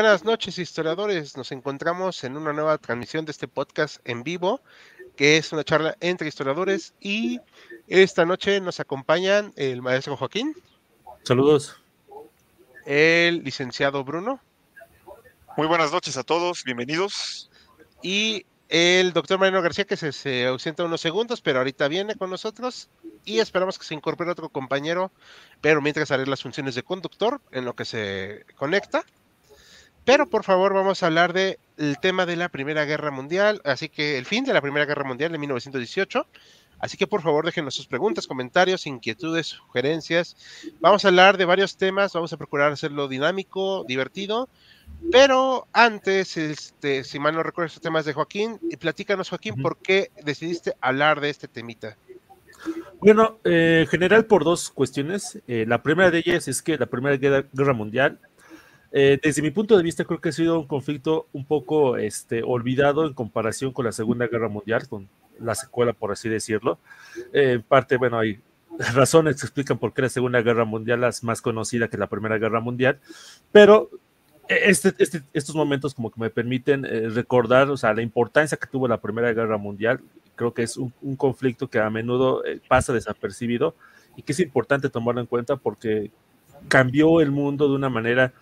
Buenas noches, historiadores. Nos encontramos en una nueva transmisión de este podcast en vivo, que es una charla entre historiadores. Y esta noche nos acompañan el maestro Joaquín. Saludos. El licenciado Bruno. Muy buenas noches a todos, bienvenidos. Y el doctor Mariano García, que se, ausenta unos segundos, pero ahorita viene con nosotros. Y esperamos que se incorpore otro compañero, pero mientras haré las funciones de conductor en lo que se conecta. Pero por favor, vamos a hablar del tema de la Primera Guerra Mundial, así que el fin de la Primera Guerra Mundial de 1918. Así que por favor déjenos sus preguntas, comentarios, inquietudes, sugerencias. Vamos a hablar de varios temas, vamos a procurar hacerlo dinámico, divertido. Pero antes, este, si mal no recuerdo, estos temas de Joaquín, y platícanos, Joaquín, ¿por qué decidiste hablar de este temita? Bueno, eh, en general por dos cuestiones. Eh, la primera de ellas es que la Primera Guerra Mundial eh, desde mi punto de vista, creo que ha sido un conflicto un poco este, olvidado en comparación con la Segunda Guerra Mundial, con la secuela, por así decirlo. Eh, en parte, bueno, hay razones que explican por qué la Segunda Guerra Mundial es más conocida que la Primera Guerra Mundial, pero eh, este, este, estos momentos como que me permiten recordar, o sea, la importancia que tuvo la Primera Guerra Mundial. Creo que es un, un conflicto que a menudo pasa desapercibido y que es importante tomarlo en cuenta porque cambió el mundo de una manera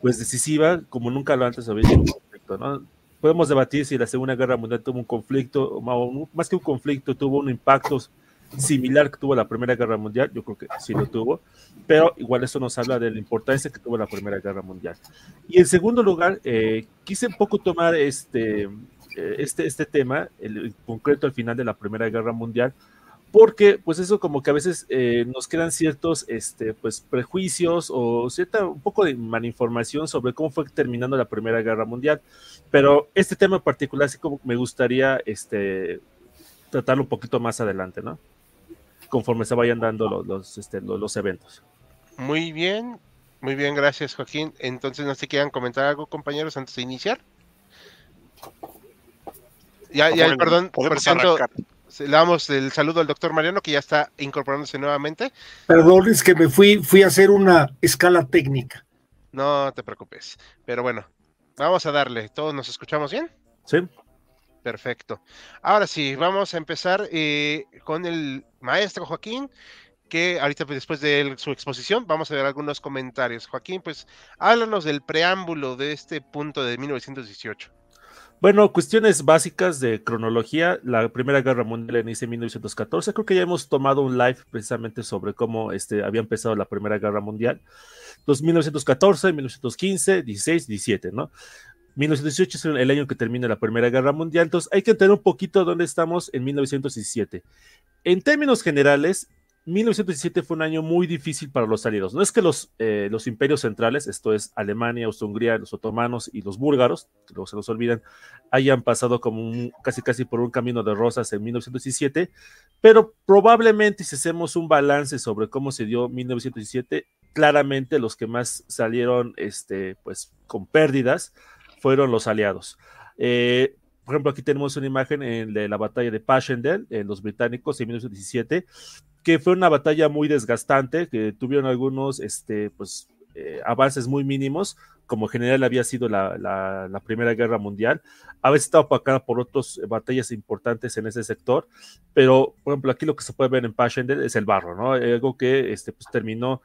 pues decisiva como nunca lo antes había sido un conflicto, ¿no? Podemos debatir si la Segunda Guerra Mundial tuvo un conflicto, más que un conflicto, tuvo un impacto similar que tuvo la Primera Guerra Mundial, yo creo que sí lo tuvo, pero igual eso nos habla de la importancia que tuvo la Primera Guerra Mundial. Y en segundo lugar, eh, quise un poco tomar este, eh, este, este tema, el, concreto al final de la Primera Guerra Mundial, porque pues eso como que a veces eh, nos quedan ciertos este, pues, prejuicios o cierta un poco de malinformación sobre cómo fue terminando la Primera Guerra Mundial, pero este tema en particular sí como me gustaría este, tratarlo un poquito más adelante, ¿no? Conforme se vayan dando los, los, este, los, eventos. Muy bien, muy bien, gracias Joaquín. Entonces, no sé si quieran comentar algo, compañeros, antes de iniciar. Ya, ya, perdón, por cierto, le damos el saludo al doctor Mariano, que ya está incorporándose nuevamente. Perdón, es que me fui, fui a hacer una escala técnica. No te preocupes. Pero bueno, vamos a darle. ¿Todos nos escuchamos bien? Sí. Perfecto. Ahora sí, vamos a empezar eh, con el maestro Joaquín, que ahorita pues, después de su exposición vamos a ver algunos comentarios. Joaquín, pues háblanos del preámbulo de este punto de 1918. Bueno, cuestiones básicas de cronología. La Primera Guerra Mundial inicia en 1914. Creo que ya hemos tomado un live precisamente sobre cómo este, había empezado la Primera Guerra Mundial. Los 1914, 1915, 16, 17, ¿no? 1918 es el año que termina la Primera Guerra Mundial. Entonces hay que entender un poquito dónde estamos en 1917. En términos generales, 1917 fue un año muy difícil para los aliados. No es que los, eh, los imperios centrales, esto es Alemania, Austria-Hungría, los otomanos y los búlgaros, que luego se nos olvidan, hayan pasado como casi casi por un camino de rosas en 1917, pero probablemente si hacemos un balance sobre cómo se dio 1917, claramente los que más salieron este, pues, con pérdidas fueron los aliados. Eh, por ejemplo, aquí tenemos una imagen de la batalla de Passchendaele, en los británicos en 1917, que fue una batalla muy desgastante, que tuvieron algunos este, pues, eh, avances muy mínimos, como en general había sido la, Primera Guerra Mundial. A veces está opacada por otras batallas importantes en ese sector, pero por ejemplo aquí lo que se puede ver en Passchendaele es el barro, ¿no? Algo que este, pues, terminó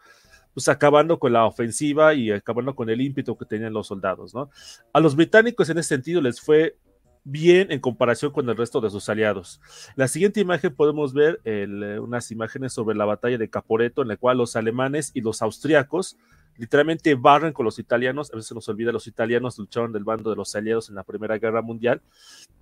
pues acabando con la ofensiva y acabando con el ímpetu que tenían los soldados, ¿no? A los británicos en ese sentido les fue bien en comparación con el resto de sus aliados. La siguiente imagen podemos ver eh, unas imágenes sobre la batalla de Caporeto, en la cual los alemanes y los austriacos literalmente barren con los italianos, a veces se nos olvida, los italianos lucharon del bando de los aliados en la Primera Guerra Mundial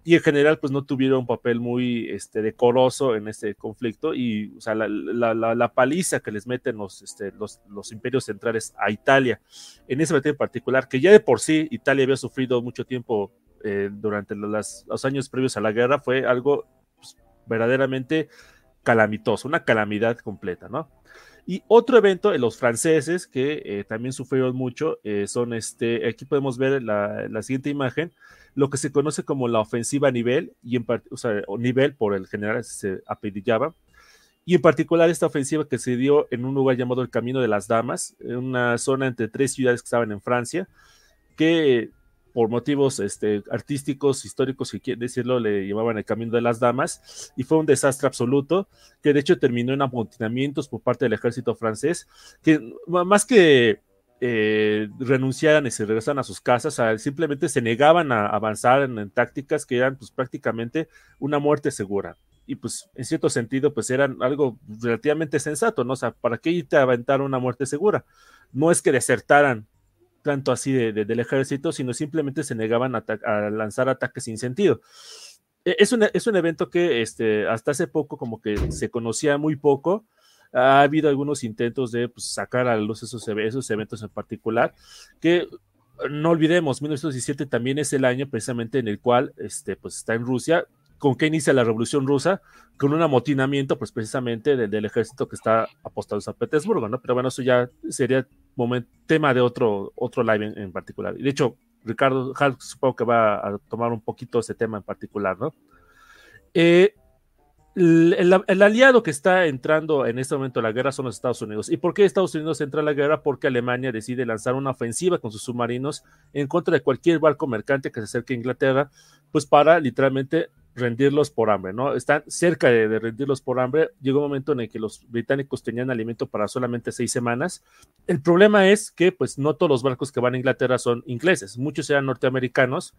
y en general pues no tuvieron un papel muy este, decoroso en este conflicto y o sea, la, paliza que les meten los, este, los, los, imperios centrales a Italia en ese batalla en particular, que ya de por sí Italia había sufrido mucho tiempo eh, durante los, años previos a la guerra fue algo pues, verdaderamente calamitoso, una calamidad completa, ¿no? Y otro evento, los franceses, que eh, también sufrieron mucho, eh, son este, aquí podemos ver la, la, siguiente imagen, lo que se conoce como la ofensiva a nivel, y en o sea, nivel por el general se apellidaba, y en particular esta ofensiva que se dio en un lugar llamado el Camino de las Damas, en una zona entre tres ciudades que estaban en Francia, que por motivos este, artísticos, históricos, si quieren decirlo, le llevaban el camino de las damas y fue un desastre absoluto que de hecho terminó en amotinamientos por parte del ejército francés, que más que eh, renunciaran y se regresaran a sus casas, simplemente se negaban a avanzar en, tácticas que eran pues prácticamente una muerte segura. Y pues en cierto sentido pues eran algo relativamente sensato, ¿no? O sea, ¿para qué irte a aventar una muerte segura? No es que desertaran tanto así de, del ejército, sino simplemente se negaban a, lanzar ataques sin sentido. E, es un, es un evento que este, hasta hace poco como que se conocía muy poco. Ha habido algunos intentos de pues, sacar a luz esos, esos eventos en particular, que no olvidemos, 1917 también es el año precisamente en el cual este, pues, está en Rusia, con que inicia la revolución rusa, con un amotinamiento, pues precisamente del, ejército que está apostado en San Petersburgo, ¿no? Pero bueno, eso ya sería tema de otro, otro live en, particular. De hecho, Ricardo supongo que va a tomar un poquito ese tema en particular, ¿no? Eh, el, aliado que está entrando en este momento a la guerra son los Estados Unidos. ¿Y por qué Estados Unidos entra a la guerra? Porque Alemania decide lanzar una ofensiva con sus submarinos en contra de cualquier barco mercante que se acerque a Inglaterra, pues para literalmente rendirlos por hambre, ¿no? Están cerca de, rendirlos por hambre. Llegó un momento en el que los británicos tenían alimento para solamente seis semanas. El problema es que, pues, no todos los barcos que van a Inglaterra son ingleses, muchos eran norteamericanos.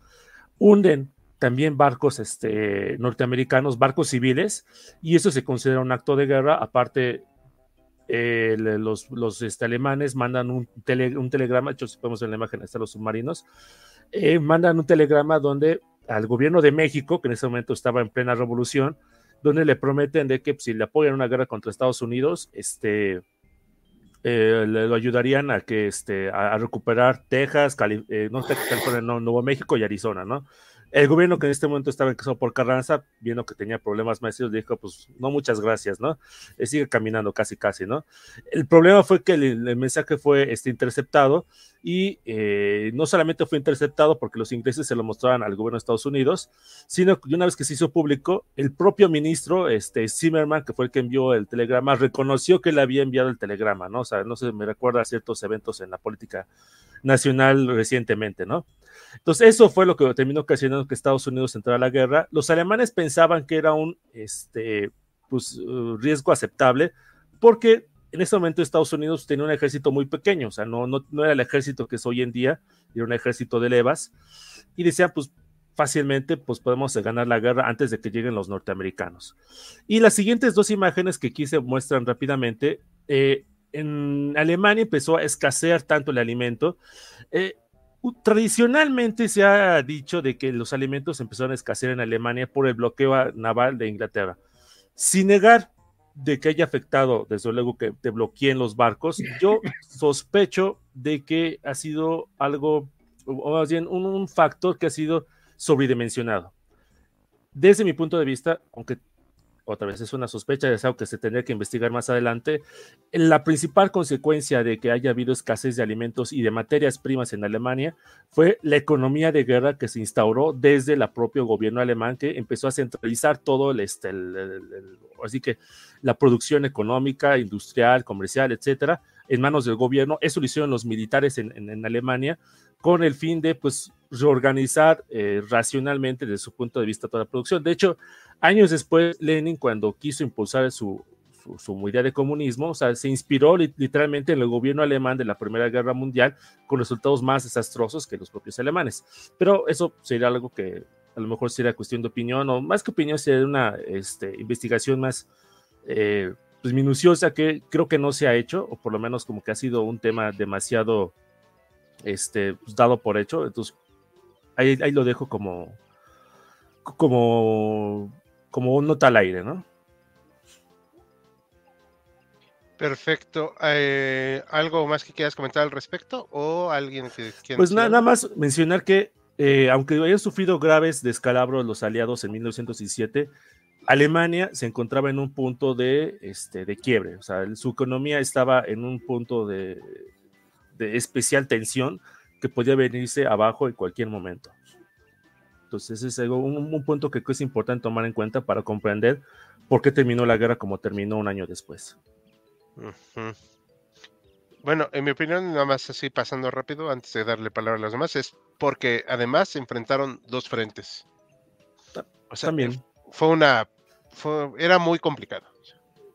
Hunden también barcos este, norteamericanos, barcos civiles, y eso se considera un acto de guerra. Aparte, eh, los, los este, alemanes mandan un, un telegrama, de hecho, si podemos ver la imagen, están los submarinos, eh, mandan un telegrama donde al gobierno de México, que en ese momento estaba en plena revolución, donde le prometen de que pues, si le apoyan una guerra contra Estados Unidos, este, eh, le, lo ayudarían a que este, a, recuperar Texas, eh, no, California, no, Nuevo México y Arizona, ¿no? El gobierno que en este momento estaba encabezado por Carranza, viendo que tenía problemas maestros, dijo, pues no, muchas gracias, ¿no? Eh, sigue caminando casi, casi, ¿no? El problema fue que el, mensaje fue este, interceptado y eh, no solamente fue interceptado porque los ingleses se lo mostraban al gobierno de Estados Unidos, sino que una vez que se hizo público, el propio ministro, este, Zimmerman, que fue el que envió el telegrama, reconoció que le había enviado el telegrama, ¿no? O sea, no se me recuerda ciertos eventos en la política nacional recientemente, ¿no? Entonces, eso fue lo que terminó ocasionando que Estados Unidos entrara a la guerra. Los alemanes pensaban que era un este, pues, uh, riesgo aceptable porque en ese momento Estados Unidos tenía un ejército muy pequeño, o sea, no, no, no era el ejército que es hoy en día, era un ejército de levas, y decían, pues fácilmente, pues podemos ganar la guerra antes de que lleguen los norteamericanos. Y las siguientes dos imágenes que aquí se muestran rápidamente, eh, en Alemania empezó a escasear tanto el alimento, eh, tradicionalmente se ha dicho de que los alimentos empezaron a escasear en Alemania por el bloqueo naval de Inglaterra. Sin negar de que haya afectado, desde luego que te bloqueen los barcos, yo sospecho de que ha sido algo, o más bien un factor que ha sido sobredimensionado. Desde mi punto de vista, aunque otra vez es una sospecha, es algo que se tendría que investigar más adelante. La principal consecuencia de que haya habido escasez de alimentos y de materias primas en Alemania fue la economía de guerra que se instauró desde el propio gobierno alemán, que empezó a centralizar todo el, este, así que la producción económica, industrial, comercial, etcétera, en manos del gobierno. Eso lo hicieron los militares en, en Alemania con el fin de pues reorganizar eh, racionalmente desde su punto de vista toda la producción. De hecho, años después, Lenin, cuando quiso impulsar su, su, idea de comunismo, o sea, se inspiró literalmente en el gobierno alemán de la Primera Guerra Mundial con resultados más desastrosos que los propios alemanes. Pero eso sería algo que a lo mejor sería cuestión de opinión, o más que opinión, sería una este, investigación más eh, pues, minuciosa que creo que no se ha hecho, o por lo menos como que ha sido un tema demasiado este, pues, dado por hecho. Entonces, ahí, ahí lo dejo como, como, como un nota al aire, ¿no? Perfecto. Eh, ¿Algo más que quieras comentar al respecto? ¿O alguien que Pues nada, más mencionar que, eh, aunque hayan sufrido graves descalabros los aliados en 1917, Alemania se encontraba en un punto de, este, de quiebre. O sea, su economía estaba en un punto de, de especial tensión que podía venirse abajo en cualquier momento. Entonces, es algo, un, punto que es importante tomar en cuenta para comprender por qué terminó la guerra como terminó un año después. Bueno, en mi opinión, nada más así pasando rápido, antes de darle palabra a los demás, es porque además se enfrentaron dos frentes. O sea, También. fue una. fue- era muy complicado.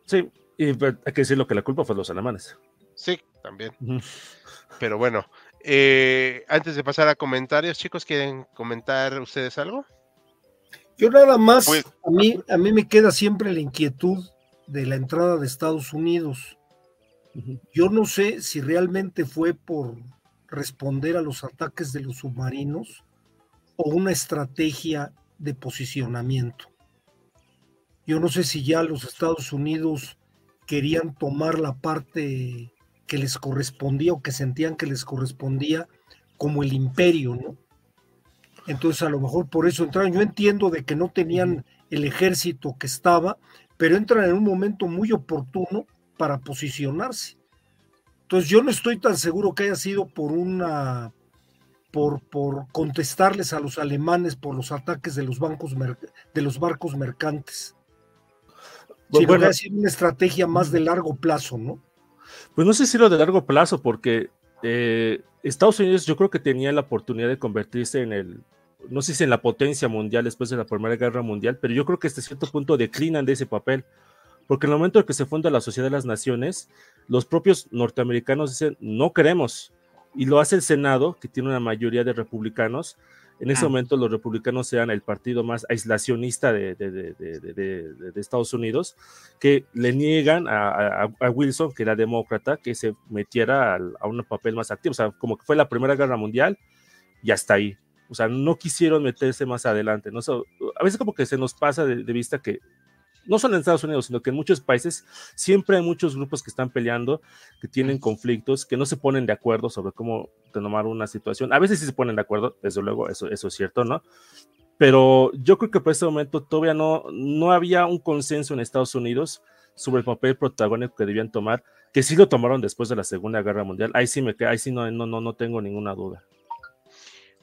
Sí, y hay que decir lo que la culpa fue de los alemanes. Sí, también. Pero bueno, eh, antes de pasar a comentarios, chicos, ¿quieren comentar ustedes algo? Yo nada más, Pues- a mí, a mí me queda siempre la inquietud de la entrada de Estados Unidos. Yo no sé si realmente fue por responder a los ataques de los submarinos o una estrategia de posicionamiento. Yo no sé si ya los Estados Unidos querían tomar la parte que les correspondía o que sentían que les correspondía como el imperio, ¿no? Entonces a lo mejor por eso entraron. Yo entiendo de que no tenían el ejército que estaba, pero entran en un momento muy oportuno para posicionarse. Entonces yo no estoy tan seguro que haya sido por una por, por contestarles a los alemanes por los ataques de los bancos de los barcos mercantes. Bu- Sino bueno, que haya sido una estrategia más de largo plazo, ¿no? Pues no sé si lo de largo plazo, porque eh, Estados Unidos yo creo que tenía la oportunidad de convertirse en el, no sé si en la potencia mundial después de la Primera Guerra Mundial, pero yo creo que hasta cierto punto declinan de ese papel, porque en el momento en que se funda la Sociedad de las Naciones, los propios norteamericanos dicen, no queremos, y lo hace el Senado, que tiene una mayoría de republicanos. En ese Mm. momento los republicanos eran el partido más aislacionista de, Estados Unidos, que le niegan a, a- a Wilson, que era demócrata, que se metiera al- a un papel más activo. O sea, como que fue la Primera Guerra Mundial y hasta ahí. O sea, no quisieron meterse más adelante. ¿no? So, a veces como que se nos pasa de vista que no solo en Estados Unidos, sino que en muchos países siempre hay muchos grupos que están peleando, que tienen conflictos, que no se ponen de acuerdo sobre cómo tomar una situación. A veces sí se ponen de acuerdo, desde luego, eso, eso es cierto, ¿no? Pero yo creo que por este momento todavía no, no había un consenso en Estados Unidos sobre el papel protagónico que debían tomar, que sí lo tomaron después de la Segunda Guerra Mundial. Ahí sí me queda, ahí sí no, no, no, no tengo ninguna duda.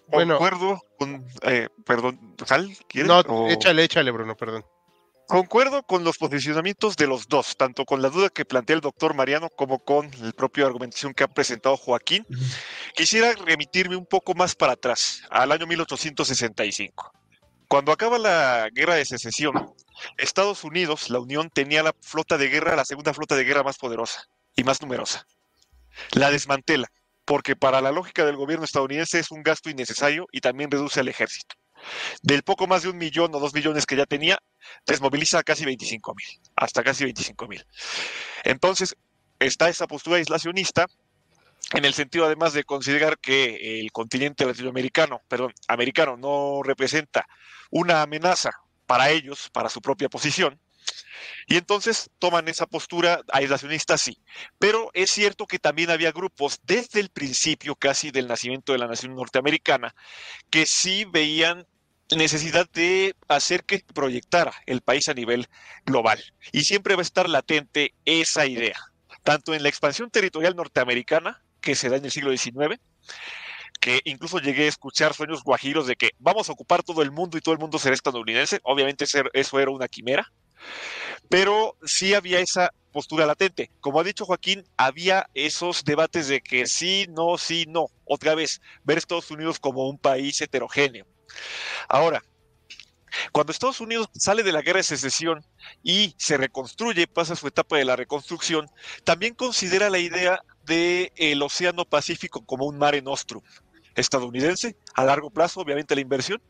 Bueno. Concuerdo con. eh, perdón, ¿Sal? ¿Quieres? No, O- échale, échale, Bruno, perdón. Concuerdo con los posicionamientos de los dos, tanto con la duda que plantea el doctor Mariano como con el propio argumentación que ha presentado Joaquín. Quisiera remitirme un poco más para atrás, al año 1865. Cuando acaba la guerra de secesión, Estados Unidos, la Unión, tenía la flota de guerra, la segunda flota de guerra más poderosa y más numerosa. La desmantela, porque para la lógica del gobierno estadounidense es un gasto innecesario y también reduce al ejército. Del poco más de un millón o dos millones que ya tenía, desmoviliza casi 25 mil, hasta casi 25 mil. Entonces, está esa postura aislacionista en el sentido además de considerar que el continente latinoamericano, perdón, americano no representa una amenaza para ellos, para su propia posición. Y entonces toman esa postura aislacionista, sí. Pero es cierto que también había grupos desde el principio casi del nacimiento de la nación norteamericana que sí veían necesidad de hacer que proyectara el país a nivel global. Y siempre va a estar latente esa idea, tanto en la expansión territorial norteamericana, que se da en el siglo XIX, que incluso llegué a escuchar sueños guajiros de que vamos a ocupar todo el mundo y todo el mundo será estadounidense. Obviamente eso era una quimera, pero sí había esa postura latente. Como ha dicho Joaquín, había esos debates de que sí, no, sí, no. Otra vez, ver Estados Unidos como un país heterogéneo. Ahora, cuando Estados Unidos sale de la guerra de secesión y se reconstruye, pasa su etapa de la reconstrucción, también considera la idea del Océano Pacífico como un mare nostrum estadounidense, a largo plazo, obviamente la inversión,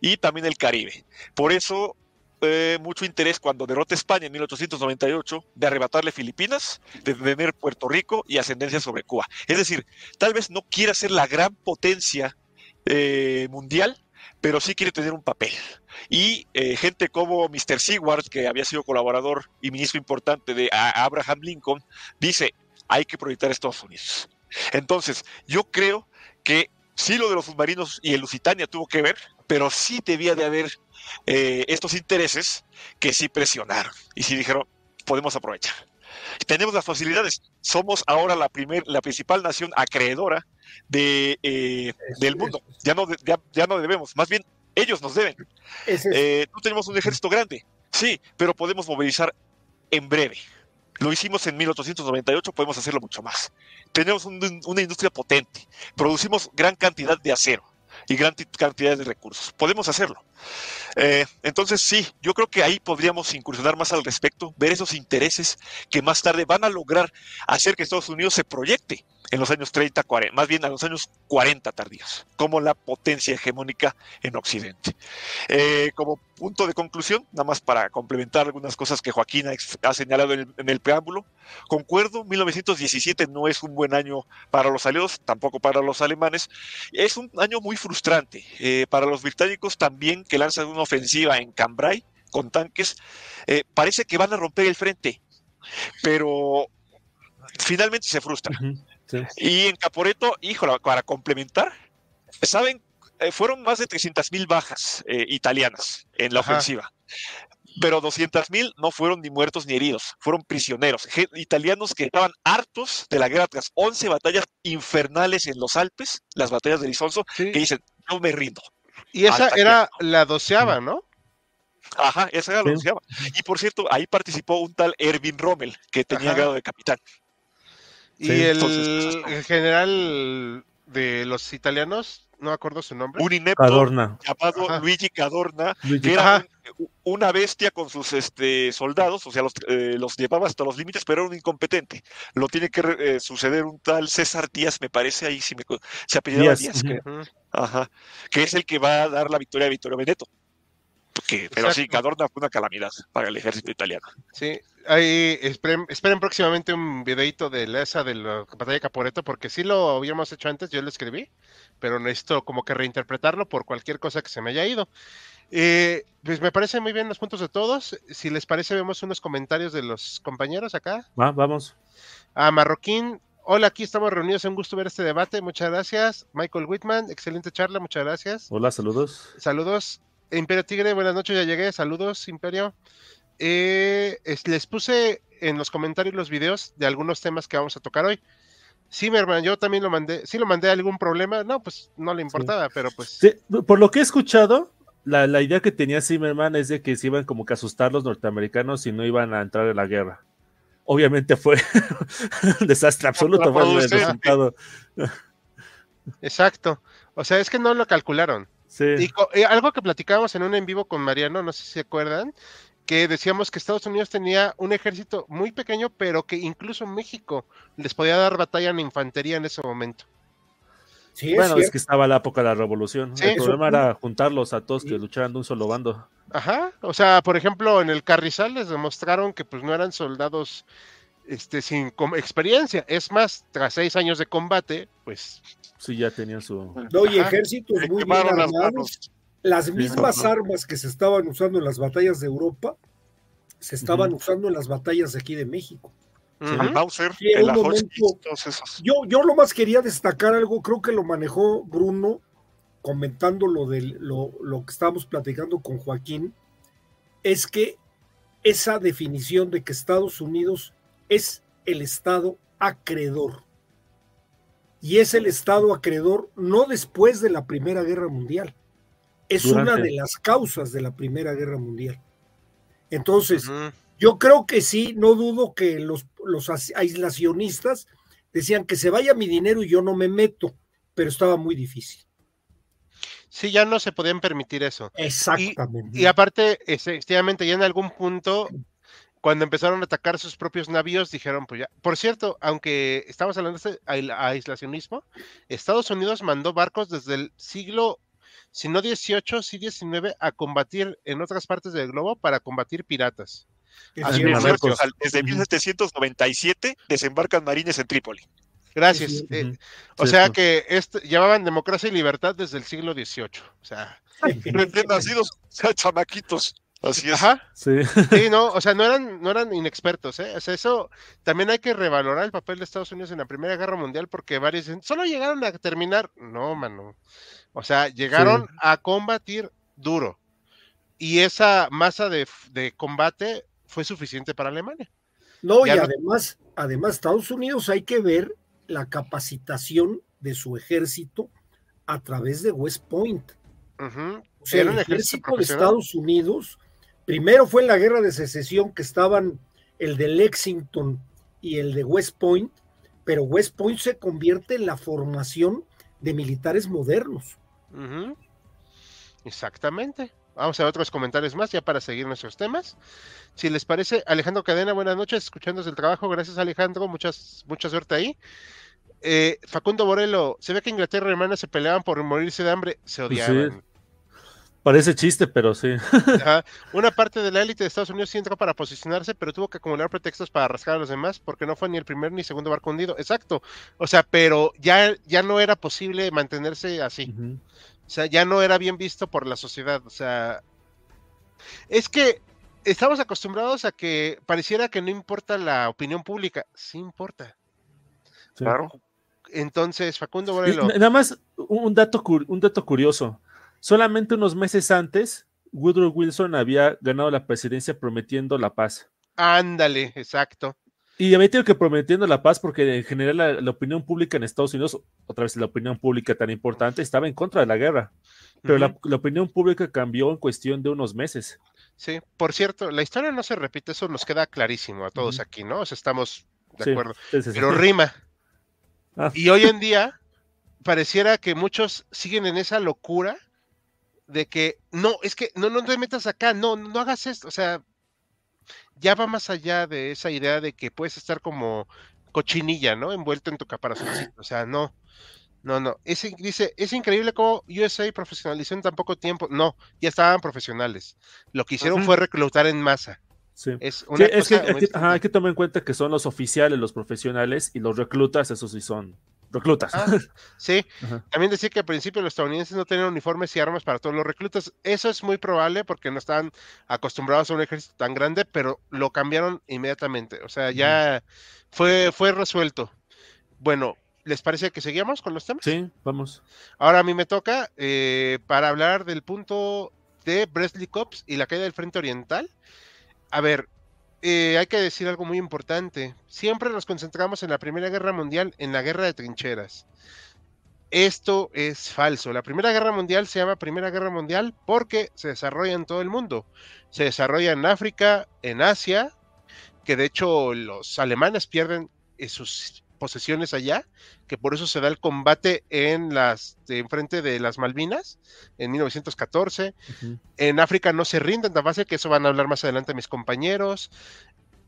y también el Caribe. Por eso, eh, mucho interés cuando derrota España en 1898 de arrebatarle Filipinas, de tener Puerto Rico y ascendencia sobre Cuba. Es decir, tal vez no quiera ser la gran potencia eh, mundial, pero sí quiere tener un papel. Y eh, gente como Mr. Seward, que había sido colaborador y ministro importante de Abraham Lincoln, dice, hay que proyectar a Estados Unidos. Entonces, yo creo que sí lo de los submarinos y el Lusitania tuvo que ver, pero sí debía de haber eh, estos intereses que sí presionaron y sí dijeron, podemos aprovechar. Tenemos las facilidades. Somos ahora la, primer, la principal nación acreedora de, eh, del mundo. Ya no, ya, ya no debemos, más bien ellos nos deben. Eh, no tenemos un ejército grande, sí, pero podemos movilizar en breve. Lo hicimos en 1898, podemos hacerlo mucho más. Tenemos una industria potente, producimos gran cantidad de acero y gran cantidad de recursos. Podemos hacerlo. Eh, entonces, sí, yo creo que ahí podríamos incursionar más al respecto, ver esos intereses que más tarde van a lograr hacer que Estados Unidos se proyecte en los años 30, 40, más bien a los años 40 tardíos, como la potencia hegemónica en Occidente. Eh, como punto de conclusión, nada más para complementar algunas cosas que Joaquín ha, señalado en el, preámbulo, concuerdo, 1917 no es un buen año para los aliados, tampoco para los alemanes, es un año muy frustrante eh, para los británicos también que lanzan una ofensiva en Cambrai con tanques, eh, parece que van a romper el frente, pero finalmente se frustran. Y en Caporeto, híjole, para complementar, ¿saben? Eh, fueron más de 300 mil bajas eh, italianas en la ofensiva. Pero 200 mil no fueron ni muertos ni heridos, fueron prisioneros, italianos que estaban hartos de la guerra tras 11 batallas infernales en los Alpes, las batallas de Lisonzo, que dicen, no me rindo. Y esa era la doceava, ¿no? Ajá, esa era la doceava. Y por cierto, ahí participó un tal Erwin Rommel, que tenía grado de capitán. Y el, general de los italianos, no me acuerdo su nombre. Un inepto llamado Luigi Cadorna, que era una bestia con sus este, soldados, o sea, los, eh, los, llevaba hasta los límites, pero era un incompetente. Lo tiene que eh, suceder un tal César Díaz, me parece, ahí si me, se apellidaba Díaz, Ajá, que es el que va a dar la victoria a Vittorio Veneto pero sí, Cadorna fue una calamidad para el ejército italiano. Sí, ahí esperen, próximamente un videito de esa de la batalla de Caporeto, porque sí lo habíamos hecho antes, yo lo escribí, pero necesito como que reinterpretarlo por cualquier cosa que se me haya ido. Eh, pues me parece muy bien los puntos de todos. Si les parece, vemos unos comentarios de los compañeros acá. Va, vamos. A Marroquín, Hola, aquí estamos reunidos. Un gusto ver este debate. Muchas gracias. Michael Whitman, excelente charla. Muchas gracias. Hola, saludos. Saludos. Imperio Tigre, buenas noches, ya llegué. Saludos, Imperio. Eh, les puse en los comentarios los videos de algunos temas que vamos a tocar hoy. Sí, mi hermano, yo también lo mandé. Sí, lo mandé algún problema. No, pues no le importaba, pero pues. por lo que he escuchado, la, idea que tenía Zimmerman es de que se iban como que a asustar los norteamericanos y no iban a entrar en la guerra. Obviamente fue un desastre absoluto. Fue el resultado. Exacto. O sea, es que no lo calcularon. Y, eh, algo que platicábamos en un en vivo con Mariano, no sé si se acuerdan, que decíamos que Estados Unidos tenía un ejército muy pequeño, pero que incluso México les podía dar batalla en infantería en ese momento. bueno, es, que estaba la época de la revolución. el problema era juntarlos a todos que lucharan de un solo bando. Ajá, o sea, por ejemplo, en el Carrizal les demostraron que pues no eran soldados este, sin experiencia. Es más, tras seis años de combate, pues Sí, ya tenían su. No, y ejércitos muy bien armados. Las, mismas armas que se estaban usando en las batallas de Europa se estaban usando en las batallas de aquí de México. yo, yo lo más quería destacar algo, creo que lo manejó Bruno comentando lo, de, lo, lo que estábamos platicando con Joaquín, es que esa definición de que Estados Unidos es el Estado acreedor y es el Estado acreedor no después de la Primera Guerra Mundial, es una de las causas de la Primera Guerra Mundial. Entonces, yo creo que sí, no dudo que los, los aislacionistas decían que se vaya mi dinero y yo no me meto, pero estaba muy difícil. Sí, ya no se podían permitir eso. Exactamente. Y, y aparte, efectivamente, ya en algún punto cuando empezaron a atacar sus propios navíos, dijeron, pues ya. Por cierto, aunque estamos hablando de aislacionismo, Estados Unidos mandó barcos desde el siglo, si no 18, sí 19, a combatir en otras partes del globo para combatir piratas. desde 1797 desembarcan marines en Trípoli. Gracias. Eh, o sea que este, llamaban democracia y libertad desde el siglo XVIII. O sea, recién nacidos, chamaquitos. Así es. Ajá. Sí. sí. no, o sea, no eran, no eran inexpertos, ¿eh? O sea, eso también hay que revalorar el papel de Estados Unidos en la Primera Guerra Mundial porque varios dicen, solo llegaron a terminar. No, mano. O sea, llegaron a combatir duro. Y esa masa de, combate fue suficiente para Alemania. No, y además, además, Estados Unidos hay que ver la capacitación de su ejército a través de West Point. O sea, el ejército de Estados Unidos Primero fue en la guerra de secesión que estaban el de Lexington y el de West Point, pero West Point se convierte en la formación de militares modernos. Exactamente. Vamos a ver otros comentarios más ya para seguir nuestros temas. Si les parece, Alejandro Cadena, buenas noches, escuchándonos el trabajo. Gracias, Alejandro. Muchas, mucha suerte ahí. Eh, Facundo Borelo, se ve que Inglaterra y Alemania se peleaban por morirse de hambre, se pues odiaban. Parece chiste, pero sí. Una parte de la élite de Estados Unidos sí entró para posicionarse, pero tuvo que acumular pretextos para rascar a los demás, porque no fue ni el primer ni segundo barco hundido. Exacto. O sea, pero ya, ya no era posible mantenerse así. O sea, ya no era bien visto por la sociedad. O sea, es que estamos acostumbrados a que pareciera que no importa la opinión pública. Sí importa. Claro. Entonces, Facundo Borelo. Nada más un dato, un dato curioso. Solamente unos meses antes, Woodrow Wilson había ganado la presidencia prometiendo la paz. Ándale, exacto. Y había tenido que prometiendo la paz porque en general la, opinión pública en Estados Unidos, otra vez la opinión pública tan importante, estaba en contra de la guerra. Pero la, opinión pública cambió en cuestión de unos meses. Sí, por cierto, la historia no se repite, eso nos queda clarísimo a todos aquí, ¿no? O sea, estamos de acuerdo. Pero rima. Ah. Y hoy en día pareciera que muchos siguen en esa locura de que no, es que no, no te metas acá, no, no hagas esto, o sea, ya va más allá de esa idea de que puedes estar como cochinilla, ¿no? Envuelto en tu caparazón, o sea, no, no, no, es, dice, es increíble cómo USA profesionalizó en tan poco tiempo, no, ya estaban profesionales, lo que hicieron fue reclutar en masa. Sí. Es, una que, hay que tomar en cuenta que son los oficiales, los profesionales, y los reclutas, esos sí son reclutas. Ah, sí, también decía que al principio los estadounidenses no tenían uniformes y armas para todos los reclutas. Eso es muy probable porque no estaban acostumbrados a un ejército tan grande, pero lo cambiaron inmediatamente. O sea, ya fue, fue resuelto. Bueno, ¿les parece que seguíamos con los temas? Sí, vamos. Ahora a mí me toca eh, para hablar del punto de Bresley Cops y la caída del Frente Oriental. A ver, eh, hay que decir algo muy importante. Siempre nos concentramos en la Primera Guerra Mundial, en la guerra de trincheras. Esto es falso. La Primera Guerra Mundial se llama Primera Guerra Mundial porque se desarrolla en todo el mundo. Se desarrolla en África, en Asia, que de hecho los alemanes pierden eh, sus posesiones allá, que por eso se da el combate en las de enfrente de las Malvinas en 1914. En África no se rinden tan que eso van a hablar más adelante mis compañeros.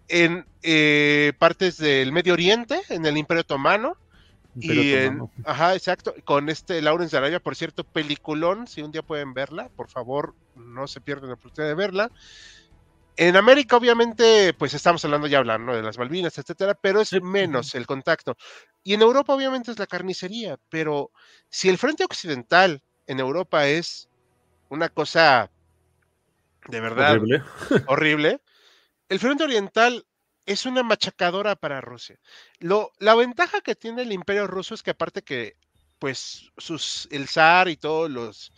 En eh, partes del Medio Oriente, en el Imperio Otomano. y en, ajá, exacto, con este Lawrence de Arabia, por cierto, peliculón, si un día pueden verla, por favor, no se pierdan la oportunidad de verla. En América, obviamente, pues estamos hablando ya hablando de las Malvinas, etcétera, pero es menos el contacto. Y en Europa, obviamente, es la carnicería, pero si el frente occidental en Europa es una cosa de verdad horrible, horrible el frente oriental es una machacadora para Rusia. Lo, la ventaja que tiene el imperio ruso es que aparte que pues sus, el zar y todos los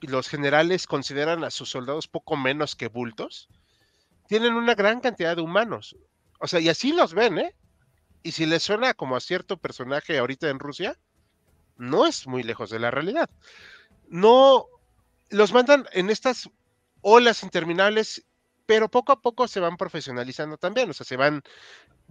los generales consideran a sus soldados poco menos que bultos, tienen una gran cantidad de humanos. O sea, y así los ven, ¿eh? Y si les suena como a cierto personaje ahorita en Rusia, no es muy lejos de la realidad. No, los mandan en estas olas interminables, pero poco a poco se van profesionalizando también, o sea, se van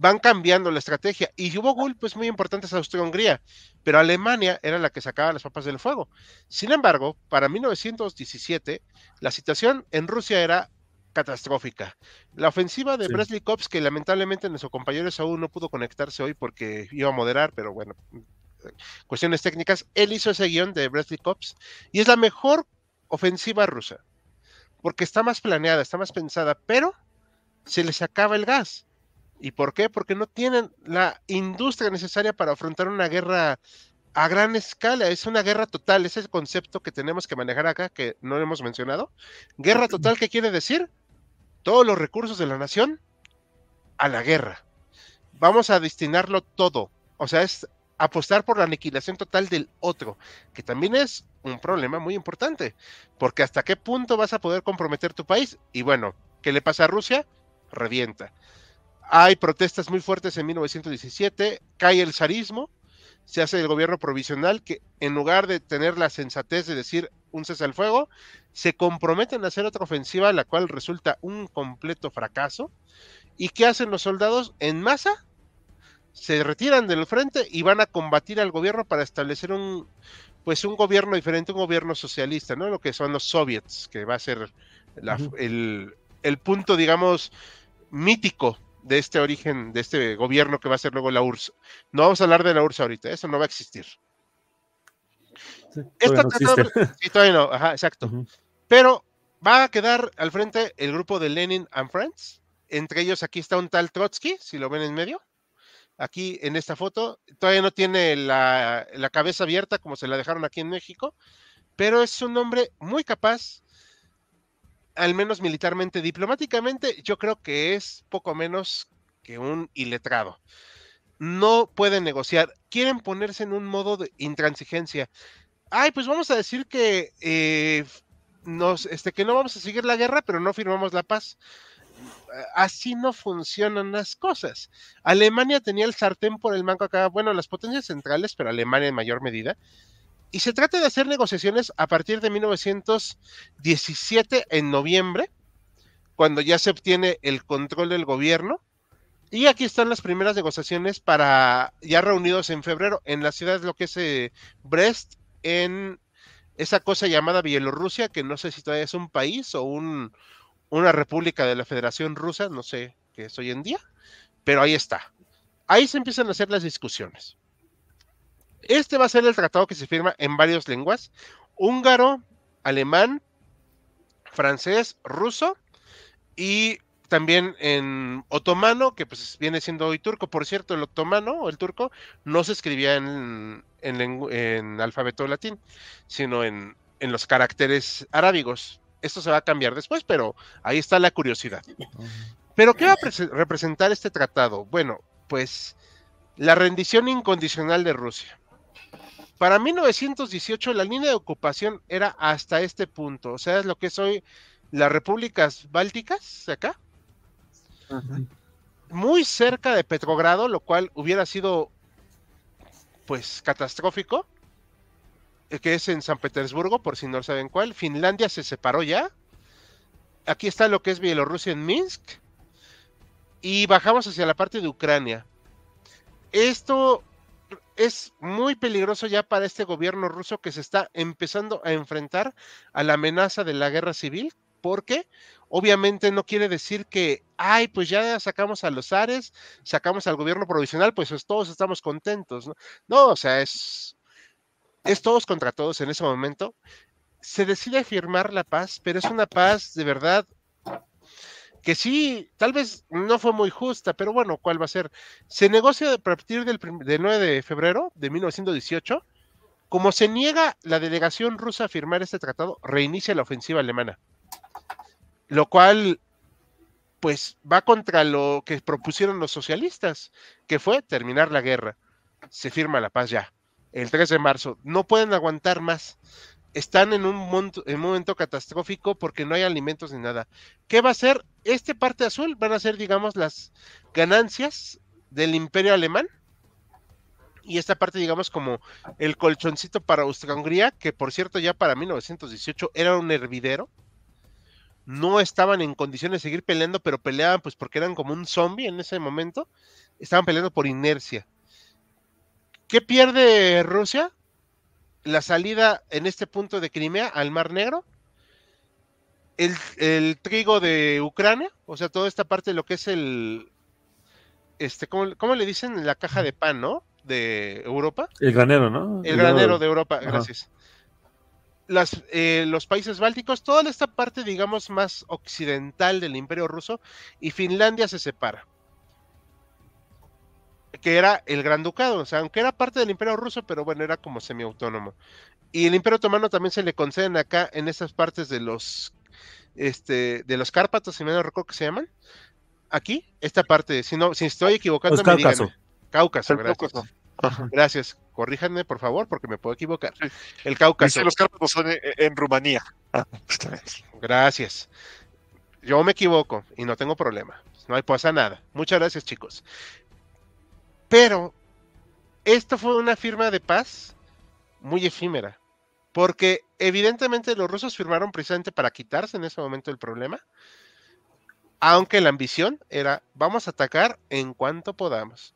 van cambiando la estrategia. Y hubo golpes muy importantes a Austria-Hungría, pero Alemania era la que sacaba las papas del fuego. Sin embargo, para 1917, la situación en Rusia era catastrófica. La ofensiva de Bresley Kops, que lamentablemente nuestro compañero aún no pudo conectarse hoy porque iba a moderar, pero bueno, cuestiones técnicas, él hizo ese guion de Bresley Kops y es la mejor ofensiva rusa, porque está más planeada, está más pensada, pero se les acaba el gas. ¿Y por qué? Porque no tienen la industria necesaria para afrontar una guerra a gran escala. Es una guerra total. Ese es el concepto que tenemos que manejar acá, que no hemos mencionado. Guerra total, ¿qué quiere decir? Todos los recursos de la nación a la guerra. Vamos a destinarlo todo. O sea, es apostar por la aniquilación total del otro, que también es un problema muy importante, porque hasta qué punto vas a poder comprometer tu país. Y bueno, ¿qué le pasa a Rusia? Revienta. Hay protestas muy fuertes en 1917, cae el zarismo, se hace el gobierno provisional que en lugar de tener la sensatez de decir un cese al fuego, se comprometen a hacer otra ofensiva, la cual resulta un completo fracaso. ¿Y qué hacen los soldados en masa? Se retiran del frente y van a combatir al gobierno para establecer un, pues un gobierno diferente, un gobierno socialista, ¿no? Lo que son los soviets, que va a ser el, el, punto, digamos, mítico de este origen, de este gobierno que va a ser luego la URSS. No vamos a hablar de la URSS ahorita, eso no va a existir. Esto sí, todavía no, ajá, exacto. Pero va a quedar al frente el grupo de Lenin and Friends. Entre ellos aquí está un tal Trotsky, si lo ven en medio. Aquí en esta foto, todavía no tiene la, la cabeza abierta como se la dejaron aquí en México, pero es un hombre muy capaz, al menos militarmente, diplomáticamente, yo creo que es poco menos que un iletrado. No pueden negociar, quieren ponerse en un modo de intransigencia. Ay, pues vamos a decir que eh, nos, este, que no vamos a seguir la guerra, pero no firmamos la paz. Así no funcionan las cosas. Alemania tenía el sartén por el mango acá, bueno, las potencias centrales, pero Alemania en mayor medida, y se trata de hacer negociaciones a partir de 1917, en noviembre, cuando ya se obtiene el control del gobierno. Y aquí están las primeras negociaciones para ya reunidos en febrero en la ciudad de lo que es eh, Brest, en esa cosa llamada Bielorrusia, que no sé si todavía es un país o un, una república de la Federación Rusa, no sé qué es hoy en día, pero ahí está. Ahí se empiezan a hacer las discusiones. Este va a ser el tratado que se firma en varias lenguas, húngaro, alemán, francés, ruso y también en otomano, que pues viene siendo hoy turco. Por cierto, el otomano o el turco no se escribía en, en, alfabeto latín, sino en, en los caracteres arábigos. Esto se va a cambiar después, pero ahí está la curiosidad. Pero ¿qué va a representar este tratado? Bueno, pues la rendición incondicional de Rusia. Para 1918 la línea de ocupación era hasta este punto, o sea, es lo que es hoy las repúblicas bálticas, acá, muy cerca de Petrogrado, lo cual hubiera sido pues catastrófico, eh, que es en San Petersburgo, por si no saben cuál. Finlandia se separó ya. Aquí está lo que es Bielorrusia en Minsk. Y bajamos hacia la parte de Ucrania. Esto es muy peligroso ya para este gobierno ruso que se está empezando a enfrentar a la amenaza de la guerra civil, porque obviamente no quiere decir que, ay, pues ya sacamos a los Ares, sacamos al gobierno provisional, pues todos estamos contentos, ¿no? No, o sea, es, es todos contra todos en ese momento. Se decide firmar la paz, pero es una paz de verdad que sí, tal vez no fue muy justa, pero bueno, ¿cuál va a ser? Se negocia a partir del, 9 de febrero de 1918. Como se niega la delegación rusa a firmar este tratado, reinicia la ofensiva alemana. Lo cual, pues, va contra lo que propusieron los socialistas, que fue terminar la guerra. Se firma la paz ya, el 3 de marzo. No pueden aguantar más están en un, momento catastrófico porque no hay alimentos ni nada. ¿Qué va a ser? Este parte azul van a ser, digamos, las ganancias del imperio alemán. Y esta parte, digamos, como el colchoncito para Austria-Hungría, que por cierto ya para 1918 era un hervidero. No estaban en condiciones de seguir peleando, pero peleaban pues porque eran como un zombie en ese momento. Estaban peleando por inercia. ¿Qué pierde Rusia? La salida en este punto de Crimea al Mar Negro, el, trigo de Ucrania, o sea, toda esta parte de lo que es el, este, ¿cómo, le dicen? La caja de pan, ¿no? De Europa. El granero, ¿no? El, granero de Europa, gracias. Las, eh, los países bálticos, toda esta parte, digamos, más occidental del imperio ruso, y Finlandia se separa que era el Gran Ducado, o sea, aunque era parte del Imperio Ruso, pero bueno, era como semiautónomo. Y el Imperio Otomano también se le conceden acá en esas partes de los este de los Cárpatos, si me no recuerdo que se llaman. Aquí, esta parte, si no, si estoy equivocando, me Cáucaso. Cáucaso, gracias. Gracias. Corríjanme, por favor, porque me puedo equivocar. El Cáucaso. los Cárpatos son en, Rumanía. Ah, gracias. Yo me equivoco y no tengo problema. No hay pasa nada. Muchas gracias, chicos. Pero esto fue una firma de paz muy efímera, porque evidentemente los rusos firmaron precisamente para quitarse en ese momento el problema, aunque la ambición era vamos a atacar en cuanto podamos.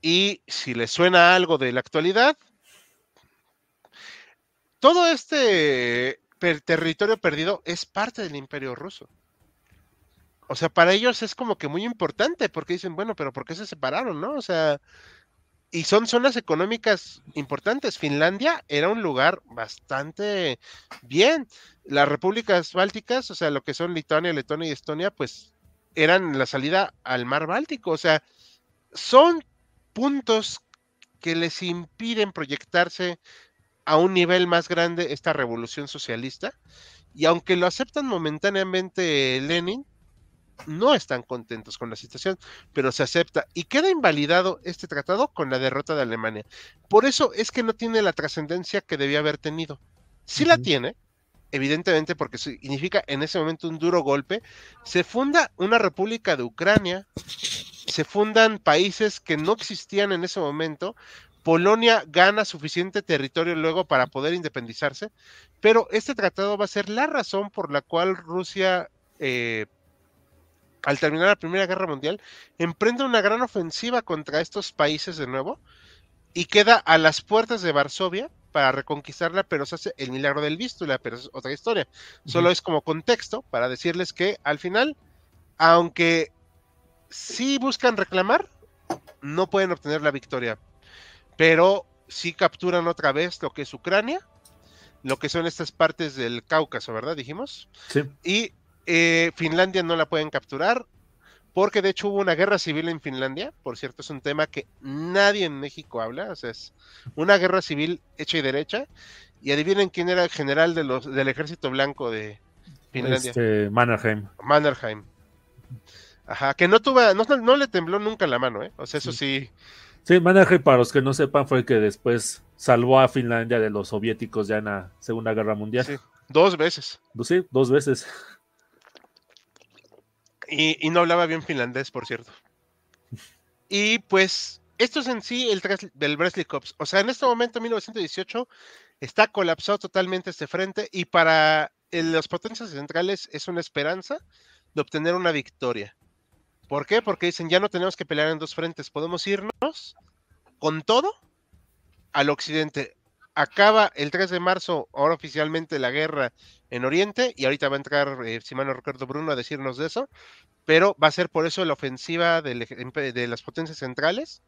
Y si les suena algo de la actualidad, todo este territorio perdido es parte del imperio ruso. O sea, para ellos es como que muy importante porque dicen, bueno, pero ¿por qué se separaron, no? O sea, y son zonas económicas importantes. Finlandia era un lugar bastante bien. Las repúblicas bálticas, o sea, lo que son Lituania, Letonia y Estonia, pues eran la salida al mar Báltico. O sea, son puntos que les impiden proyectarse a un nivel más grande esta revolución socialista. Y aunque lo aceptan momentáneamente Lenin, no están contentos con la situación, pero se acepta y queda invalidado este tratado con la derrota de Alemania. Por eso es que no tiene la trascendencia que debía haber tenido. Sí la tiene, evidentemente porque significa en ese momento un duro golpe. Se funda una república de Ucrania, se fundan países que no existían en ese momento. Polonia gana suficiente territorio luego para poder independizarse, pero este tratado va a ser la razón por la cual Rusia, eh, al terminar la Primera Guerra Mundial, emprende una gran ofensiva contra estos países de nuevo y queda a las puertas de Varsovia para reconquistarla, pero se hace el milagro del Vístula, pero es otra historia. Solo es como contexto para decirles que al final, aunque si buscan reclamar, no pueden obtener la victoria. Pero sí capturan otra vez lo que es Ucrania, lo que son estas partes del Cáucaso, ¿verdad? Dijimos. Sí. Y eh, Finlandia no la pueden capturar, porque de hecho hubo una guerra civil en Finlandia, por cierto, es un tema que nadie en México habla, o sea, es una guerra civil hecha y derecha, y adivinen quién era el general de los, del ejército blanco de Finlandia. Este, Mannerheim. Mannerheim. Ajá, que no tuvo, no, le tembló nunca la mano, ¿eh? O sea, eso sí. Sí, Mannerheim, para los que no sepan, fue el que después salvó a Finlandia de los soviéticos ya en la Segunda Guerra Mundial. Sí, dos veces. Sí, dos veces. Y, no hablaba bien finlandés, por cierto. Y pues, esto es en sí el del Bresley Cups. O sea, en este momento, 1918, está colapsado totalmente este frente y para las potencias centrales es una esperanza de obtener una victoria. ¿Por qué? Porque dicen, ya no tenemos que pelear en dos frentes, podemos irnos con todo al occidente. Acaba el 3 de marzo, ahora oficialmente, la guerra en Oriente, y ahorita va a entrar, eh, si no recuerdo, Bruno a decirnos de eso, pero va a ser por eso la ofensiva de las potencias centrales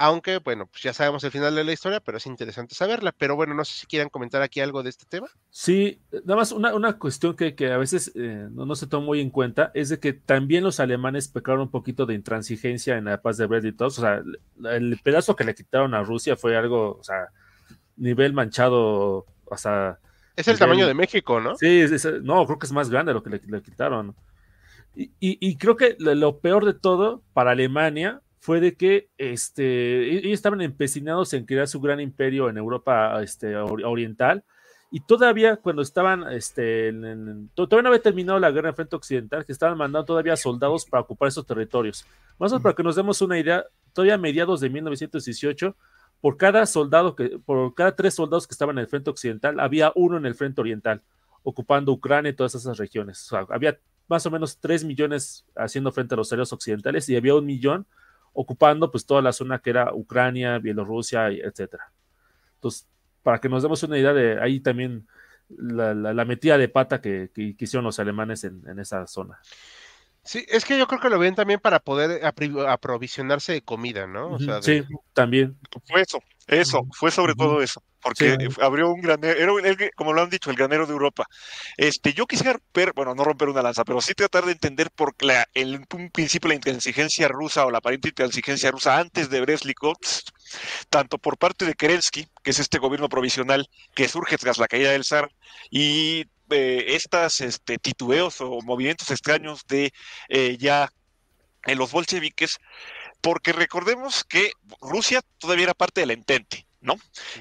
aunque, bueno, pues ya sabemos el final de la historia, pero es interesante saberla. Pero bueno, no sé si quieran comentar aquí algo de este tema. Sí, nada más una, una cuestión que, que, a veces eh, no, se toma muy en cuenta es de que también los alemanes pecaron un poquito de intransigencia en la paz de Brest y todo. O sea, el pedazo que le quitaron a Rusia fue algo, o sea, nivel manchado, o sea... Es el tamaño de México, ¿no? Sí, no, creo que es más grande lo que le, quitaron. Y, y, creo que lo peor de todo para Alemania fue de que este, e-, ellos estaban empecinados en crear su gran imperio en Europa este, oriental y todavía cuando estaban, este, todavía no había terminado la guerra en frente occidental, que estaban mandando todavía soldados para ocupar esos territorios. Más o menos para que nos demos una idea, todavía a mediados de 1918, por cada soldado que, por cada tres soldados que estaban en el frente occidental, había uno en el frente oriental, ocupando Ucrania y todas esas regiones. había más o menos tres millones haciendo frente a los aliados occidentales y había un millón ocupando pues toda la zona que era Ucrania, Bielorrusia, etcétera. Entonces, para que nos demos una idea de ahí también la, metida de pata que, hicieron los alemanes en, esa zona. Sí, es que yo creo que lo ven también para poder aprovisionarse de comida, ¿no? Sí, también. Fue eso, eso, fue sobre todo eso porque abrió un granero, era como lo han dicho, el granero de Europa. Este, yo quisiera ver, bueno, no romper una lanza, pero sí tratar de entender por la, el, un principio la intransigencia rusa o la aparente intransigencia rusa antes de brest tanto por parte de Kerensky, que es este gobierno provisional que surge tras la caída del zar, y eh, estas este, titubeos o movimientos extraños de eh, ya en los bolcheviques, porque recordemos que Rusia todavía era parte del entente ¿no?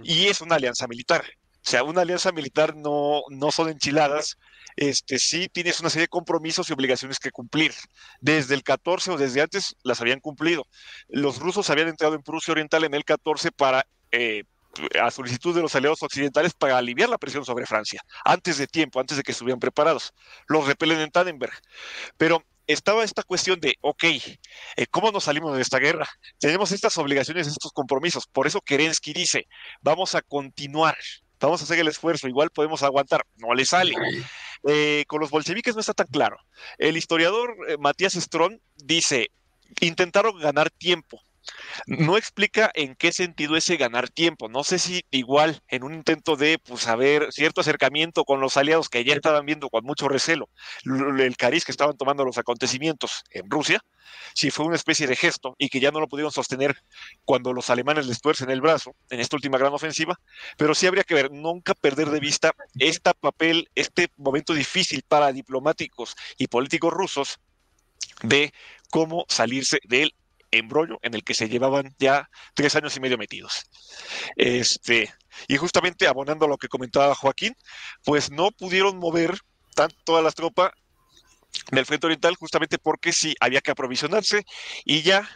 Y es una alianza militar. O sea, una alianza militar no, no son enchiladas, este, sí tienes una serie de compromisos y obligaciones que cumplir. Desde el 14 o desde antes las habían cumplido. Los rusos habían entrado en Prusia Oriental en el 14 para, eh, a solicitud de los aliados occidentales, para aliviar la presión sobre Francia, antes de tiempo, antes de que estuvieran preparados. Los repelen en Tannenberg. Pero estaba esta cuestión de, ok, eh, ¿cómo nos salimos de esta guerra? Tenemos estas obligaciones, estos compromisos. Por eso Kerensky dice, vamos a continuar, vamos a hacer el esfuerzo, igual podemos aguantar. No le sale. Eh, con los bolcheviques no está tan claro. El historiador eh, Matías Strong dice, intentaron ganar tiempo, no explica en qué sentido ese ganar tiempo. No sé si igual en un intento de pues haber cierto acercamiento con los aliados que ya estaban viendo con mucho recelo el cariz que estaban tomando los acontecimientos en Rusia, si fue una especie de gesto y que ya no lo pudieron sostener cuando los alemanes les tuercen el brazo en esta última gran ofensiva, pero sí habría que ver, nunca perder de vista este papel, este momento difícil para diplomáticos y políticos rusos de cómo salirse del embrollo en el que se llevaban ya tres años y medio metidos. Este, y justamente abonando a lo que comentaba Joaquín, pues no pudieron mover tanto todas las tropas del frente oriental justamente porque sí había que aprovisionarse y ya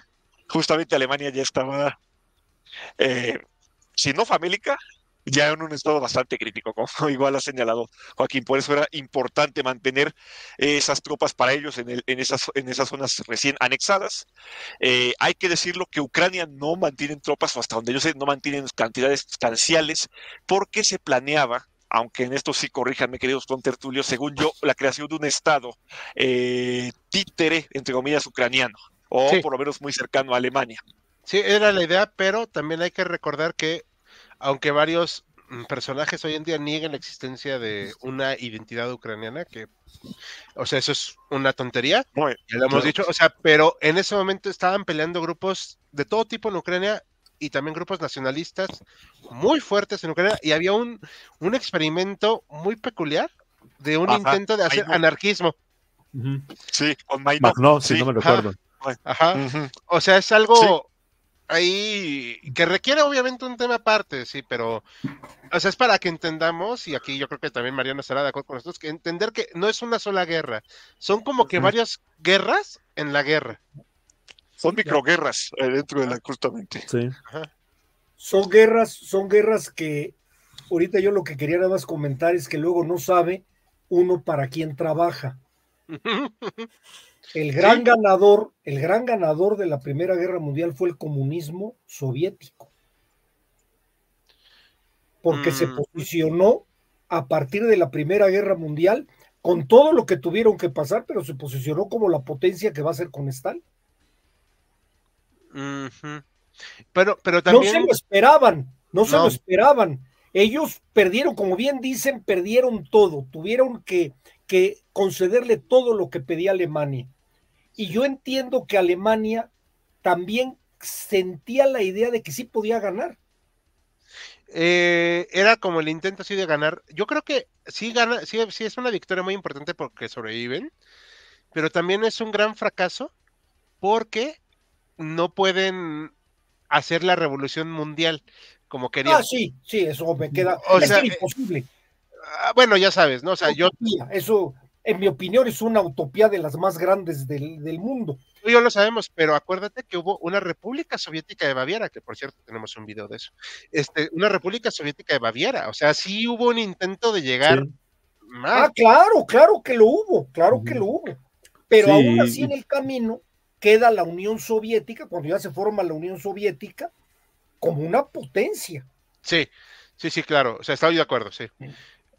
justamente Alemania ya estaba, eh, si no famélica, ya en un estado bastante crítico, como igual ha señalado Joaquín. Por eso era importante mantener esas tropas para ellos en, esas, en esas zonas recién anexadas. Eh, hay que decirlo que Ucrania no mantiene tropas, o hasta donde yo sé, no mantienen cantidades sustanciales, porque se planeaba aunque en esto sí corríjanme, queridos contertulios, según yo, la creación de un Estado eh, títere, entre comillas, ucraniano, o por lo menos muy cercano a Alemania. Sí, era la idea, pero también hay que recordar que aunque varios mm, personajes hoy en día niegan la existencia de una identidad ucraniana, que, o sea, eso es una tontería, ya lo hemos dicho, o sea, pero en ese momento estaban peleando grupos de todo tipo en Ucrania y también grupos nacionalistas muy fuertes en Ucrania, y había un, un experimento muy peculiar de un intento de hacer anarquismo. Sí, con no, si no me recuerdo. Ajá. O sea, es algo ahí que requiere obviamente un tema aparte, sí, pero o sea, es para que entendamos, y aquí yo creo que también Mariano estará de acuerdo con nosotros, que entender que no es una sola guerra, son como que varias guerras en la guerra. Son microguerras eh, dentro de la justamente. Sí. Son guerras, son guerras que ahorita yo lo que quería nada más comentar es que luego no sabe uno para quién trabaja. El gran ganador, el gran ganador de la Primera Guerra Mundial fue el comunismo soviético. Porque se mm. posicionó a partir de la Primera Guerra Mundial con todo lo que tuvieron que pasar, pero se posicionó como la potencia que va a ser con Stalin. Pero, pero también. No se lo esperaban, no se lo esperaban. Ellos perdieron, como bien dicen, perdieron todo. Tuvieron que, que concederle todo lo que pedía Alemania. Y yo entiendo que Alemania también sentía la idea de que sí podía ganar. Eh, era como el intento así de ganar. Yo creo que sí gana, sí, sí es una victoria muy importante porque sobreviven, pero también es un gran fracaso porque no pueden hacer la revolución mundial como querían. Ah, sí, sí, eso me queda o sea, eh, imposible. Ah, bueno, ya sabes, ¿no? O sea, yo. Eso, en mi opinión, es una utopía de las más grandes del, del mundo. Tú y yo lo sabemos, pero acuérdate que hubo una República Soviética de Baviera, que por cierto tenemos un video de eso. Este, una República Soviética de Baviera, o sea, sí hubo un intento de llegar más. Ah, claro, claro que lo hubo, claro que lo hubo. Pero aún así en el camino queda la Unión Soviética, cuando ya se forma la Unión Soviética, como una potencia. Sí, sí, sí, claro, o sea, estoy de acuerdo, sí.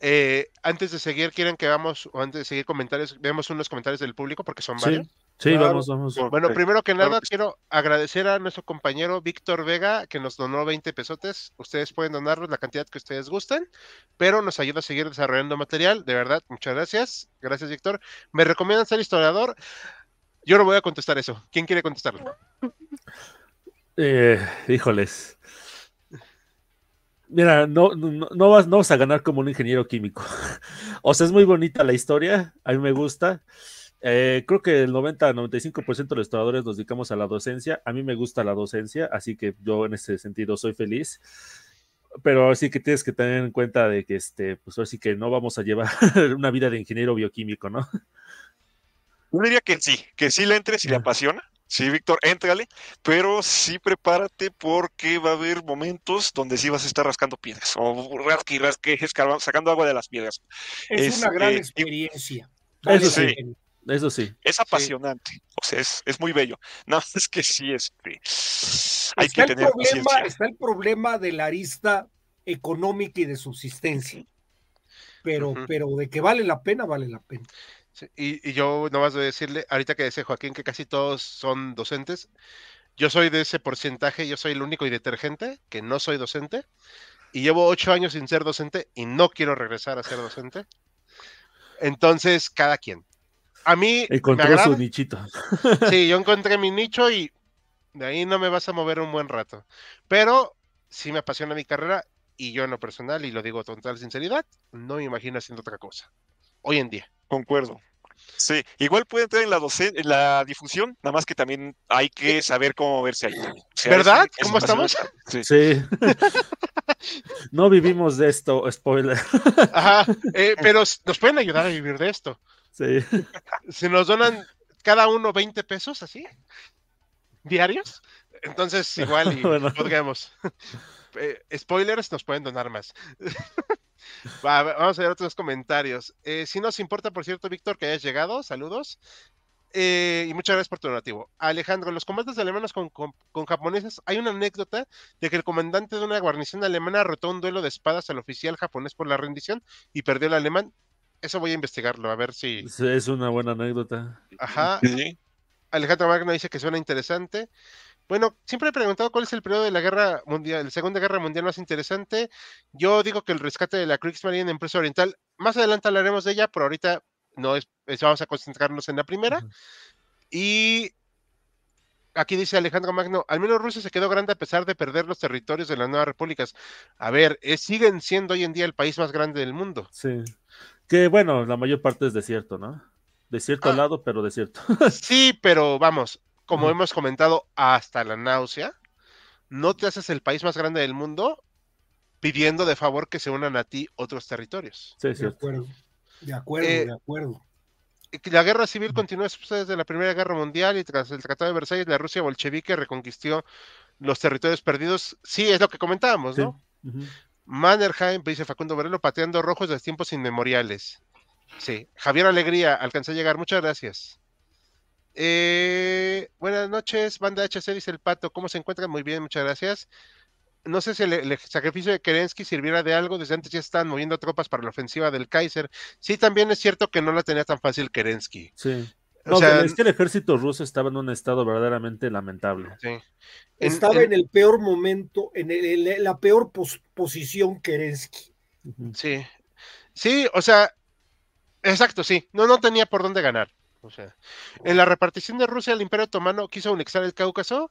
Eh, antes de seguir, ¿quieren que vamos, o antes de seguir comentarios, veamos unos comentarios del público porque son varios? Sí, vamos, vamos. Bueno, primero que nada, quiero agradecer a nuestro compañero Víctor Vega, que nos donó 20 pesotes. Ustedes pueden donarnos la cantidad que ustedes gusten, pero nos ayuda a seguir desarrollando material. De verdad, muchas gracias. Gracias, Víctor. ¿Me recomiendan ser historiador? Yo no voy a contestar eso. ¿Quién quiere contestarlo? Eh, híjoles. Mira, no, no, vas, no vas a ganar como un ingeniero químico. o sea, es muy bonita la historia, a mí me gusta. Eh, creo que el 90-95% de los estudiadores nos dedicamos a la docencia. A mí me gusta la docencia, así que yo en ese sentido soy feliz. Pero sí que tienes que tener en cuenta de que, este, pues así que no vamos a llevar una vida de ingeniero bioquímico, ¿no? Yo diría que sí, que sí le entres y le apasiona Sí, Víctor, éntrale, pero sí prepárate porque va a haber momentos donde sí vas a estar rascando piedras o rasque y rasque, sacando agua de las piedras. Es, una gran experiencia. Eso sí. Eso sí. Es apasionante, o sea, es, es, muy bello. No, es que sí, este, hay que tener problema, Está el problema de la arista económica y de subsistencia, pero, pero de que vale la pena, vale la pena. Y, y, yo nomás voy a decirle, ahorita que dice Joaquín que casi todos son docentes, yo soy de ese porcentaje, yo soy el único y detergente que no soy docente, y llevo ocho años sin ser docente y no quiero regresar a ser docente. Entonces, cada quien. A mí. Encontró su nichito. Sí, yo encontré mi nicho y de ahí no me vas a mover un buen rato. Pero sí me apasiona mi carrera y yo en lo personal, y lo digo con total sinceridad, no me imagino haciendo otra cosa. Hoy en día. Concuerdo. Sí, igual puede entrar en la en la difusión, nada más que también hay que saber cómo verse ahí. ¿Verdad? ¿Cómo estamos? Sí. sí. no vivimos de esto, spoiler. Ajá, eh, pero nos pueden ayudar a vivir de esto. Sí. Si nos donan cada uno 20 pesos así, diarios, entonces igual y podríamos. Eh, spoilers, nos pueden donar más. Vamos a ver otros comentarios. Eh, si nos importa, por cierto, Víctor, que hayas llegado, saludos. Eh, y muchas gracias por tu donativo. Alejandro, en los combates alemanes con, con, japoneses hay una anécdota de que el comandante de una guarnición alemana rotó un duelo de espadas al oficial japonés por la rendición y perdió el alemán. Eso voy a investigarlo, a ver si. Es una buena anécdota. Ajá. Alejandro Magno dice que suena interesante. Bueno, siempre he preguntado cuál es el periodo de la guerra mundial, la Segunda Guerra Mundial más interesante. Yo digo que el rescate de la Kriegsmarine en Empresa Oriental, más adelante hablaremos de ella, pero ahorita no es, vamos a concentrarnos en la primera. Y aquí dice Alejandro Magno, al menos Rusia se quedó grande a pesar de perder los territorios de las nuevas repúblicas. A ver, siguen siendo hoy en día el país más grande del mundo. Sí. Que bueno, la mayor parte es desierto, ¿no? Desierto al ah. lado, pero desierto. sí, pero vamos, como hemos comentado hasta la náusea, no te haces el país más grande del mundo pidiendo de favor que se unan a ti otros territorios. Sí, de acuerdo, de acuerdo, eh, de acuerdo. La guerra civil continuó desde la Primera Guerra Mundial y tras el Tratado de Versalles, la Rusia bolchevique reconquistó los territorios perdidos. Sí, es lo que comentábamos, ¿no? Mannerheim, dice Facundo Varelo, pateando rojos de tiempos inmemoriales. Sí, Javier Alegría, alcancé a llegar, muchas gracias. Eh, buenas noches, banda HC, dice el pato, ¿cómo se encuentran? Muy bien, muchas gracias. No sé si el, sacrificio de Kerensky sirviera de algo, desde antes ya estaban moviendo tropas para la ofensiva del Kaiser. Sí, también es cierto que no la tenía tan fácil Kerensky. Sí. No, es que el ejército ruso estaba en un estado verdaderamente lamentable. Sí. Estaba en, el peor momento, en, la peor posición Kerensky. Sí. Sí, o sea, exacto, sí. No, no tenía por dónde ganar. O sea, en la repartición de Rusia, el Imperio Otomano quiso anexar el Cáucaso,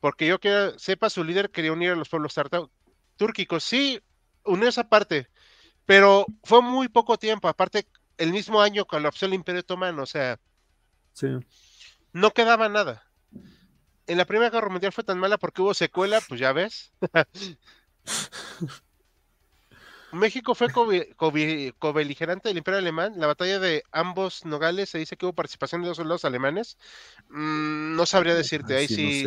porque yo que sepa, su líder quería unir a los pueblos túrquicos. Sí, unió esa parte, pero fue muy poco tiempo. Aparte, el mismo año colapsó el Imperio Otomano, o sea, sí. no quedaba nada. En la Primera Guerra Mundial fue tan mala porque hubo secuela, pues ya ves. México fue cobeligerante del Imperio Alemán. La batalla de ambos Nogales se dice que hubo participación de dos soldados alemanes. Mm, no sabría decirte, ahí sí.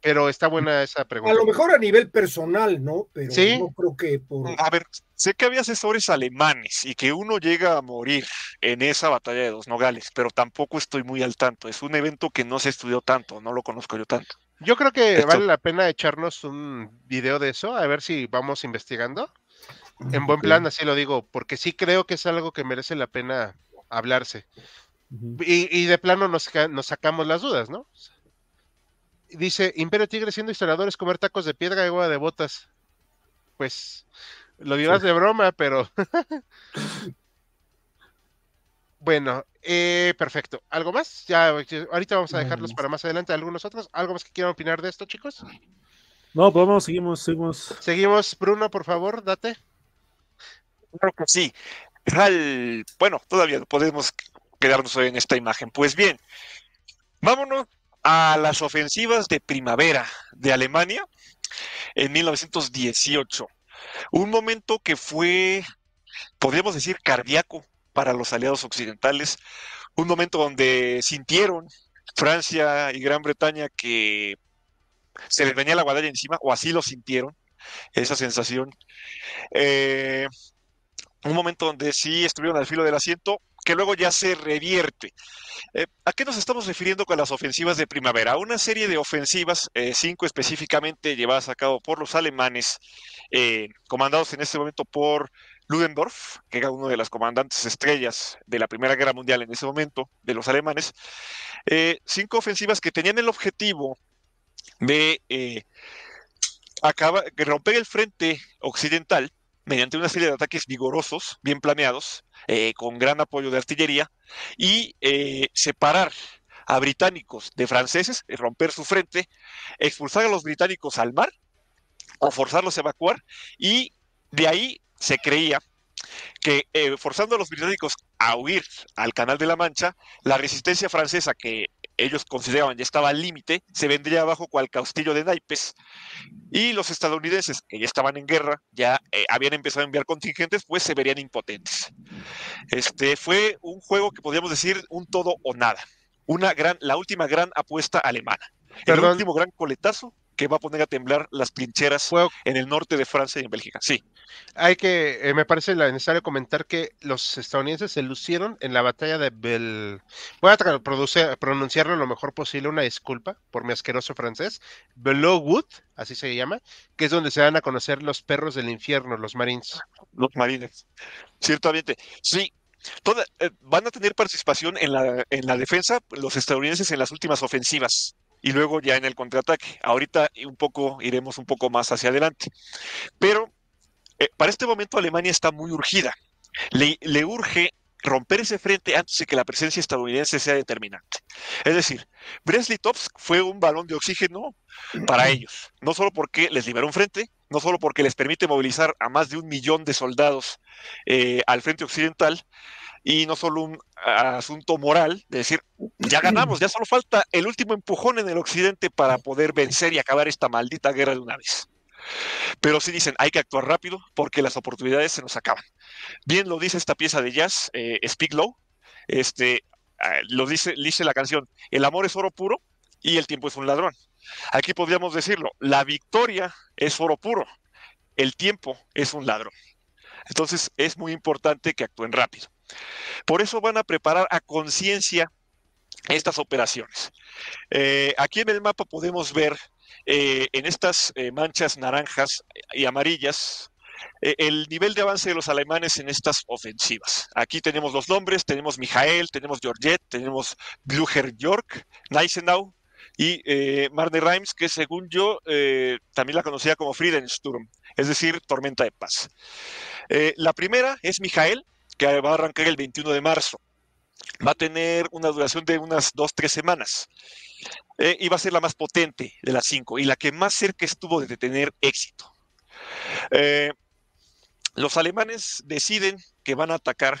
Pero está buena esa pregunta. A lo mejor a nivel personal, ¿no? Pero no creo que por. A ver, sé que había asesores alemanes y que uno llega a morir en esa batalla de dos Nogales, pero tampoco estoy muy al tanto. Es un evento que no se estudió tanto, no lo conozco yo tanto. Yo creo que vale la pena echarnos un video de eso, a ver si vamos investigando. En buen plan, así lo digo, porque sí creo que es algo que merece la pena hablarse. y, de plano nos, nos, sacamos las dudas, ¿no? Dice, Imperio Tigre siendo historiadores comer tacos de piedra y agua de botas. Pues lo dirás de broma, pero... bueno, eh, perfecto. ¿Algo más? Ya, ahorita vamos a dejarlos para más adelante. ¿Algunos otros? ¿Algo más que quieran opinar de esto, chicos? No, pues vamos, seguimos, seguimos. Seguimos, Bruno, por favor, date. Claro que sí. bueno, todavía podemos quedarnos hoy en esta imagen. Pues bien, vámonos a las ofensivas de primavera de Alemania en 1918. Un momento que fue, podríamos decir, cardíaco para los aliados occidentales. Un momento donde sintieron Francia y Gran Bretaña que se les venía la guadaña encima, o así lo sintieron, esa sensación. Eh, un momento donde sí estuvieron al filo del asiento que luego ya se revierte. Eh, ¿A qué nos estamos refiriendo con las ofensivas de primavera? Una serie de ofensivas, eh, cinco específicamente llevadas a cabo por los alemanes, eh, comandados en este momento por Ludendorff, que era uno de las comandantes estrellas de la Primera Guerra Mundial en ese momento, de los alemanes. cinco ofensivas que tenían el objetivo de romper el frente occidental mediante una serie de ataques vigorosos, bien planeados, eh, con gran apoyo de artillería, y eh, separar a británicos de franceses, eh, romper su frente, expulsar a los británicos al mar o forzarlos a evacuar, y de ahí se creía que forzando a los británicos a huir al Canal de la Mancha, la resistencia francesa que ellos consideraban ya estaba al límite, se vendría abajo cual castillo de naipes, y los estadounidenses, que ya estaban en guerra, ya eh, habían empezado a enviar contingentes, pues se verían impotentes. Este fue un juego que podríamos decir un todo o nada, una gran, la última gran apuesta alemana, el último gran coletazo que va a poner a temblar las trincheras en el norte de Francia y en Bélgica. Sí. Hay que, eh, me parece necesario comentar que los estadounidenses se lucieron en la batalla de Bel. Voy a pronunciarlo lo mejor posible, una disculpa por mi asqueroso francés. Belowwood, así se llama, que es donde se van a conocer los perros del infierno, los marines. Los marines, ciertamente. Sí, eh, van a tener participación en la, en la defensa los estadounidenses en las últimas ofensivas y luego ya en el contraataque. Ahorita un poco iremos un poco más hacia adelante. Pero eh, para este momento Alemania está muy urgida. Le, le urge romper ese frente antes de que la presencia estadounidense sea determinante. Es decir, Brest-Litovsk fue un balón de oxígeno para ellos, no solo porque les liberó un frente, no solo porque les permite movilizar a más de un millón de soldados eh, al frente occidental, y no solo un asunto moral de decir, ya ganamos, ya solo falta el último empujón en el occidente para poder vencer y acabar esta maldita guerra de una vez. Pero sí dicen, hay que actuar rápido porque las oportunidades se nos acaban. Bien lo dice esta pieza de jazz, eh, Speak Low, este, ah, lo dice, dice la canción, el amor es oro puro y el tiempo es un ladrón. Aquí podríamos decirlo, la victoria es oro puro, el tiempo es un ladrón. Entonces es muy importante que actúen rápido. Por eso van a preparar a conciencia estas operaciones. Eh, aquí en el mapa podemos ver eh, en estas eh, manchas naranjas y amarillas el nivel de avance de los alemanes en estas ofensivas. Aquí tenemos los nombres, tenemos Mijael, tenemos Georgette, tenemos Blücher York, Neisenau y Marne Reims, que según yo también la conocía como Friedensturm, es decir, tormenta de paz. la primera es Mijael, que va a arrancar el 21 de marzo. Va a tener una duración de unas dos, tres semanas. Eh, y va a ser la más potente de las cinco y la que más cerca estuvo de tener éxito. Eh, los alemanes deciden que van a atacar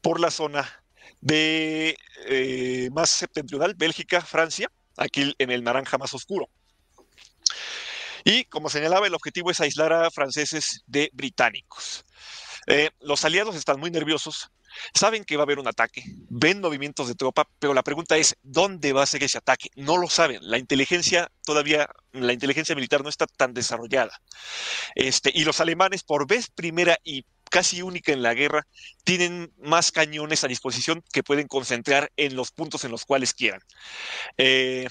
por la zona de eh, más septentrional, Bélgica, Francia, aquí en el naranja más oscuro. Y como señalaba, el objetivo es aislar a franceses de británicos. Los aliados están muy nerviosos, saben que va a haber un ataque, ven movimientos de tropa, pero la pregunta es, ¿dónde va a ser ese ataque? No lo saben. La inteligencia todavía, la inteligencia militar no está tan desarrollada. Este, y los alemanes, por vez primera y casi única en la guerra, tienen más cañones a disposición que pueden concentrar en los puntos en los cuales quieran. Eh,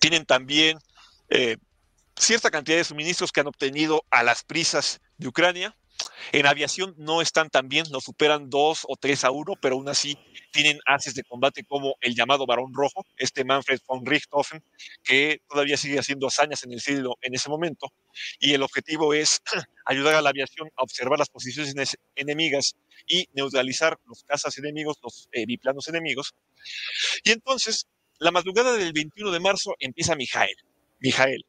tienen también eh, cierta cantidad de suministros que han obtenido a las prisas de Ucrania, en aviación no están tan bien, lo superan dos o tres a uno, pero aún así tienen haces de combate como el llamado Barón Rojo, este Manfred von Richthofen, que todavía sigue haciendo hazañas en el cielo en ese momento. Y el objetivo es ayudar a la aviación a observar las posiciones enemigas y neutralizar los cazas enemigos, los eh, biplanos enemigos. Y entonces, la madrugada del 21 de marzo empieza Mijael. Mijael,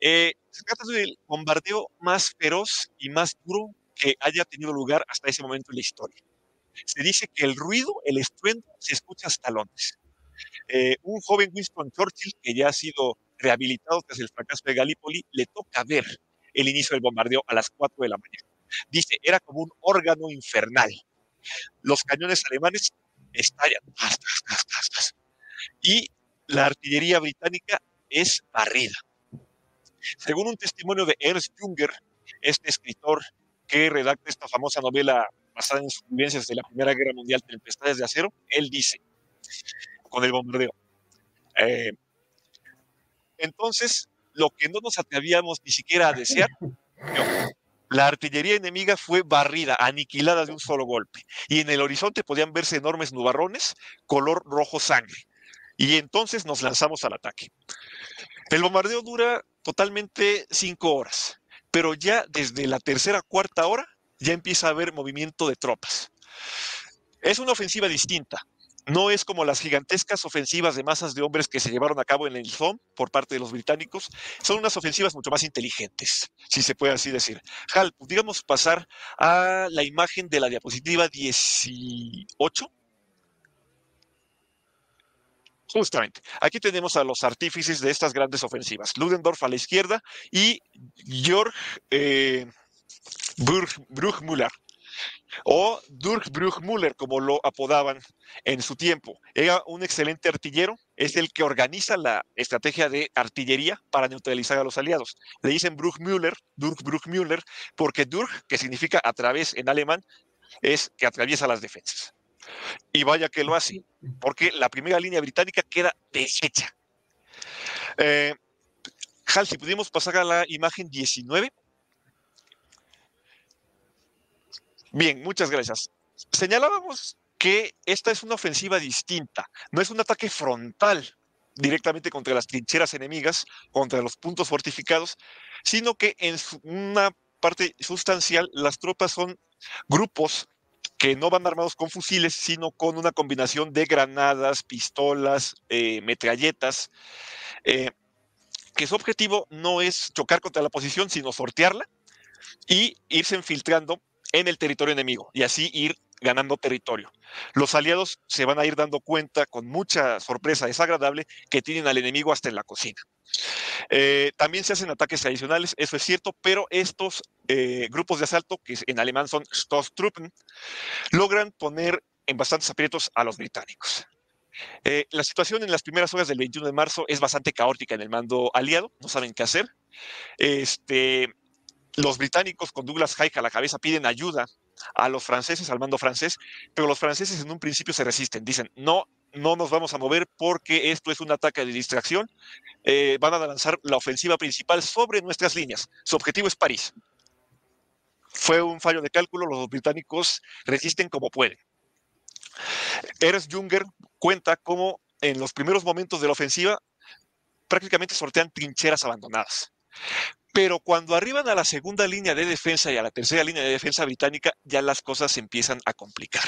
eh, se trata del bombardeo más feroz y más duro que haya tenido lugar hasta ese momento en la historia. Se dice que el ruido, el estruendo, se escucha hasta Londres. Eh, un joven Winston Churchill, que ya ha sido rehabilitado tras el fracaso de Gallipoli, le toca ver el inicio del bombardeo a las 4 de la mañana. Dice, era como un órgano infernal. Los cañones alemanes estallan. Y la artillería británica es barrida. Según un testimonio de Ernst Junger, este escritor que redacta esta famosa novela basada en sus vivencias de la Primera Guerra Mundial, Tempestades de Acero, él dice, con el bombardeo, eh, entonces, lo que no nos atrevíamos ni siquiera a desear, la artillería enemiga fue barrida, aniquilada de un solo golpe, y en el horizonte podían verse enormes nubarrones color rojo sangre. Y entonces nos lanzamos al ataque. El bombardeo dura totalmente cinco horas, pero ya desde la tercera cuarta hora ya empieza a haber movimiento de tropas. Es una ofensiva distinta. No es como las gigantescas ofensivas de masas de hombres que se llevaron a cabo en el Somme por parte de los británicos. Son unas ofensivas mucho más inteligentes, si se puede así decir. Hal, digamos pasar a la imagen de la diapositiva 18. Justamente, aquí tenemos a los artífices de estas grandes ofensivas. Ludendorff a la izquierda y Georg eh, Bruchmüller o Dirk Bruchmüller, como lo apodaban en su tiempo. Era un excelente artillero, es el que organiza la estrategia de artillería para neutralizar a los aliados. Le dicen Bruchmüller, Dirk Bruchmüller, porque Dirk, que significa a través en alemán, es que atraviesa las defensas. Y vaya que lo hace, porque la primera línea británica queda deshecha. Eh, Hal, si pudimos pasar a la imagen 19. Bien, muchas gracias. Señalábamos que esta es una ofensiva distinta, no es un ataque frontal directamente contra las trincheras enemigas, contra los puntos fortificados, sino que en una parte sustancial las tropas son grupos que no van armados con fusiles, sino con una combinación de granadas, pistolas, eh, metralletas, eh, que su objetivo no es chocar contra la posición, sino sortearla y irse infiltrando en el territorio enemigo y así ir ganando territorio. Los aliados se van a ir dando cuenta con mucha sorpresa desagradable que tienen al enemigo hasta en la cocina. Eh, también se hacen ataques adicionales, eso es cierto, pero estos eh, grupos de asalto, que en alemán son Stoßtruppen, logran poner en bastantes aprietos a los británicos. Eh, la situación en las primeras horas del 21 de marzo es bastante caótica en el mando aliado, no saben qué hacer. Este, los británicos con Douglas Haig a la cabeza piden ayuda a los franceses, al mando francés, pero los franceses en un principio se resisten, dicen, no, no nos vamos a mover porque esto es un ataque de distracción, eh, van a lanzar la ofensiva principal sobre nuestras líneas, su objetivo es París. Fue un fallo de cálculo, los británicos resisten como pueden. Ernst Junger cuenta cómo en los primeros momentos de la ofensiva prácticamente sortean trincheras abandonadas. Pero cuando arriban a la segunda línea de defensa y a la tercera línea de defensa británica, ya las cosas se empiezan a complicar.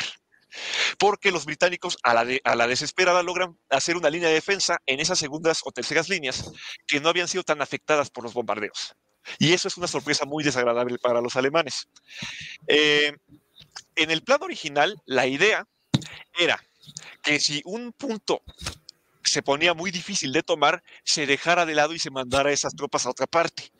Porque los británicos a la, a la desesperada logran hacer una línea de defensa en esas segundas o terceras líneas que no habían sido tan afectadas por los bombardeos. Y eso es una sorpresa muy desagradable para los alemanes. Eh, en el plan original, la idea era que si un punto se ponía muy difícil de tomar, se dejara de lado y se mandara esas tropas a otra parte.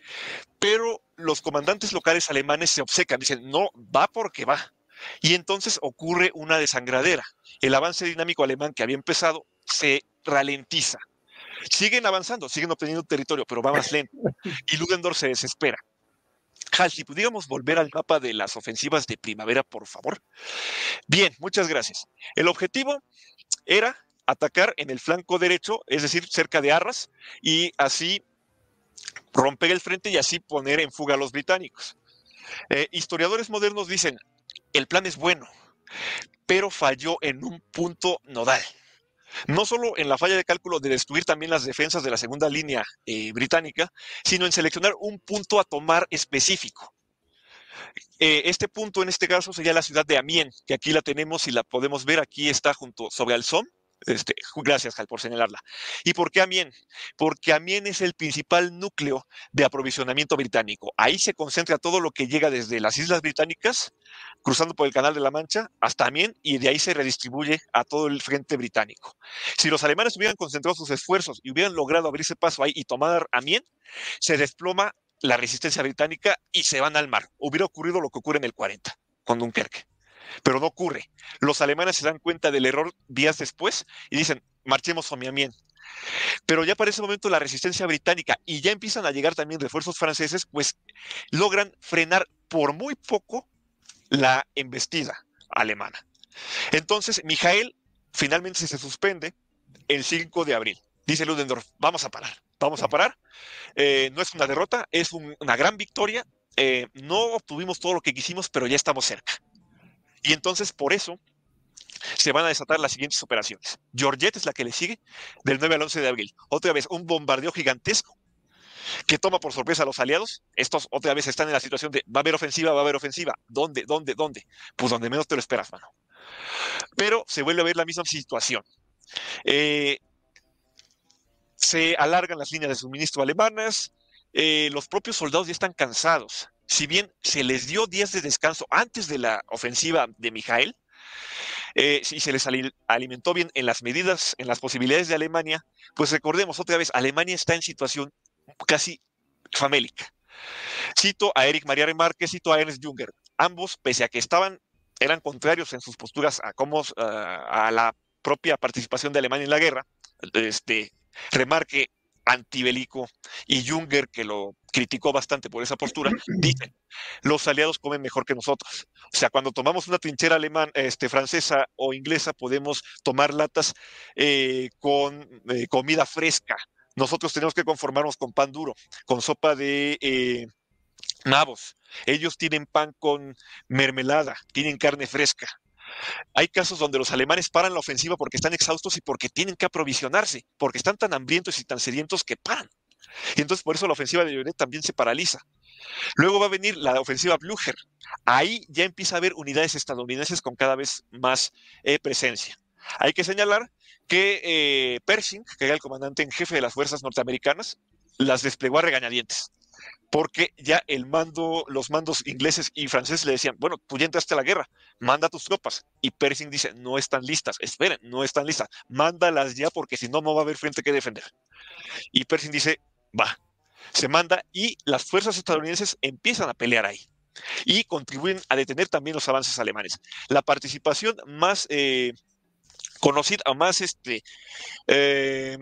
Pero los comandantes locales alemanes se obcecan, dicen, no, va porque va. Y entonces ocurre una desangradera. El avance dinámico alemán que había empezado se ralentiza. Siguen avanzando, siguen obteniendo territorio, pero va más lento. Y Ludendorff se desespera. Hal, si pudiéramos volver al mapa de las ofensivas de primavera, por favor. Bien, muchas gracias. El objetivo era atacar en el flanco derecho, es decir, cerca de Arras, y así romper el frente y así poner en fuga a los británicos. Eh, historiadores modernos dicen, el plan es bueno, pero falló en un punto nodal. No solo en la falla de cálculo de destruir también las defensas de la segunda línea eh, británica, sino en seleccionar un punto a tomar específico. Eh, este punto en este caso sería la ciudad de Amiens, que aquí la tenemos y la podemos ver, aquí está junto sobre Somme, este, gracias, Hal, por señalarla. ¿Y por qué Amien? Porque Amien es el principal núcleo de aprovisionamiento británico. Ahí se concentra todo lo que llega desde las Islas Británicas, cruzando por el Canal de la Mancha, hasta Amien, y de ahí se redistribuye a todo el frente británico. Si los alemanes hubieran concentrado sus esfuerzos y hubieran logrado abrirse paso ahí y tomar Amien, se desploma la resistencia británica y se van al mar. Hubiera ocurrido lo que ocurre en el 40 con Dunkerque pero no ocurre. Los alemanes se dan cuenta del error días después y dicen, marchemos a Miamien. Pero ya para ese momento la resistencia británica y ya empiezan a llegar también refuerzos franceses, pues logran frenar por muy poco la embestida alemana. Entonces, Mijael finalmente se suspende el 5 de abril. Dice Ludendorff, vamos a parar, vamos a parar. Eh, no es una derrota, es una gran victoria. Eh, no obtuvimos todo lo que quisimos, pero ya estamos cerca. Y entonces, por eso, se van a desatar las siguientes operaciones. Georgette es la que le sigue, del 9 al 11 de abril. Otra vez, un bombardeo gigantesco que toma por sorpresa a los aliados. Estos otra vez están en la situación de va a haber ofensiva, va a haber ofensiva. ¿Dónde? ¿Dónde? ¿Dónde? Pues donde menos te lo esperas, mano. Pero se vuelve a ver la misma situación. Eh, se alargan las líneas de suministro alemanas, eh, los propios soldados ya están cansados. Si bien se les dio días de descanso antes de la ofensiva de Mijael, eh, si se les alimentó bien en las medidas, en las posibilidades de Alemania, pues recordemos otra vez, Alemania está en situación casi famélica. Cito a Eric María Remarque, cito a Ernst Junger. Ambos, pese a que estaban, eran contrarios en sus posturas a, cómo, a la propia participación de Alemania en la guerra, este, Remarque antibelico y Junger, que lo criticó bastante por esa postura, dice, los aliados comen mejor que nosotros. O sea, cuando tomamos una trinchera alemana, este, francesa o inglesa, podemos tomar latas eh, con eh, comida fresca. Nosotros tenemos que conformarnos con pan duro, con sopa de eh, nabos. Ellos tienen pan con mermelada, tienen carne fresca. Hay casos donde los alemanes paran la ofensiva porque están exhaustos y porque tienen que aprovisionarse, porque están tan hambrientos y tan sedientos que paran. Y entonces por eso la ofensiva de Lloret también se paraliza. Luego va a venir la ofensiva Blücher. Ahí ya empieza a haber unidades estadounidenses con cada vez más eh, presencia. Hay que señalar que eh, Pershing, que era el comandante en jefe de las fuerzas norteamericanas, las desplegó a regañadientes porque ya el mando, los mandos ingleses y franceses le decían, bueno, tú ya entraste a la guerra, manda tus tropas. Y Pershing dice, no están listas, esperen, no están listas, mándalas ya porque si no, no va a haber frente que defender. Y Pershing dice, va, se manda y las fuerzas estadounidenses empiezan a pelear ahí y contribuyen a detener también los avances alemanes. La participación más eh, conocida, más este, eh,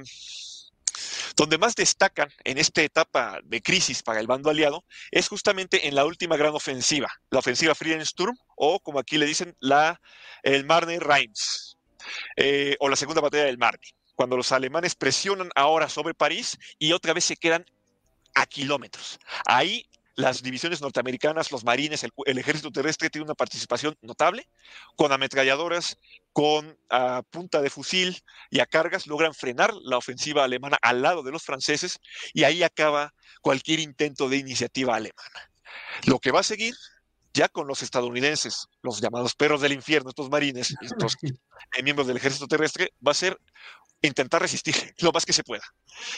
donde más destacan en esta etapa de crisis para el bando aliado es justamente en la última gran ofensiva, la ofensiva Friedensturm o como aquí le dicen, la, el Marne Reims eh, o la segunda batalla del Marne, cuando los alemanes presionan ahora sobre París y otra vez se quedan a kilómetros. Ahí las divisiones norteamericanas, los marines, el, ejército terrestre tiene una participación notable, con ametralladoras, con ah, punta de fusil y a cargas, logran frenar la ofensiva alemana al lado de los franceses y ahí acaba cualquier intento de iniciativa alemana. Lo que va a seguir ya con los estadounidenses, los llamados perros del infierno, estos marines, estos miembros del ejército terrestre, va a ser intentar resistir lo más que se pueda.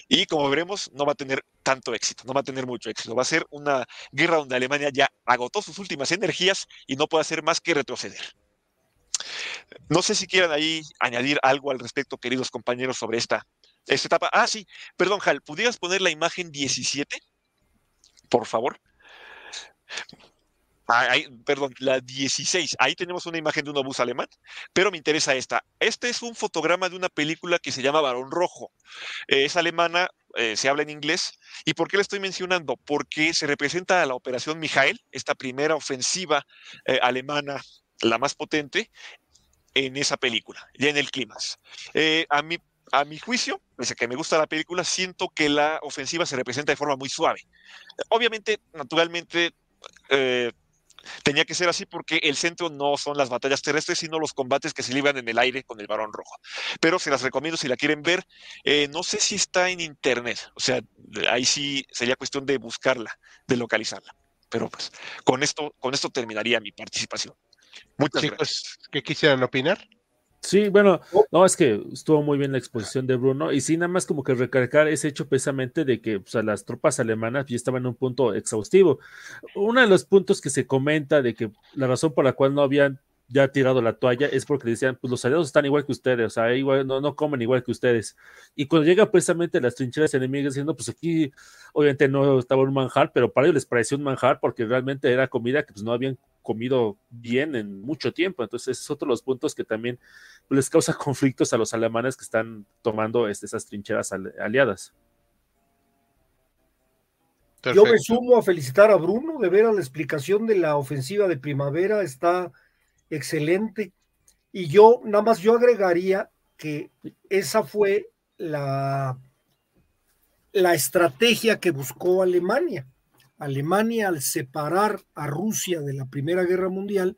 Y como veremos, no va a tener tanto éxito, no va a tener mucho éxito. Va a ser una guerra donde Alemania ya agotó sus últimas energías y no puede hacer más que retroceder. No sé si quieran ahí añadir algo al respecto, queridos compañeros, sobre esta, esta etapa. Ah, sí, perdón, Hal, ¿pudieras poner la imagen 17? Por favor. Ah, perdón, la 16. Ahí tenemos una imagen de un obús alemán, pero me interesa esta. Este es un fotograma de una película que se llama Barón Rojo. Eh, es alemana, eh, se habla en inglés. ¿Y por qué la estoy mencionando? Porque se representa a la Operación Mijael, esta primera ofensiva eh, alemana, la más potente, en esa película, ya en el clímax. a mi a mi juicio, pese que me gusta la película, siento que la ofensiva se representa de forma muy suave. Obviamente, naturalmente, tenía que ser así porque el centro no son las batallas terrestres, sino los combates que se libran en el aire con el varón rojo. Pero se las recomiendo si la quieren ver. Eh, no sé si está en internet, o sea, ahí sí sería cuestión de buscarla, de localizarla. Pero pues con esto, con esto terminaría mi participación. Muchas gracias. ¿Qué quisieran opinar? Sí, bueno, oh. no, es que estuvo muy bien la exposición de Bruno y sí, nada más como que recargar ese hecho precisamente de que las tropas alemanas ya estaban en un punto exhaustivo. Uno de los puntos que se comenta de que la razón por la cual no habían ya tirado la toalla es porque decían, pues los aliados están igual que ustedes, o sea, igual, no, no comen igual que ustedes. Y cuando llega precisamente las trincheras enemigas diciendo, pues aquí obviamente no estaba un manjar, pero para ellos les pareció un manjar porque realmente era comida que pues no habían comido bien en mucho tiempo. Entonces, es otro de los puntos que también les causa conflictos a los alemanes que están tomando este, esas trincheras aliadas. Yo me sumo a felicitar a Bruno, de ver a la explicación de la ofensiva de primavera está excelente. Y yo, nada más yo agregaría que esa fue la, la estrategia que buscó Alemania. Alemania, al separar a Rusia de la Primera Guerra Mundial,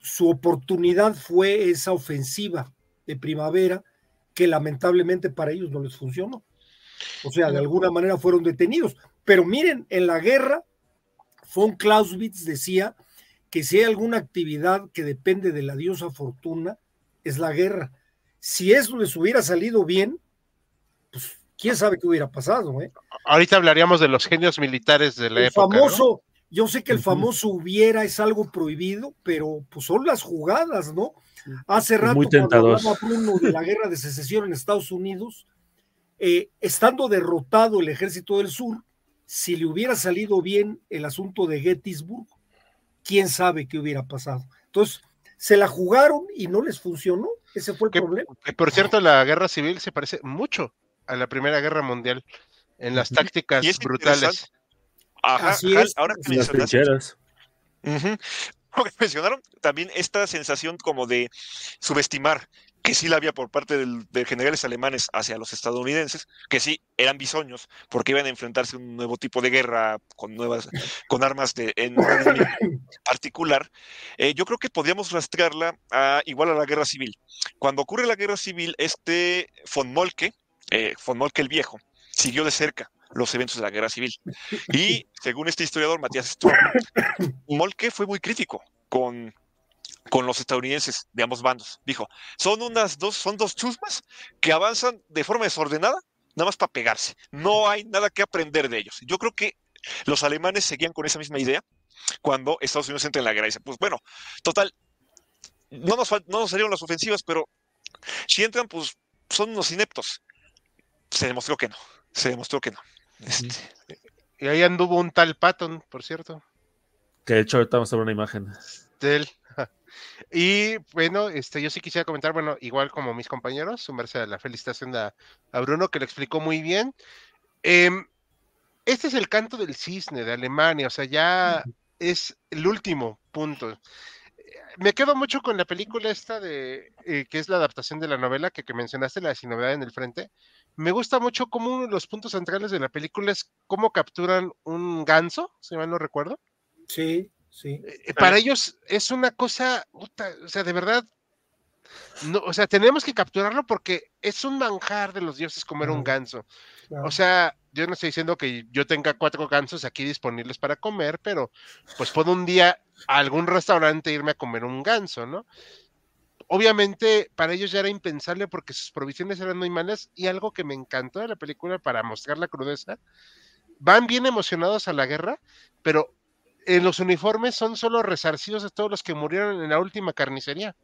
su oportunidad fue esa ofensiva de primavera que lamentablemente para ellos no les funcionó. O sea, de alguna manera fueron detenidos. Pero miren, en la guerra, von Clausewitz decía que si hay alguna actividad que depende de la diosa fortuna, es la guerra. Si eso les hubiera salido bien, quién sabe qué hubiera pasado. ¿eh? Ahorita hablaríamos de los genios militares de la el época. Famoso, Yo sé que el famoso hubiera es algo prohibido, pero pues son las jugadas, ¿no? Hace rato, Muy cuando Bruno de la guerra de secesión en Estados Unidos, eh, estando derrotado el ejército del sur, si le hubiera salido bien el asunto de Gettysburg, quién sabe qué hubiera pasado. Entonces, se la jugaron y no les funcionó. Ese fue el Que- problema. que, por cierto, la guerra civil se parece mucho a la Primera Guerra Mundial en las tácticas brutales. Ajá, Así ajá, es. ahora que. Lo que mencionaron, también esta sensación como de subestimar que sí la había por parte del- de generales alemanes hacia los estadounidenses, que sí eran bisoños, porque iban a enfrentarse a un nuevo tipo de guerra con nuevas, con armas de en particular. Eh, yo creo que podríamos rastrearla a, igual a la guerra civil. Cuando ocurre la guerra civil, este von Moltke, eh, von el viejo, siguió de cerca los eventos de la guerra civil. Y según este historiador, Matías Sturm, Molke fue muy crítico con, con los estadounidenses de ambos bandos. Dijo, son unas dos, son dos chusmas que avanzan de forma desordenada, nada más para pegarse. No hay nada que aprender de ellos. Yo creo que los alemanes seguían con esa misma idea cuando Estados Unidos entra en la guerra. Dice, pues bueno, total, no nos, no nos salieron las ofensivas, pero si entran, pues son unos ineptos. Se demostró que no. Se demostró que no. Este, Y ahí anduvo un tal Patton, por cierto, Que de hecho ahorita vamos a ver una imagen. de él. Y bueno, este, yo sí quisiera comentar, bueno, igual como mis compañeros, sumarse a la felicitación a, a Bruno, que lo explicó muy bien. Em, este es el canto del cisne de Alemania, o sea, ya es el último punto. Me quedo mucho con la película esta de, eh, que es la adaptación de la novela que, que mencionaste, la de Sin Novedad en el Frente. Me gusta mucho cómo uno de los puntos centrales de la película es cómo capturan un ganso, si mal no recuerdo. Sí, sí. Eh, para ellos es una cosa, puta, o sea, de verdad, no, o sea, tenemos que capturarlo porque es un manjar de los dioses comer un ganso. O sea, yo no estoy diciendo que yo tenga cuatro gansos aquí disponibles para comer, pero pues puedo un día a algún restaurante irme a comer un ganso, ¿no? Obviamente para ellos ya era impensable porque sus provisiones eran muy malas y algo que me encantó de la película para mostrar la crudeza, van bien emocionados a la guerra, pero en los uniformes son solo resarcidos de todos los que murieron en la última carnicería.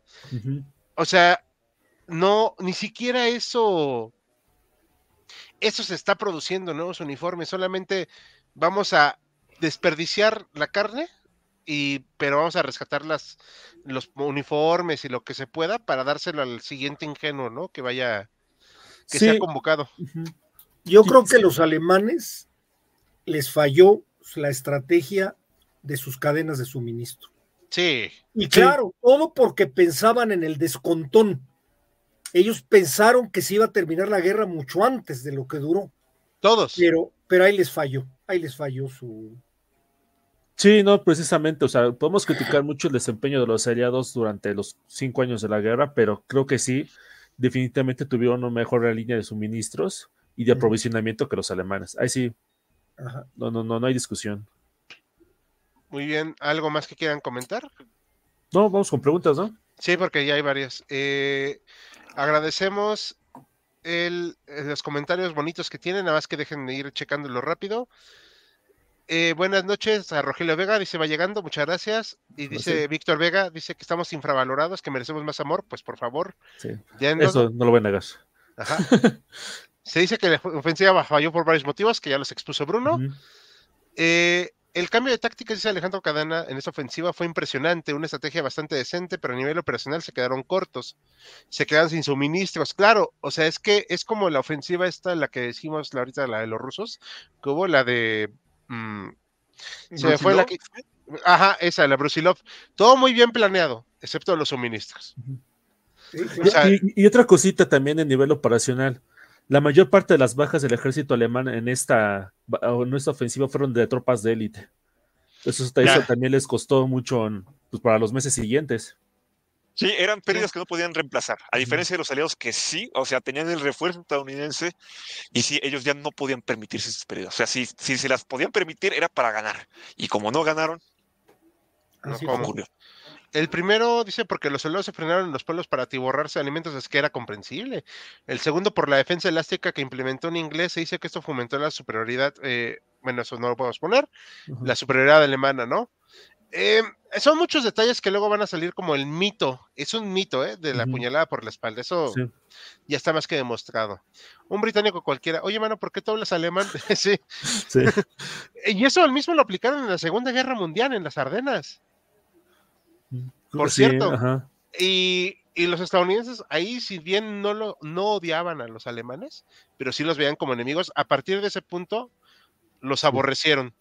O sea, no, ni siquiera eso, eso se está produciendo, nuevos uniformes, solamente vamos a desperdiciar la carne y, pero vamos a rescatar las, los uniformes y lo que se pueda para dárselo al siguiente ingenuo, ¿no? Que vaya, que sea convocado. Yo Sí, creo que sí. los alemanes les falló la estrategia de sus cadenas de suministro. Sí, Y claro, todo porque pensaban en el descontón. Ellos pensaron que se iba a terminar la guerra mucho antes de lo que duró, todos. pero, pero ahí les falló, ahí les falló su... Sí, no, precisamente, o sea, podemos criticar mucho el desempeño de los aliados durante los cinco años de la guerra, pero creo que sí, definitivamente tuvieron una mejor línea de suministros y de aprovisionamiento que los alemanes. Ahí sí, Ajá. no, no, no, no hay discusión. Muy bien, ¿algo más que quieran comentar? No, vamos con preguntas, ¿no? Sí, porque ya hay varias. Eh, agradecemos el, eh, los comentarios bonitos que tienen, nada más que dejen de ir checándolo rápido. Eh, buenas noches a Rogelio Vega, dice va llegando, muchas gracias. Y dice Gracias. Víctor Vega, dice que estamos infravalorados, que merecemos más amor, pues por favor, Sí, eso no lo voy a negar. Ajá. Se dice que la ofensiva falló por varios motivos, que ya los expuso Bruno. Eh, el cambio de táctica, dice Alejandro Cadena, en esta ofensiva fue impresionante, una estrategia bastante decente, pero a nivel operacional se quedaron cortos, se quedaron sin suministros. Claro, o sea, es que es como la ofensiva esta, la que decimos la ahorita, la de los rusos, que hubo la de mm, se me fue la que... Ajá, esa, la Brusilov. Todo muy bien planeado, excepto los suministros. y, otra cosita también en nivel operacional. La mayor parte de las bajas del ejército alemán en esta, en esta ofensiva fueron de tropas de élite. Eso, eso también les costó mucho pues, para los meses siguientes. Sí, eran pérdidas que no podían reemplazar, a diferencia de los aliados que sí, o sea, tenían el refuerzo estadounidense y sí, ellos ya no podían permitirse esas pérdidas. O sea, si, si se las podían permitir era para ganar. Y como no ganaron, no ocurrió. El primero dice porque los soldados se frenaron en los pueblos para atiborrarse de alimentos, es que era comprensible. El segundo por la defensa elástica que implementó en inglés, se dice que esto fomentó la superioridad, eh, bueno, eso no lo podemos poner, la superioridad alemana, ¿no? Eh, son muchos detalles que luego van a salir como el mito. Es un mito, ¿eh? De la puñalada por la espalda. Eso ya está más que demostrado. Un británico cualquiera. Oye, mano, ¿por qué tú hablas alemán? sí. y eso al mismo lo aplicaron en la Segunda Guerra Mundial, en las Ardenas. Por cierto. Y, y, los estadounidenses ahí, si bien no, lo, no odiaban a los alemanes, pero sí los veían como enemigos, a partir de ese punto los aborrecieron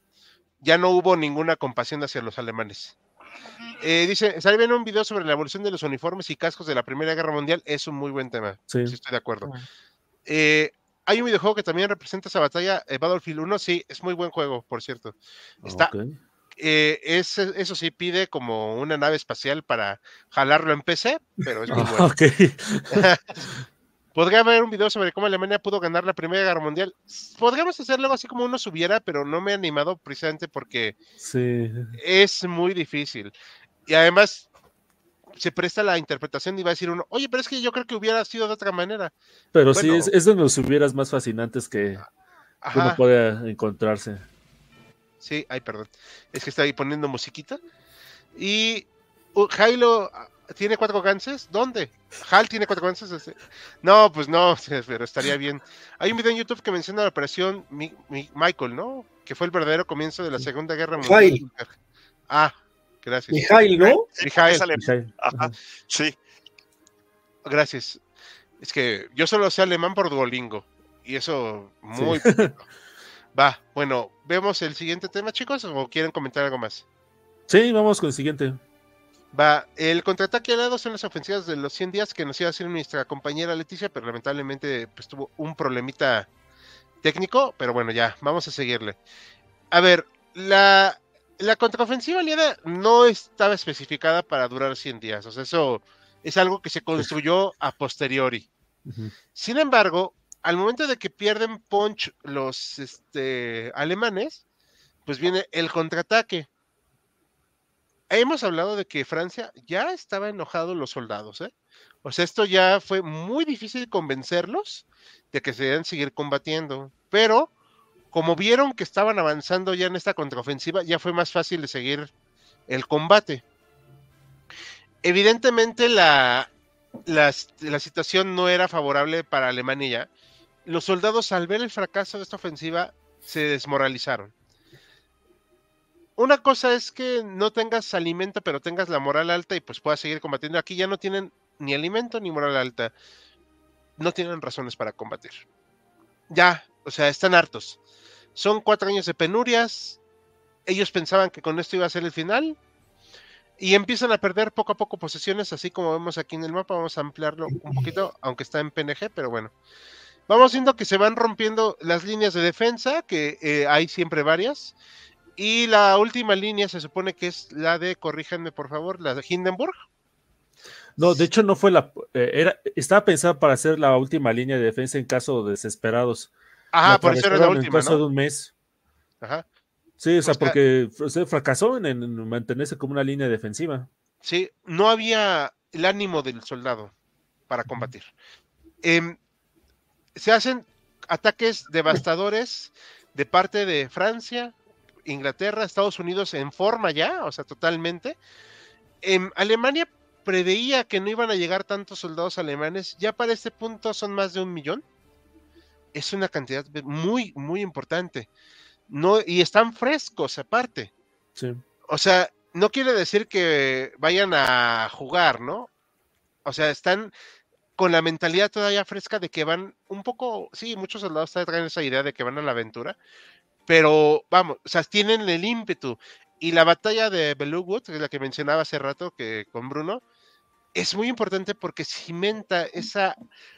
ya no hubo ninguna compasión hacia los alemanes. Eh, dice, sale bien un video sobre la evolución de los uniformes y cascos de la Primera Guerra Mundial. Es un muy buen tema. Sí, estoy de acuerdo. Eh, hay un videojuego que también representa esa batalla, eh, Battlefield 1. Sí, es muy buen juego, por cierto. Está, es, eso sí, pide como una nave espacial para jalarlo en PC, pero es muy bueno. Podría haber un video sobre cómo Alemania pudo ganar la Primera Guerra Mundial. Podríamos hacerlo así como uno subiera, pero no me he animado precisamente porque es muy difícil. Y además se presta la interpretación y va a decir uno, oye, pero es que yo creo que hubiera sido de otra manera. Pero sí, es, de los hubieras más fascinantes que uno puede encontrarse. Sí, ay, perdón. Es que está ahí poniendo musiquita. Y uh, Jailo ¿Tiene cuatro ganses? ¿Dónde? ¿Hal tiene cuatro ganses? No, pues no, pero estaría bien. Hay un video en YouTube que menciona la operación Michael, ¿no? Que fue el verdadero comienzo de la Segunda Guerra Mundial. Ah, gracias. Mijail, ¿no? Mijail. Ajá, sí. Gracias. Es que yo solo sé alemán por Duolingo. Y eso muy Va, bueno, ¿vemos el siguiente tema, chicos? ¿O quieren comentar algo más? Sí, vamos con el siguiente. Va, el contraataque alado son las ofensivas de los 100 días que nos iba a hacer nuestra compañera Leticia, pero lamentablemente pues tuvo un problemita técnico, pero bueno, ya, vamos a seguirle. A ver, la, la contraofensiva aliada no estaba especificada para durar 100 días, o sea, eso es algo que se construyó a posteriori. Sin embargo, al momento de que pierden punch los este, alemanes, pues viene el contraataque hemos hablado de que Francia ya estaba enojado los soldados, ¿eh? O sea, esto ya fue muy difícil convencerlos de que se debían seguir combatiendo, pero como vieron que estaban avanzando ya en esta contraofensiva, ya fue más fácil de seguir el combate. Evidentemente la, la, la situación no era favorable para Alemania Los soldados al ver el fracaso de esta ofensiva se desmoralizaron una cosa es que no tengas alimento, pero tengas la moral alta y pues puedas seguir combatiendo. Aquí ya no tienen ni alimento ni moral alta. No tienen razones para combatir. Ya, o sea, están hartos. Son cuatro años de penurias. Ellos pensaban que con esto iba a ser el final. Y empiezan a perder poco a poco posesiones, así como vemos aquí en el mapa. Vamos a ampliarlo un poquito, aunque está en PNG, pero bueno. Vamos viendo que se van rompiendo las líneas de defensa, que eh, hay siempre varias y la última línea se supone que es la de, corríjanme por favor, la de Hindenburg. No, de hecho no fue la, eh, era, estaba pensada para ser la última línea de defensa en caso de desesperados. Ajá, por eso era la última, En caso de un mes. Ajá. Sí, o sea, pues porque se fracasó en, mantenerse como una línea defensiva. Sí, no había el ánimo del soldado para combatir. Em, se hacen ataques devastadores de parte de Francia, Inglaterra, Estados Unidos en forma ya, o sea, totalmente. En Alemania preveía que no iban a llegar tantos soldados alemanes, ya para este punto son más de un millón. Es una cantidad muy, muy importante. No, y están frescos aparte. O sea, no quiere decir que vayan a jugar, ¿no? O sea, están con la mentalidad todavía fresca de que van un poco, sí, muchos soldados traen esa idea de que van a la aventura, pero vamos, o sea, tienen el ímpetu. Y la batalla de Belugut, que es la que mencionaba hace rato que con Bruno, es muy importante porque cimenta esa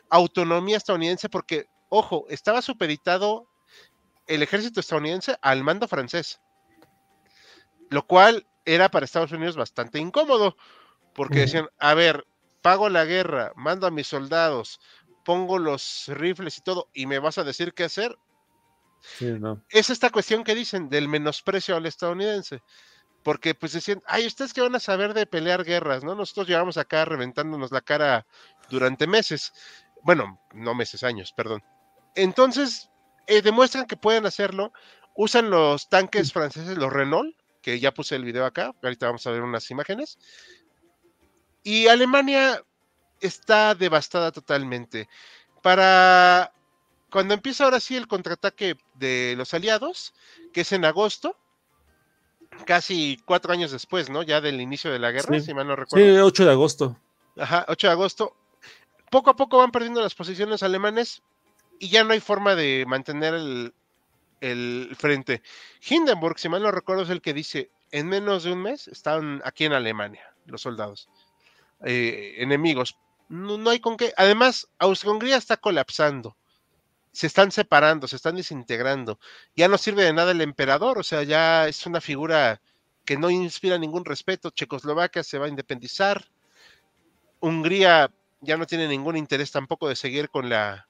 autonomía estadounidense, porque, ojo, estaba supeditado el ejército estadounidense al mando francés, lo cual era para Estados Unidos bastante incómodo, porque decían, a ver, pago la guerra, mando a mis soldados, pongo los rifles y todo, y me vas a decir qué hacer. Es esta cuestión que dicen del menosprecio al estadounidense porque pues decían, ay, ustedes que van a saber de pelear guerras, ¿no? Nosotros llevamos acá reventándonos la cara durante meses, bueno, no meses, años, perdón. Entonces, eh, demuestran que pueden hacerlo, usan los tanques franceses, los Renault, que ya puse el video acá, ahorita vamos a ver unas imágenes, y Alemania está devastada totalmente. Para cuando empieza ahora sí el contraataque de los aliados, que es en agosto, casi cuatro años después, ¿no? Ya del inicio de la guerra, si mal no recuerdo. Sí, 8 de agosto. Ajá, 8 de agosto. Poco a poco van perdiendo las posiciones alemanes y ya no hay forma de mantener el, frente. Hindenburg, si mal no recuerdo, es el que dice, en menos de un mes están aquí en Alemania los soldados eh, enemigos. No, no, hay con qué. Además, Austria-Hungría está colapsando se están separando, se están desintegrando. Ya no sirve de nada el emperador, o sea, ya es una figura que no inspira ningún respeto. Checoslovaquia se va a independizar. Hungría ya no tiene ningún interés tampoco de seguir con la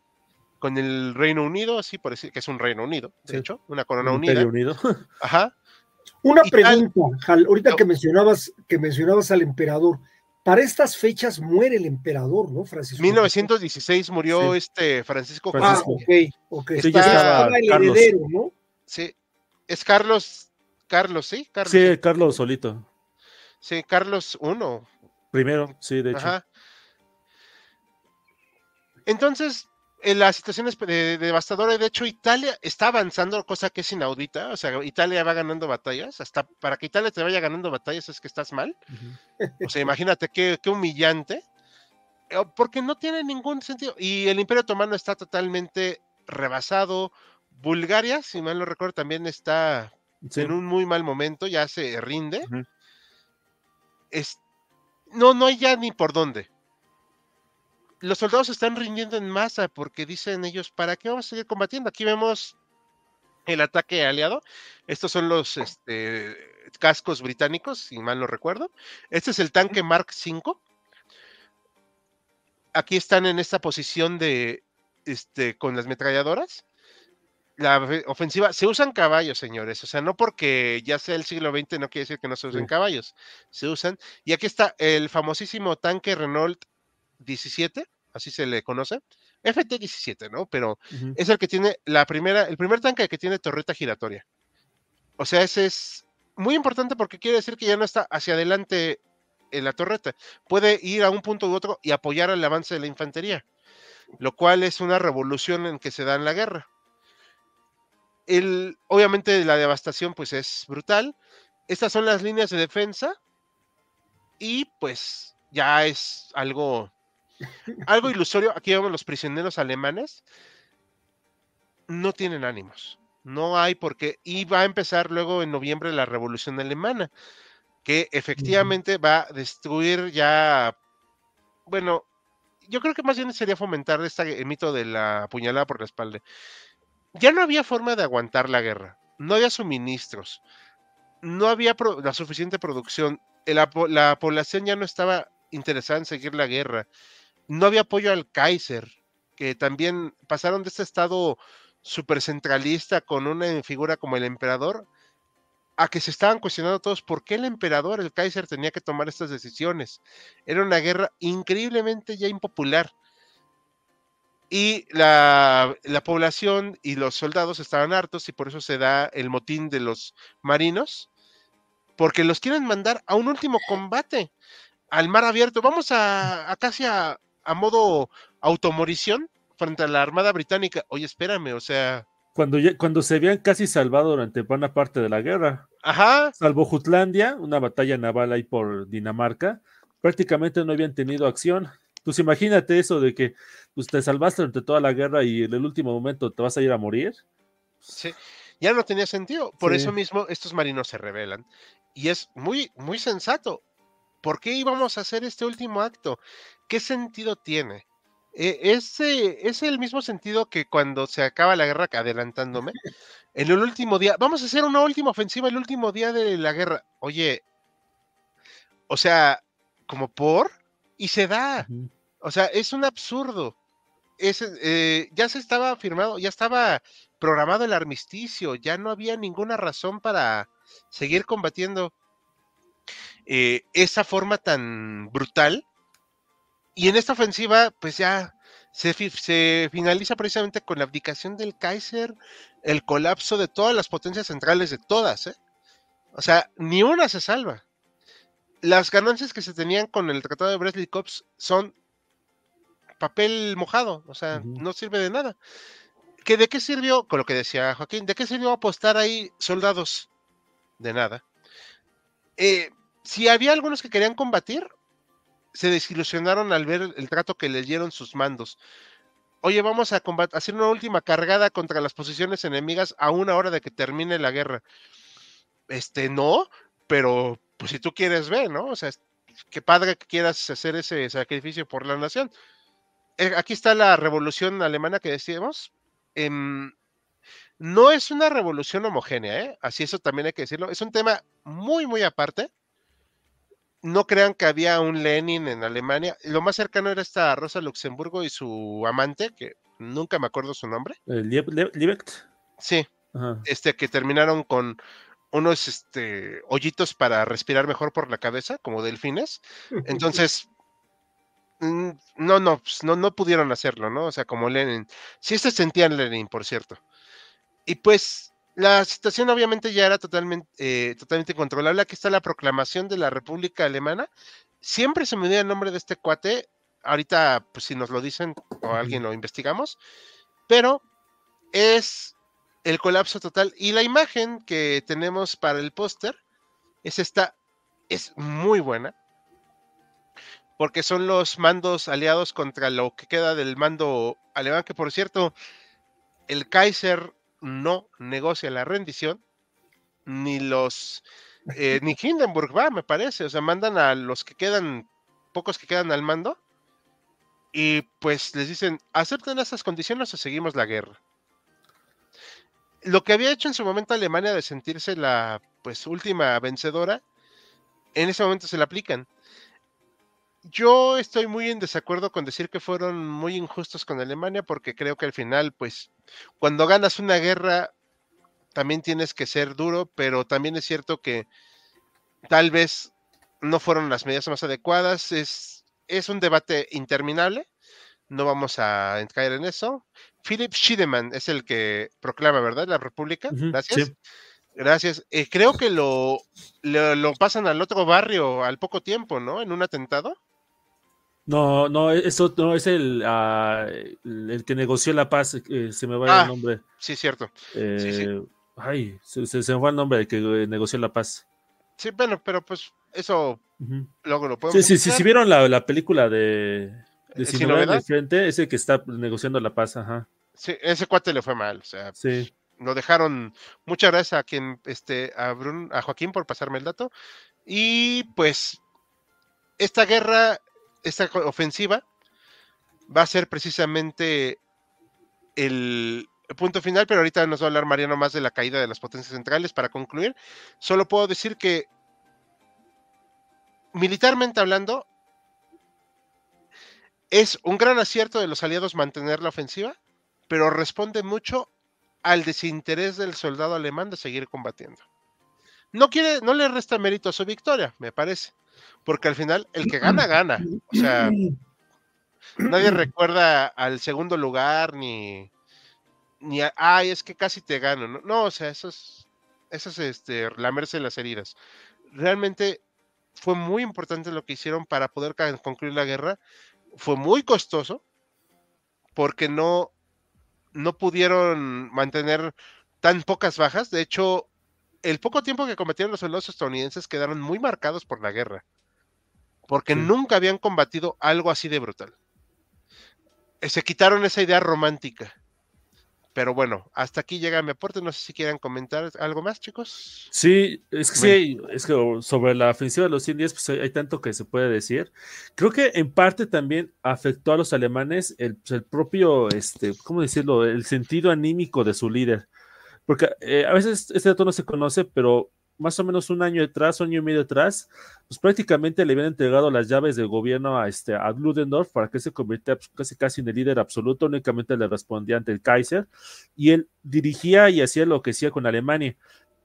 con el Reino Unido, así por decir que es un Reino Unido, de hecho, una corona unida. Unido. Ajá. Una pregunta, ahorita que mencionabas que mencionabas al emperador, para estas fechas muere el emperador, ¿no, Francisco? 1916 murió este Francisco Ah, ok, ok. Sí, estaba el heredero, ¿no? Sí, es Carlos, Carlos, ¿sí? Carlos, sí, Carlos solito. Sí, Carlos I. Primero, sí, de hecho. Ajá. Entonces, la situación es devastadora. De hecho, Italia está avanzando, cosa que es inaudita. O sea, Italia va ganando batallas. Hasta para que Italia te vaya ganando batallas es que estás mal. O sea, imagínate qué, humillante. Eh, porque no tiene ningún sentido. Y el Imperio Otomano está totalmente rebasado. Bulgaria, si mal no recuerdo, también está en un muy mal momento. Ya se rinde. es, no, no hay ya ni por dónde los soldados están rindiendo en masa porque dicen ellos, ¿para qué vamos a seguir combatiendo? Aquí vemos el ataque aliado. Estos son los este, cascos británicos, si mal no recuerdo. Este es el tanque Mark V. Aquí están en esta posición de, este, con las metralladoras. La ofensiva, se usan caballos, señores. O sea, no porque ya sea el siglo XX no quiere decir que no se usen caballos. Se usan. Y aquí está el famosísimo tanque Renault 17, así se le conoce, FT17, ¿no? Pero es el que tiene la primera, el primer tanque que tiene torreta giratoria. O sea, ese es muy importante porque quiere decir que ya no está hacia adelante en la torreta. Puede ir a un punto u otro y apoyar el avance de la infantería, lo cual es una revolución en que se da en la guerra. El, obviamente la devastación pues es brutal. Estas son las líneas de defensa y pues ya es algo algo ilusorio, aquí vemos los prisioneros alemanes, no tienen ánimos, no hay porque, y va a empezar luego en noviembre la revolución alemana, que efectivamente va a destruir ya, bueno, yo creo que más bien sería fomentar este mito de la puñalada por la espalda. Ya no había forma de aguantar la guerra, no había suministros, no había la suficiente producción, la, la población ya no estaba interesada en seguir la guerra no había apoyo al Kaiser, que también pasaron de este estado centralista con una figura como el emperador a que se estaban cuestionando todos por qué el emperador, el Kaiser, tenía que tomar estas decisiones. Era una guerra increíblemente ya impopular. Y la, la, población y los soldados estaban hartos y por eso se da el motín de los marinos, porque los quieren mandar a un último combate al mar abierto. Vamos a, a casi a, a modo automorición frente a la Armada Británica. Oye, espérame, o sea. Cuando, cuando se habían casi salvado durante buena parte de la guerra. Ajá. Salvo Jutlandia, una batalla naval ahí por Dinamarca, prácticamente no habían tenido acción. Pues imagínate eso de que pues, te salvaste durante toda la guerra y en el último momento te vas a ir a morir. Sí. ya no tenía sentido. Por Sí. eso mismo estos marinos se rebelan. Y es muy, muy sensato. ¿Por qué íbamos a hacer este último acto? ¿Qué sentido tiene? Eh, ese es el mismo sentido que cuando se acaba la guerra, adelantándome, en el último día, vamos a hacer una última ofensiva el último día de la guerra. Oye, o sea, como por, y se da. O sea, es un absurdo. Es, eh, ya se estaba firmado, ya estaba programado el armisticio, ya no había ninguna razón para seguir combatiendo eh, esa forma tan brutal. Y en esta ofensiva, pues ya se, fi- se finaliza precisamente con la abdicación del Kaiser, el colapso de todas las potencias centrales, de todas, ¿eh? O sea, ni una se salva. Las ganancias que se tenían con el Tratado de Brest-Litovsk son papel mojado, o sea, no sirve de nada. ¿Que ¿De qué sirvió, con lo que decía Joaquín, de qué sirvió apostar ahí soldados? De nada. Eh, si había algunos que querían combatir, se desilusionaron al ver el trato que les dieron sus mandos. Oye, vamos a hacer una última cargada contra las posiciones enemigas a una hora de que termine la guerra. Este, no, pero pues si tú quieres ver, ¿no? O sea, qué padre que quieras hacer ese sacrificio por la nación. Eh, aquí está la revolución alemana que decíamos. Em, no es una revolución homogénea, ¿eh? Así eso también hay que decirlo. Es un tema muy, muy aparte. No crean que había un Lenin en Alemania. Lo más cercano era esta Rosa Luxemburgo y su amante, que nunca me acuerdo su nombre. Eh, Lieb-. Sí, Ajá. este que terminaron con unos este, hoyitos para respirar mejor por la cabeza, como delfines. Entonces, mm, no, no, pues, no, no pudieron hacerlo, ¿no? O sea, como Lenin. Sí se sentían Lenin, por cierto. Y pues la situación obviamente ya era totalmente, eh, totalmente incontrolable. Aquí está la proclamación de la República Alemana. Siempre se me dio el nombre de este cuate. Ahorita, pues si nos lo dicen o alguien lo investigamos. Pero es el colapso total. Y la imagen que tenemos para el póster es esta, es muy buena. Porque son los mandos aliados contra lo que queda del mando alemán, que por cierto, el Kaiser no negocia la rendición, ni los, eh, ni Hindenburg va, me parece, o sea, mandan a los que quedan, pocos que quedan al mando, y pues les dicen, acepten estas condiciones o seguimos la guerra. Lo que había hecho en su momento Alemania de sentirse la pues última vencedora, en ese momento se la aplican. Yo estoy muy en desacuerdo con decir que fueron muy injustos con Alemania porque creo que al final, pues, cuando ganas una guerra, también tienes que ser duro, pero también es cierto que tal vez no fueron las medidas más adecuadas. Es, es un debate interminable. No vamos a caer en eso. Philip Schiedemann es el que proclama, ¿verdad? La República. Gracias. sí. Gracias. Eh, creo que lo, lo, lo pasan al otro barrio al poco tiempo, ¿no? En un atentado. No, no, eso no es el, ah, el, que negoció la paz, eh, se me va Ah, el nombre. Sí, cierto. Eh, sí. Ay, se, me fue el nombre del que eh, negoció la paz. Sí, bueno, pero pues eso luego lo Sí, podemos. sí, sí, investigar. si vieron la, la película de, de Sin Sin Novedad en Novedad. el frente, ese que está negociando la paz, ajá. Sí, ese cuate le fue mal. O sea, Sí. lo dejaron. Muchas gracias a quien, este, a Brun, a Joaquín por pasarme el dato. Y pues, esta guerra, esta ofensiva, va a ser precisamente el punto final, pero ahorita nos va a hablar Mariano más de la caída de las potencias centrales. Para concluir, solo puedo decir que militarmente hablando, es un gran acierto de los aliados mantener la ofensiva, pero responde mucho al desinterés del soldado alemán de seguir combatiendo. No quiere, no le resta mérito a su victoria, me parece, porque al final el que gana gana. O sea, nadie recuerda al segundo lugar ni ni ay, es que casi te gano. No, no o sea, eso es eso es este lamerse las heridas. Realmente fue muy importante lo que hicieron para poder concluir la guerra. Fue muy costoso porque no no pudieron mantener tan pocas bajas. De hecho, el poco tiempo que cometieron los soldados estadounidenses quedaron muy marcados por la guerra, porque Sí. nunca habían combatido algo así de brutal. Eh, Se quitaron esa idea romántica, pero bueno, hasta aquí llega mi aporte. No sé si quieran comentar algo más, chicos. Sí, es que sí, es que sobre la ofensiva de los 110, pues hay, tanto que se puede decir. Creo que en parte también afectó a los alemanes el, pues, el propio, este, ¿cómo decirlo? El sentido anímico de su líder. Porque eh, a veces este dato no se conoce, pero más o menos un año detrás, un año y medio atrás, pues prácticamente le habían entregado las llaves del gobierno a, este, a Ludendorff para que se convirtiera pues, casi, casi en el líder absoluto, únicamente le respondía ante el Kaiser, y él dirigía y hacía lo que hacía con Alemania,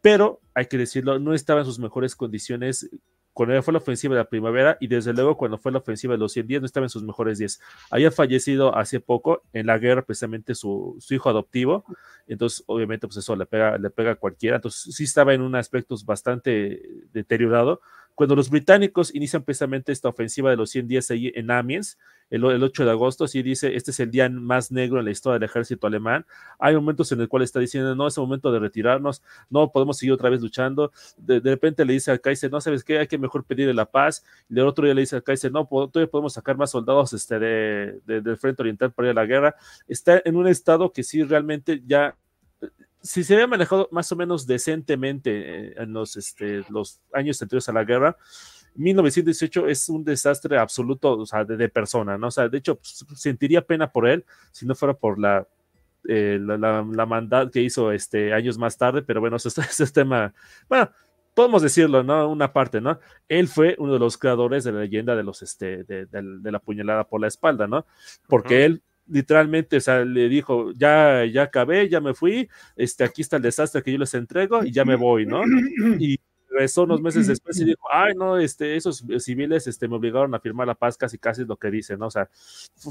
pero hay que decirlo, no estaba en sus mejores condiciones cuando fue la ofensiva de la primavera y desde luego cuando fue la ofensiva de los 100 días no estaba en sus mejores días. Había fallecido hace poco en la guerra precisamente su, su, hijo adoptivo, entonces obviamente pues eso le pega, le pega a cualquiera, entonces sí estaba en un aspecto bastante deteriorado. Cuando los británicos inician precisamente esta ofensiva de los 100 días ahí en Amiens, el, 8 de agosto, sí dice, este es el día más negro en la historia del ejército alemán. Hay momentos en el cual está diciendo, no, es el momento de retirarnos, no podemos seguir otra vez luchando. De, repente le dice al Kaiser, no, ¿sabes qué? Hay que mejor pedirle la paz. Y el otro día le dice al Kaiser, no, todavía podemos sacar más soldados este, de, del frente oriental para ir a la guerra. Está en un estado que sí realmente ya si se había manejado más o menos decentemente eh, en los, este, los años anteriores a la guerra, 1918 es un desastre absoluto, o sea, de, persona, ¿no? O sea, de hecho, pues, sentiría pena por él si no fuera por la, eh, la, maldad que hizo este, años más tarde, pero bueno, ese, ese tema, bueno, podemos decirlo, ¿no? Una parte, ¿no? Él fue uno de los creadores de la leyenda de los, este, de, la puñalada por la espalda, ¿no? Porque él literalmente, o sea, le dijo, ya, ya acabé, ya me fui, este, aquí está el desastre que yo les entrego y ya me voy, ¿no? Y regresó unos meses después y dijo, ay, no, este, esos civiles, este, me obligaron a firmar la paz, casi, casi es lo que dice, ¿no? O sea,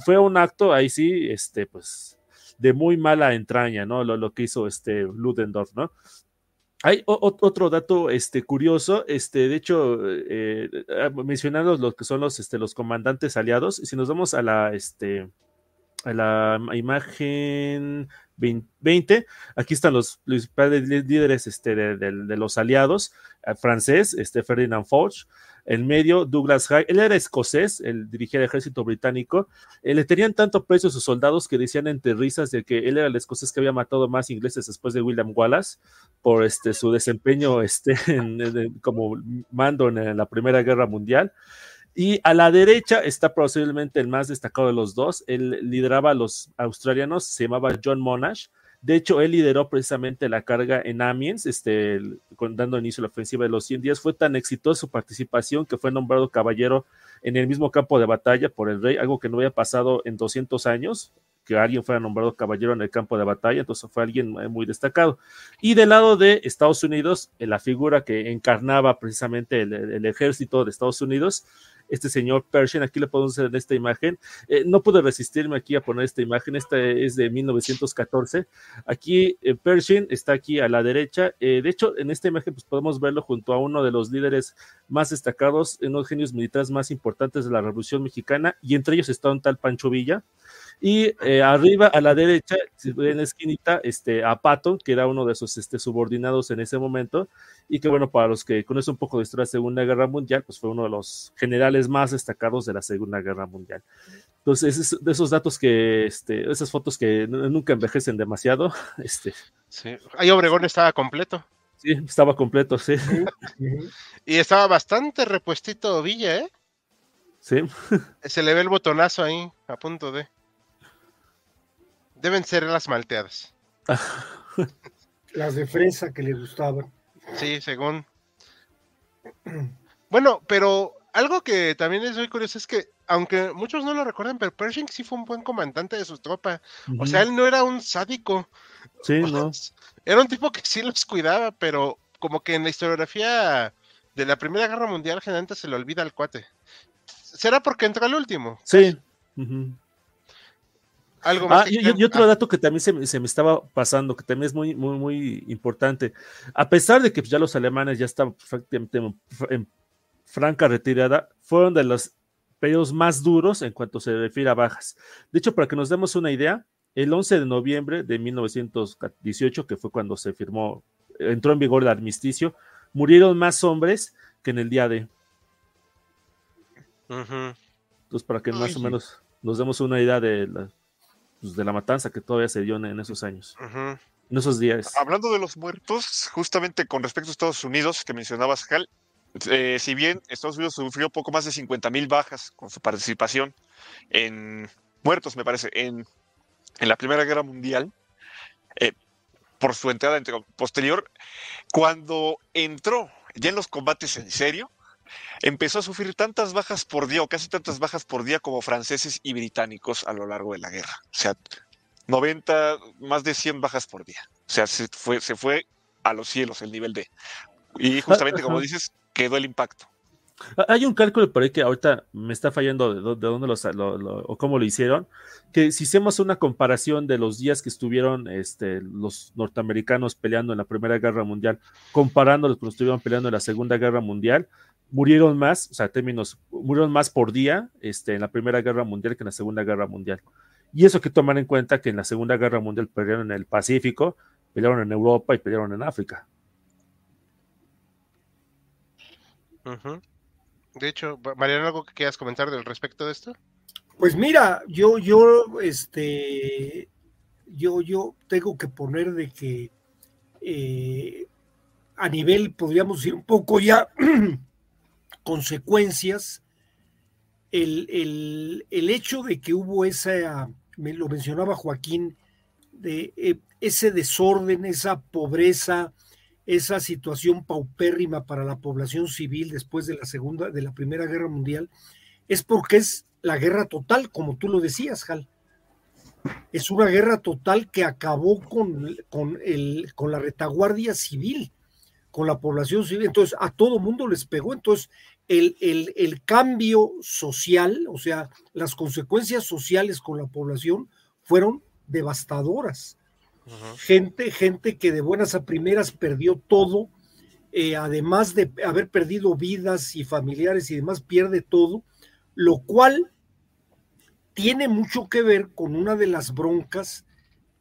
fue un acto ahí sí, este, pues, de muy mala entraña, ¿no? Lo, lo que hizo este Ludendorff, ¿no? Hay otro dato este, curioso, este, de hecho, eh, eh, mencionando lo que son los, este, los comandantes aliados, si nos vamos a la, este, la imagen 20, aquí están los, líderes este, de, los aliados, el francés, este, Ferdinand Foch, en medio Douglas High, él era escocés, él dirigía el ejército británico, eh, le tenían tanto precio a sus soldados que decían entre risas de que él era el escocés que había matado más ingleses después de William Wallace por este, su desempeño este, como mando en la Primera Guerra Mundial. Y a la derecha está posiblemente el más destacado de los dos. Él lideraba a los australianos, se llamaba John Monash. De hecho, él lideró precisamente la carga en Amiens, este, dando inicio a la ofensiva de los 100 días. Fue tan exitosa su participación que fue nombrado caballero en el mismo campo de batalla por el rey, algo que no había pasado en 200 años, que alguien fuera nombrado caballero en el campo de batalla, entonces fue alguien eh, muy destacado. Y del lado de Estados Unidos, la figura que encarnaba precisamente el ejército de Estados Unidos, este señor Pershing, aquí le podemos ver en esta imagen. Eh, no pude resistirme aquí a poner esta imagen, esta es de 1914. Aquí eh, Pershing está aquí a la derecha. Eh, de hecho, en esta imagen pues, podemos verlo junto a uno de los líderes más destacados, uno de los genios militares más importantes de la Revolución Mexicana, y entre ellos está un tal Pancho Villa. Y eh, arriba a la derecha, en la esquinita, este, a Patton, que era uno de sus este, subordinados en ese momento, y que bueno, para los que conocen un poco de historia de la Segunda Guerra Mundial, pues fue uno de los generales más destacados de la Segunda Guerra Mundial. Entonces, de esos datos que, este, esas fotos que nunca envejecen demasiado. Este, sí, ahí Obregón estaba completo. Sí, estaba completo, sí. y estaba bastante repuestito Villa, ¿eh? Sí. Se le ve el botonazo ahí, a punto de. Deben ser las malteadas. las de fresa que le gustaban. Sí, según. Bueno, pero algo que también es muy curioso es que, aunque muchos no lo recuerdan, pero Pershing sí fue un buen comandante de su tropa. O sea, él no era un sádico. Sí, no. Era un tipo que sí los cuidaba, pero como que en la historiografía de la Primera Guerra Mundial generalmente se le olvida al cuate. ¿Será porque entró al último? Sí. Algo más. Ah, y, otro ah. dato que también se, me estaba pasando, que también es muy, muy, muy importante. A pesar de que ya los alemanes ya estaban en franca retirada, fueron de los periodos más duros en cuanto se refiere a bajas. De hecho, para que nos demos una idea, el 11 de noviembre de 1918, que fue cuando se firmó, entró en vigor el armisticio, murieron más hombres que en el día de. Entonces, para que más o menos nos demos una idea de la, pues, de la matanza que todavía se dio en, esos años, en esos días. Hablando de los muertos, justamente con respecto a Estados Unidos, que mencionabas, Hal, eh, si bien Estados Unidos sufrió poco más de 50 mil bajas con su participación en muertos, me parece, en, en la Primera Guerra Mundial, eh, por su entrada entre, posterior, cuando entró ya en los combates en serio, empezó a sufrir tantas bajas por día, o casi tantas bajas por día como franceses y británicos a lo largo de la guerra. O sea, 90, más de 100 bajas por día. O sea, se fue, se fue a los cielos el nivel de... Y justamente, como dices, quedó el impacto. Hay un cálculo por ahí que ahorita me está fallando de, dónde lo, o cómo lo hicieron, que si hacemos una comparación de los días que estuvieron este, los norteamericanos peleando en la Primera Guerra Mundial, comparándolos con los que estuvieron peleando en la Segunda Guerra Mundial, murieron más, o sea, términos, murieron más por día este, en la Primera Guerra Mundial que en la Segunda Guerra Mundial. Y eso hay que tomar en cuenta que en la Segunda Guerra Mundial pelearon en el Pacífico, pelearon en Europa y pelearon en África. De hecho, Mariano, ¿algo que quieras comentar del respecto de esto? Pues mira, yo, yo, este, yo, yo tengo que poner de que eh, a nivel, podríamos decir, un poco ya consecuencias, el, hecho de que hubo esa, me lo mencionaba Joaquín, de eh, ese desorden, esa pobreza, esa situación paupérrima para la población civil después de la segunda, de la primera guerra mundial, es porque es la guerra total, como tú lo decías, Hal. Es una guerra total que acabó con, con, el, con la retaguardia civil, con la población civil. Entonces, a todo mundo les pegó. Entonces, el, el, el cambio social, o sea, las consecuencias sociales con la población fueron devastadoras gente, gente que de buenas a primeras perdió todo, eh, además de haber perdido vidas y familiares y demás, pierde todo, lo cual tiene mucho que ver con una de las broncas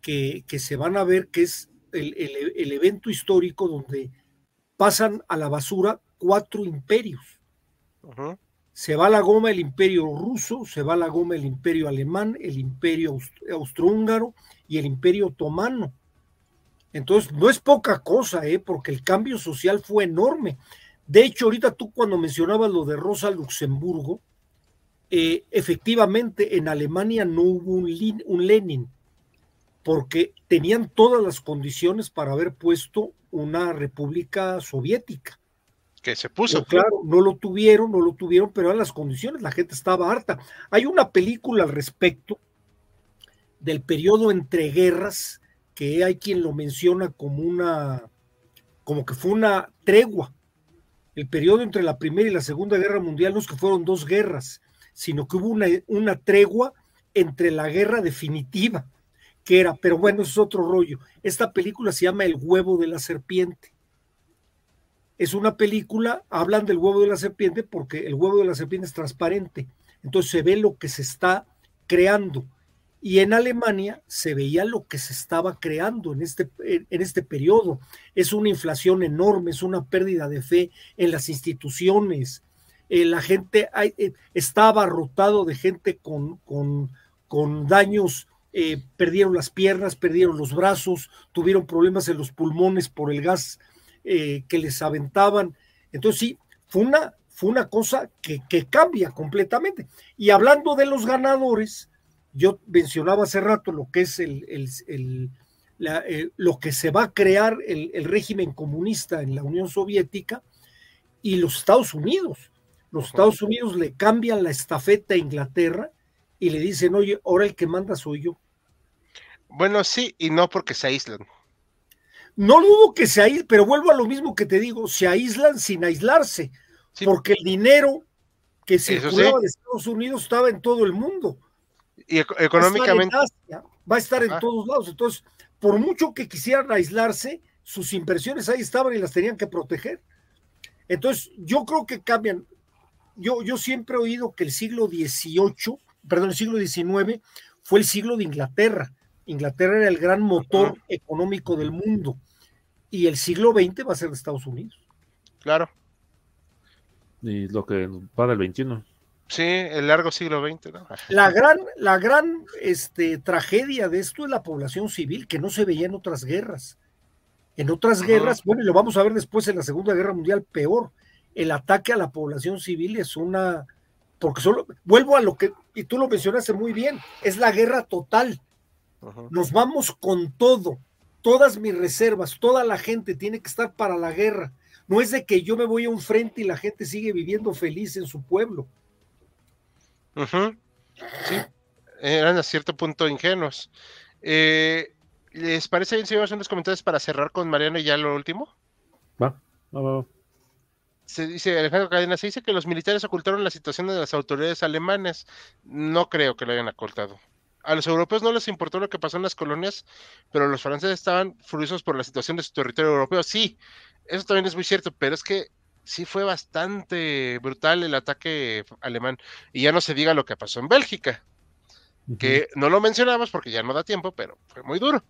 que, se van a ver, que es el, evento histórico donde pasan a la basura cuatro imperios. Se va la goma el imperio ruso, se va la goma el imperio alemán, el imperio austrohúngaro y el imperio otomano. Entonces, no es poca cosa, ¿eh? porque el cambio social fue enorme. De hecho, ahorita tú cuando mencionabas lo de Rosa Luxemburgo, eh, efectivamente en Alemania no hubo un, un Lenin, porque tenían todas las condiciones para haber puesto una república soviética. Que se puso. claro, no lo tuvieron, no lo tuvieron, pero eran las condiciones, la gente estaba harta. Hay una película al respecto del periodo entre guerras, que hay quien lo menciona como una, como que fue una tregua. El periodo entre la Primera y la Segunda Guerra Mundial no es que fueron dos guerras, sino que hubo una, una tregua entre la guerra definitiva, que era, pero bueno, es otro rollo. Esta película se llama El huevo de la serpiente. Es una película, hablan del huevo de la serpiente porque el huevo de la serpiente es transparente, entonces se ve lo que se está creando y en Alemania se veía lo que se estaba creando en este, en este periodo. Es una inflación enorme, es una pérdida de fe en las instituciones. Eh, la gente eh, estaba rotado de gente con, con, con daños, eh, perdieron las piernas, perdieron los brazos, tuvieron problemas en los pulmones por el gas que les aventaban. Entonces sí, fue una, fue una cosa que, que cambia completamente. Y hablando de los ganadores, yo mencionaba hace rato lo que es el, lo que se va a crear el, régimen comunista en la Unión Soviética y los Estados Unidos. Los Estados Unidos le cambian la estafeta a Inglaterra y le dicen, oye, ahora el que manda soy yo. Bueno, sí, y no porque se aíslan. No dudo que se aíslan, pero vuelvo a lo mismo que te digo, se aíslan sin aislarse, porque el dinero que circulaba de Estados Unidos estaba en todo el mundo y económicamente. Va a estar en, todos lados. Entonces, por mucho que quisieran aislarse, sus inversiones ahí estaban y las tenían que proteger. Entonces, yo creo que cambian. Yo, yo siempre he oído que el siglo XVIII, perdón, el siglo XIX fue el siglo de Inglaterra. Inglaterra era el gran motor económico del mundo. Y el siglo XX va a ser de Estados Unidos. Claro. Y lo que va del XXI. Sí, el largo siglo XX, ¿no? La gran, la gran este, tragedia de esto es la población civil, que no se veía en otras guerras. En otras guerras, bueno, y lo vamos a ver después en la Segunda Guerra Mundial, peor. El ataque a la población civil es una, porque solo, vuelvo a lo que, y tú lo mencionaste muy bien, es la guerra total. Nos vamos con todo, todas mis reservas, toda la gente tiene que estar para la guerra. No es de que yo me voy a un frente y la gente sigue viviendo feliz en su pueblo. Sí, eran a cierto punto ingenuos. Eh, ¿Les parece bien si vamos a unos comentarios para cerrar con Mariano y ya lo último? Va, va, va. Se dice, Alejandro Cadena, se dice que los militares ocultaron la situación de las autoridades alemanas. No creo que lo hayan ocultado. A los europeos no les importó lo que pasó en las colonias, pero los franceses estaban furiosos por la situación de su territorio europeo. Sí, eso también es muy cierto, pero es que sí fue bastante brutal el ataque alemán. Y ya no se diga lo que pasó en Bélgica, que no lo mencionamos porque ya no da tiempo, pero fue muy duro.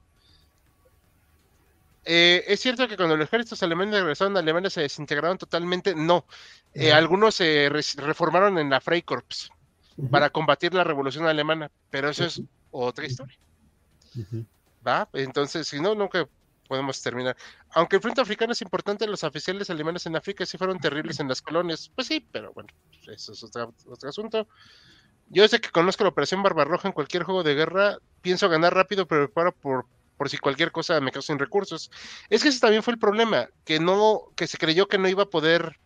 Eh, es cierto que cuando los ejércitos alemanes regresaron a Alemania se desintegraron totalmente. No, eh, algunos se reformaron en la Freikorps para combatir la revolución alemana, pero eso es otra historia. ¿Va? Entonces, si no, nunca podemos terminar. Aunque el frente africano es importante, los oficiales alemanes en África sí fueron terribles en las colonias. Pues sí, pero bueno, eso es otro, asunto. Yo sé que conozco la operación Barbarroja en cualquier juego de guerra. Pienso ganar rápido, pero preparo por, por si cualquier cosa me quedo sin recursos. Es que ese también fue el problema, que no, que se creyó que no iba a poder,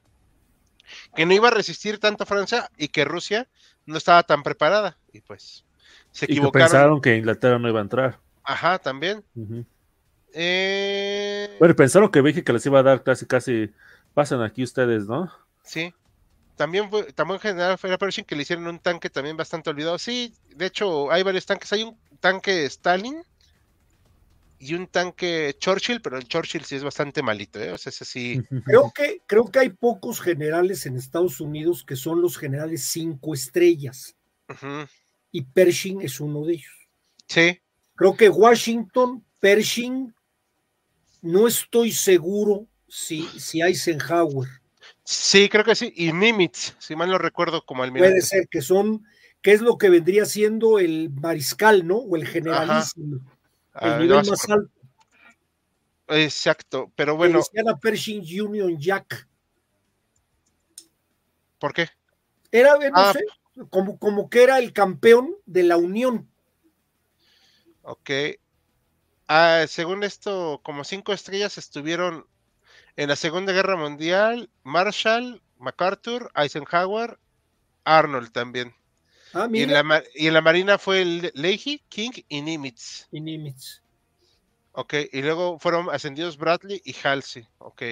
que no iba a resistir tanto Francia y que Rusia no estaba tan preparada. Y pues se equivocaron. pensaron que Inglaterra no iba a entrar. Ajá, también. Eh, bueno, pensaron que Bélgica les iba a dar casi, casi, pasan aquí ustedes, ¿no? Sí. También fue, también general fue la Pershing que le hicieron un tanque también bastante olvidado. Sí, de hecho, hay varios tanques. Hay un tanque Stalin y un tanque Churchill, pero el Churchill sí es bastante malito, ¿eh? O sea, ese sí. Creo que, creo que hay pocos generales en Estados Unidos que son los generales cinco estrellas. Y Pershing es uno de ellos. Sí. Creo que Washington, Pershing, no estoy seguro si, si Eisenhower. Sí, creo que sí. Y Nimitz, si mal no recuerdo, como el Puede ser que son, que es lo que vendría siendo el mariscal, ¿no? O el generalísimo. El ah, nivel más alto. Exacto, pero bueno. Decían Pershing Union Jack. ¿Por qué? Era, no ah. sé, como, como que era el campeón de la Unión. Ok. Ah, según esto, como cinco estrellas estuvieron en la Segunda Guerra Mundial, Marshall, MacArthur, Eisenhower, Arnold también. Ah, y, en la, y, en la, Marina fue el Leahy, King y Nimitz. Y Nimitz. Ok, y luego fueron ascendidos Bradley y Halsey. Ok.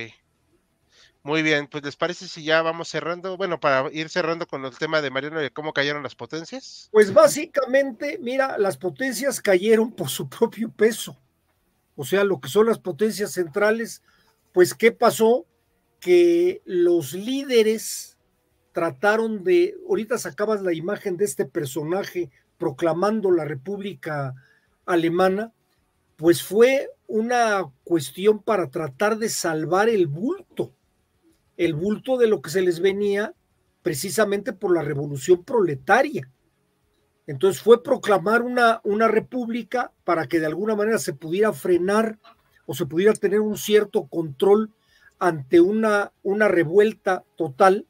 Muy bien, pues les parece si ya vamos cerrando, bueno, para ir cerrando con el tema de Mariano de cómo cayeron las potencias. Pues básicamente, mira, las potencias cayeron por su propio peso. O sea, lo que son las potencias centrales, pues ¿qué pasó? Que los líderes trataron de, ahorita sacabas la imagen de este personaje proclamando la República Alemana, pues fue una cuestión para tratar de salvar el bulto, el bulto de lo que se les venía precisamente por la revolución proletaria. Entonces fue proclamar una, una república para que de alguna manera se pudiera frenar o se pudiera tener un cierto control ante una, una revuelta total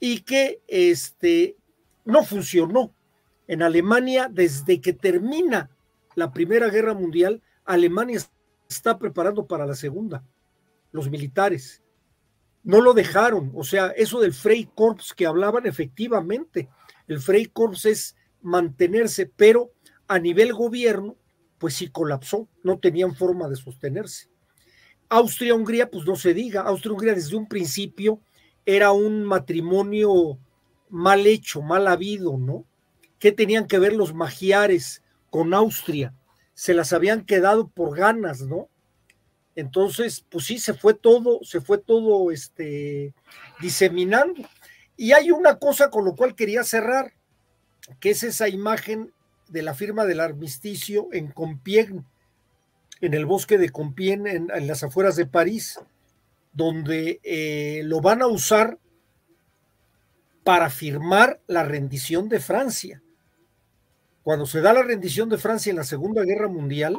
y que este, no funcionó. En Alemania, desde que termina la Primera Guerra Mundial, Alemania está preparando para la Segunda, los militares. No lo dejaron, o sea, eso del Freikorps que hablaban efectivamente, el Freikorps es mantenerse, pero a nivel gobierno, pues sí colapsó, no tenían forma de sostenerse. Austria-Hungría, pues no se diga, Austria-Hungría desde un principio era un matrimonio mal hecho, mal habido, ¿no? ¿Qué tenían que ver los magiares con Austria? Se las habían quedado por ganas, ¿no? Entonces, pues sí, se fue todo, se fue todo este, diseminando. Y hay una cosa con lo cual quería cerrar, que es esa imagen de la firma del armisticio en Compiègne, en el bosque de Compiègne, en las afueras de París donde eh, lo van a usar para firmar la rendición de Francia. Cuando se da la rendición de Francia en la Segunda Guerra Mundial,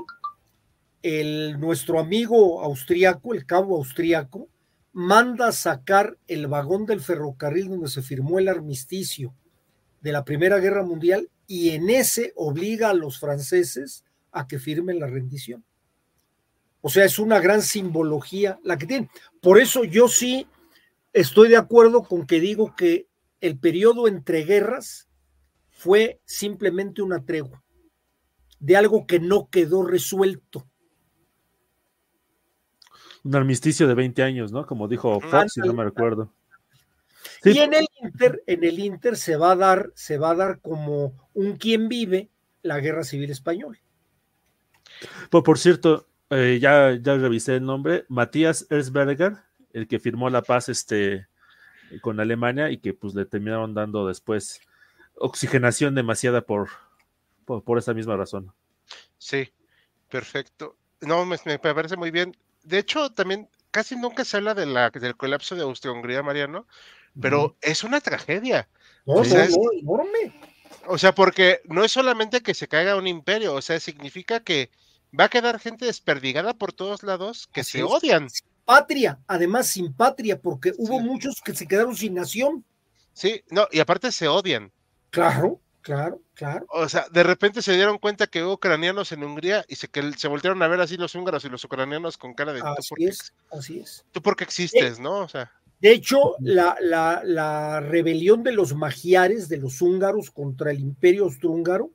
el, nuestro amigo austriaco, el cabo austriaco, manda sacar el vagón del ferrocarril donde se firmó el armisticio de la Primera Guerra Mundial y en ese obliga a los franceses a que firmen la rendición. O sea, es una gran simbología la que tiene. Por eso yo sí estoy de acuerdo con que digo que el periodo entre guerras fue simplemente una tregua de algo que no quedó resuelto. Un armisticio de 20 años, ¿no? Como dijo Fox, si no me recuerdo. Y en el Inter, en el Inter se va a dar, se va a dar como un quien vive la guerra civil española. Pues por cierto, eh, ya, ya revisé el nombre, Matías Erzberger, el que firmó la paz este, con Alemania y que pues le terminaron dando después oxigenación demasiada por, por, esa misma razón. Sí, perfecto. No, me, parece muy bien. De hecho, también casi nunca se habla de la, del colapso de Austria-Hungría, Mariano, pero es una tragedia. o, sea, enorme. o sea, porque no es solamente que se caiga un imperio, o sea, significa que va a quedar gente desperdigada por todos lados que se odian. Patria, además sin patria, porque hubo muchos que se quedaron sin nación. Sí, no, y aparte se odian. Claro, claro, claro. O sea, de repente se dieron cuenta que hubo ucranianos en Hungría y se, que se voltearon a ver así los húngaros y los ucranianos con cara de... Así es, así es. Tú porque existes, ¿no? O sea... De hecho, la, la, la, rebelión de los magiares, de los húngaros contra el imperio austrohúngaro,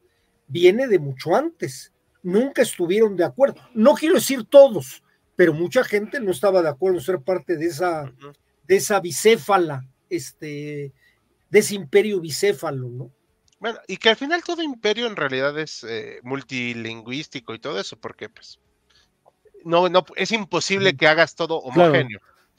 viene de mucho antes. Nunca estuvieron de acuerdo. No quiero decir todos, pero mucha gente no estaba de acuerdo en ser parte de esa, de esa bicéfala, este, de ese imperio bicéfalo, ¿no? Bueno, y que al final todo imperio en realidad es eh, multilingüístico y todo eso, porque pues no, no es imposible que hagas todo homogéneo.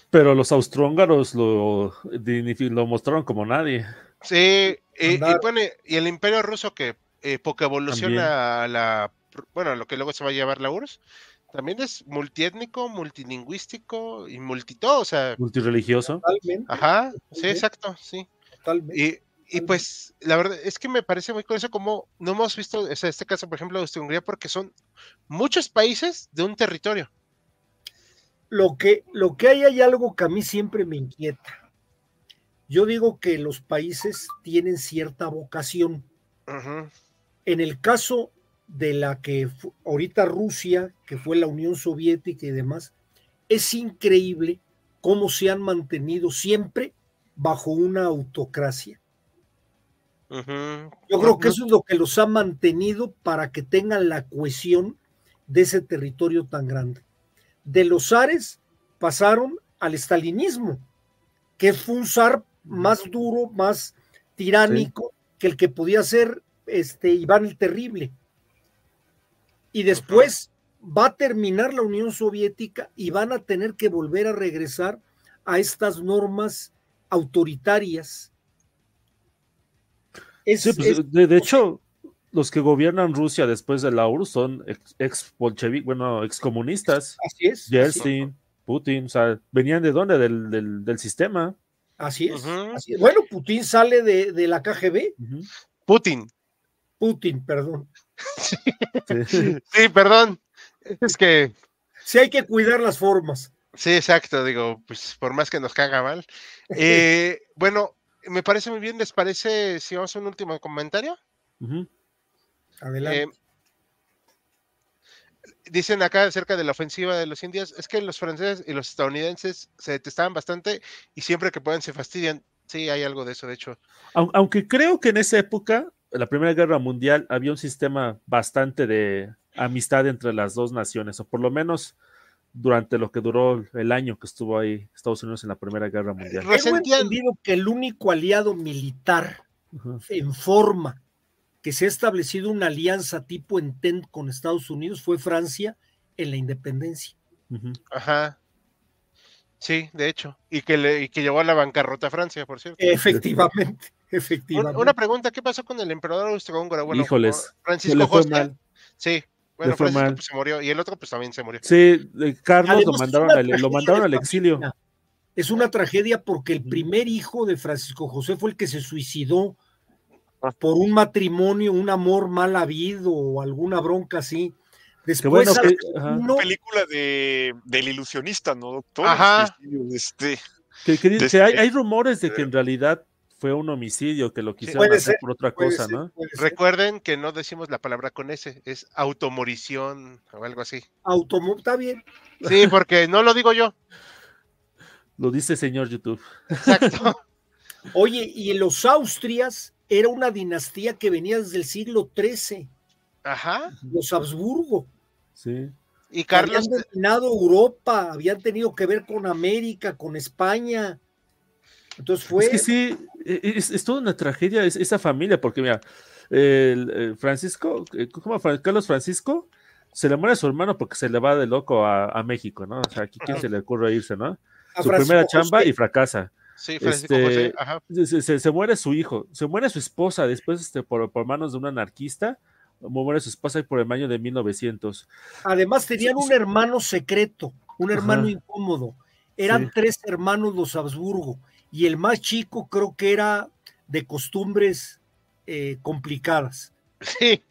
Pero los austrohúngaros lo, lo mostraron como nadie. Sí, y, bueno, y el imperio ruso que eh, poco evoluciona a la, bueno, lo que luego se va a llamar la URSS, también es multiétnico, multilingüístico y multito, o sea. Multireligioso. Totalmente. Ajá, sí, exacto, sí. Totalmente. Y, pues la verdad es que me parece muy curioso como no hemos visto o sea, este caso, por ejemplo, de Hungría, porque son muchos países de un territorio lo que, lo que hay hay algo que a mí siempre me inquieta. Yo digo que los países tienen cierta vocación. En el caso de la que ahorita Rusia, que fue la Unión Soviética y demás, es increíble cómo se han mantenido siempre bajo una autocracia. Yo creo que eso es lo que los ha mantenido para que tengan la cohesión de ese territorio tan grande de los zares pasaron al estalinismo, que fue un zar más duro, más tiránico que el que podía ser este Iván el Terrible. Y después va a terminar la Unión Soviética y van a tener que volver a regresar a estas normas autoritarias. Pues, de, hecho, los que gobiernan Rusia después de la URSS son ex, bolcheviques, bueno, ex comunistas. Así es. Yeltsin, Putin, o sea, venían de dónde? Del, sistema. Así es, Bueno, Putin sale de, la KGB. Putin. Putin, perdón. Sí. perdón. Es que. Sí, hay que cuidar las formas. Sí, exacto. Digo, pues por más que nos caga mal. Eh, bueno, me parece muy bien. ¿Les parece si vamos a un último comentario? Adelante. Eh, dicen acá acerca de la ofensiva de los indios, es que los franceses y los estadounidenses se detestaban bastante y siempre que pueden se fastidian. Sí, hay algo de eso, de hecho. Aunque creo que en esa época, en la Primera Guerra Mundial, había un sistema bastante de amistad entre las dos naciones, o por lo menos durante lo que duró el año que estuvo ahí Estados Unidos en la Primera Guerra Mundial. Tengo entendido que el único aliado militar en forma que se ha establecido una alianza tipo Entente con Estados Unidos fue Francia en la independencia. Ajá. Sí, de hecho. Y que, le, que llevó a la bancarrota a Francia, por cierto. Efectivamente, efectivamente. Una, pregunta, ¿qué pasó con el emperador austrohúngaro? Bueno, Híjoles, Francisco José. Sí, bueno, Francisco pues, se murió y el otro pues también se murió. Sí, Carlos lo mandaron, al, lo mandaron al exilio. Es una tragedia porque el primer hijo de Francisco José fue el que se suicidó Ah. por un matrimonio, un amor mal habido o alguna bronca así. Después, bueno que, segundo- película de, del ilusionista, ¿no, doctor? Ajá. Este, Que, hay, este- hay rumores de que en realidad fue un homicidio, que lo quisieron hacer ser, por otra cosa, ser, ¿no? Recuerden que no decimos la palabra con S, es automorición o algo así. Automo- está bien. Sí, porque no lo digo yo. Lo dice señor YouTube. Exacto. Oye, y en los Austrias era una dinastía que venía desde el siglo XIII, Ajá. los Habsburgo. Sí. Y que habían Carlos, dominado Europa, habían tenido que ver con América, con España. Entonces fue. Es que sí, es, es toda una tragedia es- esa familia, porque mira, el, el Francisco, eh, ¿cómo? Carlos Francisco, se le muere a su hermano porque se le va de loco a, a México, ¿no? O sea, aquí quién se le ocurre irse, ¿no? a Su Francisco primera chamba José. y fracasa. sí, Francisco este, José, ajá. Se, se- se muere su hijo, se muere su esposa después este, por, por manos de un anarquista, muere su esposa por el año de 1900. Además tenían un hermano secreto, un hermano Ajá. incómodo. Eran Sí. tres hermanos los Habsburgo y el más chico creo que era de costumbres eh, complicadas. Sí,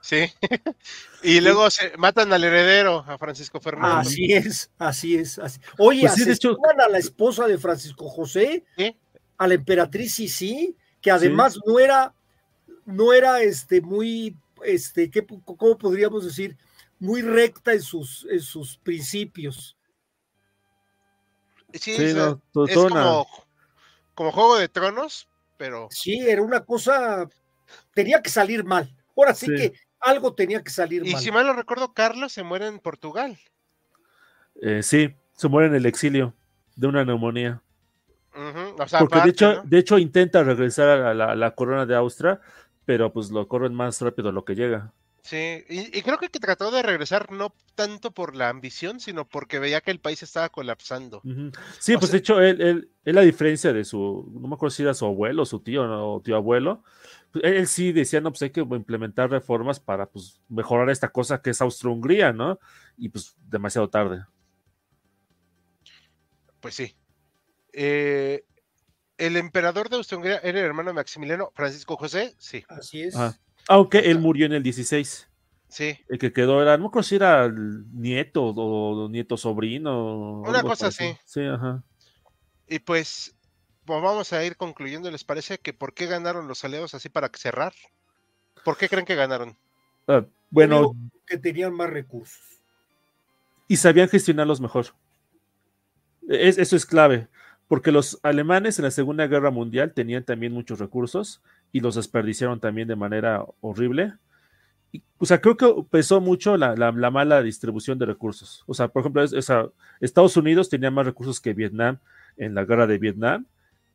sí. Y luego se matan al heredero, a Francisco Fernando. Así es, así es. Así. Oye, Pues sí, hecho- asesinan a la esposa de Francisco José, Sí. a la emperatriz Sisi, que además no era, no era este muy, este, ¿qué, ¿cómo podríamos decir? Muy recta en sus, en sus principios. Sí, Sí, no, es como, como Juego de Tronos, pero Sí, era una cosa, tenía que salir mal. Ahora sí, Sí. que algo tenía que salir Y mal. si mal no recuerdo, Carlos se muere en Portugal. Eh, sí, se muere en el exilio de una neumonía. Ujú, O sea, Porque de hecho, ¿no? de hecho intenta regresar a la, a la corona de Austria, pero pues lo corren más rápido lo que llega. Sí, y, y creo que, que trató de regresar no tanto por la ambición, sino porque veía que el país estaba colapsando. Sí, O pues sea- de hecho, él, él, él, a diferencia de su, no me acuerdo si era su abuelo, su tío ¿no? o tío abuelo, pues, él, él sí decía, no, pues hay que implementar reformas para pues mejorar esta cosa que es Austro-Hungría, ¿no? Y pues demasiado tarde. Pues sí. Eh, el emperador de Austria-Hungría era el hermano de Maximiliano Francisco José, sí, Así es. Ajá. Aunque él murió en el 16. sí. El que quedó era, no acuerdo si era el nieto o nieto sobrino. Una cosa así. Sí, ajá. Y pues, pues vamos a ir concluyendo. ¿Les parece que por qué ganaron los aliados así para cerrar? ¿Por qué creen que ganaron? Ah, bueno, que tenían más recursos. y sabían gestionarlos mejor. Es- eso es clave, porque los alemanes en la Segunda Guerra Mundial tenían también muchos recursos y los desperdiciaron también de manera horrible. Y, o sea, creo que pesó mucho la, la- la mala distribución de recursos. O sea, por ejemplo, es- Estados Unidos tenía más recursos que Vietnam en la guerra de Vietnam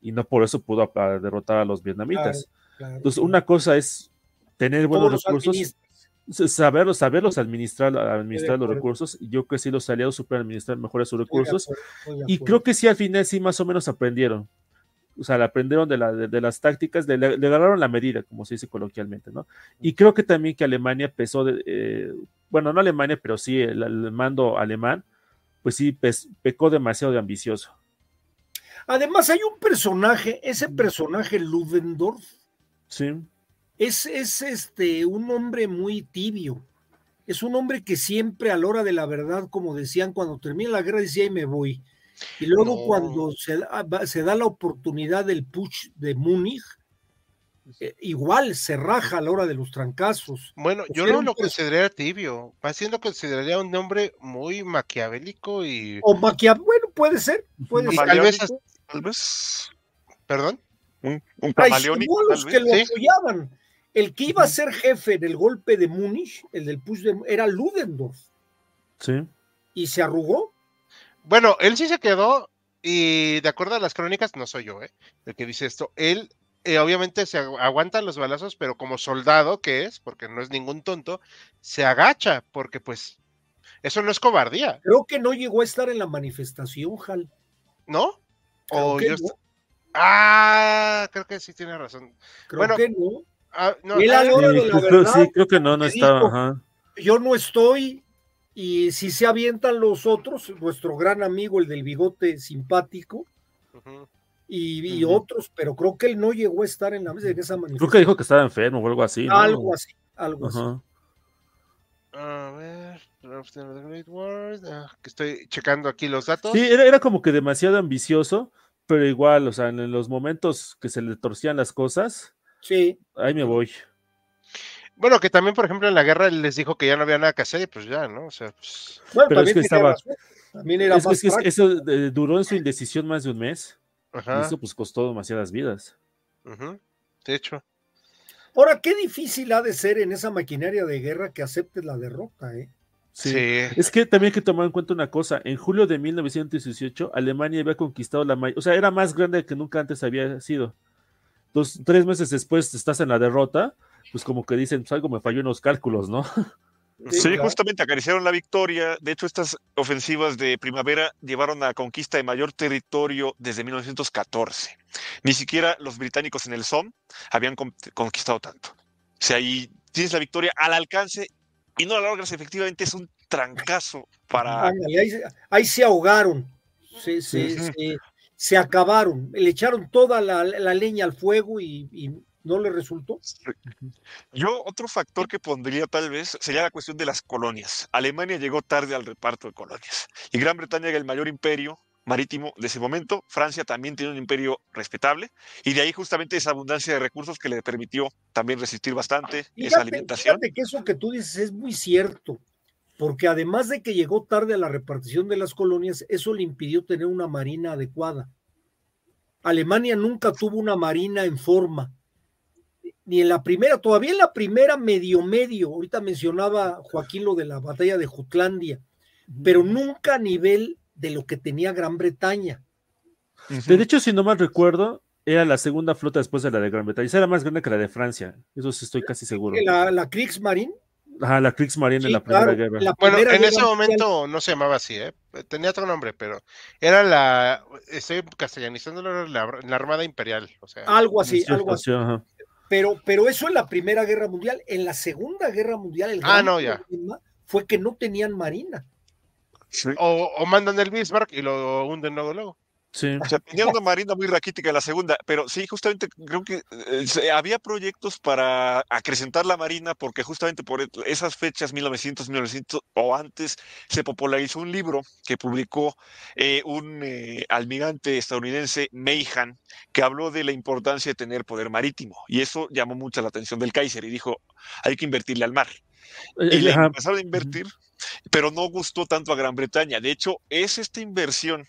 y no por eso pudo derrotar a los vietnamitas. Claro. Entonces, una cosa es tener ¿Cómo buenos recursos, saberlos, saberlos administrar, administrar los recursos. Yo creo que sí, los aliados supieron administrar mejor sus recursos. Y creo que sí, al final sí, más o menos aprendieron. O sea, le aprendieron de, la, de, de las tácticas, de, le, le agarraron la medida, como se dice coloquialmente, ¿no? Y creo que también que Alemania pesó, de, eh, bueno, no Alemania, pero sí el, el mando alemán, pues sí pes- pecó demasiado de ambicioso. Además, hay un personaje, ese personaje Ludendorff, Sí, es, es este, un hombre muy tibio. Es un hombre que siempre a la hora de la verdad, como decían, cuando termina la guerra decía y me voy. Y luego No. cuando se da, va- se da la oportunidad del push de Múnich, eh, igual se raja a la hora de los trancazos. Bueno, yo no lo consideraría tibio, más bien lo consideraría un hombre muy maquiavélico y... O Maquiavelo, bueno, puede ser, puede ser. tal vez, Camaleónico, tal vez. perdón, Un, un camaleónico, los que lo sí. apoyaban. El que iba a ser jefe en el golpe de Múnich, el del push de, era Ludendorff, sí. y se arrugó. Bueno, él sí se quedó y de acuerdo a las crónicas, no soy yo, ¿eh? El que dice esto, él eh, obviamente se agu- aguanta los balazos, pero como soldado que es, porque no es ningún tonto, se agacha, porque pues eso no es cobardía, Creo que no llegó a estar en la manifestación, Hal. ¿no? Creo O que yo no, Ah, creo que sí tiene razón. creo bueno, que no. Ah, no, Él a a la ver, hora Sí, de la creo, sí, creo que no, no estaba. Yo no estoy Y si se avientan los otros, nuestro gran amigo, el del bigote simpático, y, otros, pero creo que él no llegó a estar en, la, en esa Creo manifestación. que dijo que estaba enfermo o algo así. ¿no? Algo así, algo así. A ver, the Great Wars, ah, que estoy checando aquí los datos. Sí, era, era como que demasiado ambicioso, pero igual, o sea, en los momentos que se le torcían las cosas, Sí, ahí me voy. Bueno, que también, por ejemplo, en la guerra él les dijo que ya no había nada que hacer y pues ya, ¿no? O sea, pues, bueno, Pero es que estaba-. También era Es, más que eso eh, duró en su indecisión más de un mes. Y ajá, eso pues costó demasiadas vidas. ujú, de hecho. Ahora, qué difícil ha de ser en esa maquinaria de guerra que aceptes la derrota, ¿eh? Sí. Sí. Es que también hay que tomar en cuenta una cosa. En julio de 1918, Alemania había conquistado la mayor, o sea, era más grande que nunca antes había sido. Entonces, tres meses después estás en la derrota, pues como que dicen, pues algo me falló en los cálculos, ¿no? Sí, Sí, claro. justamente acariciaron la victoria. De hecho, estas ofensivas de primavera llevaron a conquista de mayor territorio desde 1914. Ni siquiera los británicos en el Somme habían con- conquistado tanto. O sea, ahí tienes la victoria al alcance y no la logras efectivamente, es un trancazo para... Ándale, ahí, se- ahí se ahogaron, se, se, Sí. se- se acabaron, le echaron toda la, la leña al fuego y, y no le resultó. Yo otro factor que pondría tal vez sería la cuestión de las colonias. Alemania llegó tarde al reparto de colonias y Gran Bretaña era el mayor imperio marítimo de ese momento. Francia también tiene un imperio respetable y de ahí justamente esa abundancia de recursos que le permitió también resistir bastante esa Fíjate, alimentación. fíjate que eso que tú dices es muy cierto, porque además de que llegó tarde a la repartición de las colonias, eso le impidió tener una marina adecuada. Alemania nunca tuvo una marina en forma, ni en la primera, todavía en la primera medio medio, ahorita mencionaba Joaquín lo de la batalla de Jutlandia, pero nunca a nivel de lo que tenía Gran Bretaña. De hecho, si no mal recuerdo, era la segunda flota después de la de Gran Bretaña. Esa era más grande que la de Francia. Eso sí estoy casi seguro. La, la Kriegsmarine, Ajá, la Kriegsmarine sí, en la Primera claro, Guerra. la Bueno, en Guerra ese Mundial. momento no se llamaba así, ¿eh? Tenía otro nombre, pero era la, estoy castellanizándolo, la, la Armada Imperial, o sea, algo así, Sí, algo así. ajá. Pero, pero eso en la Primera Guerra Mundial. En la Segunda Guerra Mundial, el Ah, gran no, ya. problema fue que no tenían marina. Sí. o, o mandan el Bismarck y lo hunden luego, luego. Sí. O sea, tenía una marina muy raquítica la segunda, pero sí, justamente creo que eh, había proyectos para acrecentar la marina porque justamente por e- esas fechas, 1900, 1900 o antes, se popularizó un libro que publicó eh, un eh, almirante estadounidense, Meihan, que habló de la importancia de tener poder marítimo y eso llamó mucho la atención del Kaiser y dijo, hay que invertirle al mar. Y Eh, le ajá. empezaron a invertir, pero no gustó tanto a Gran Bretaña. De hecho, es esta inversión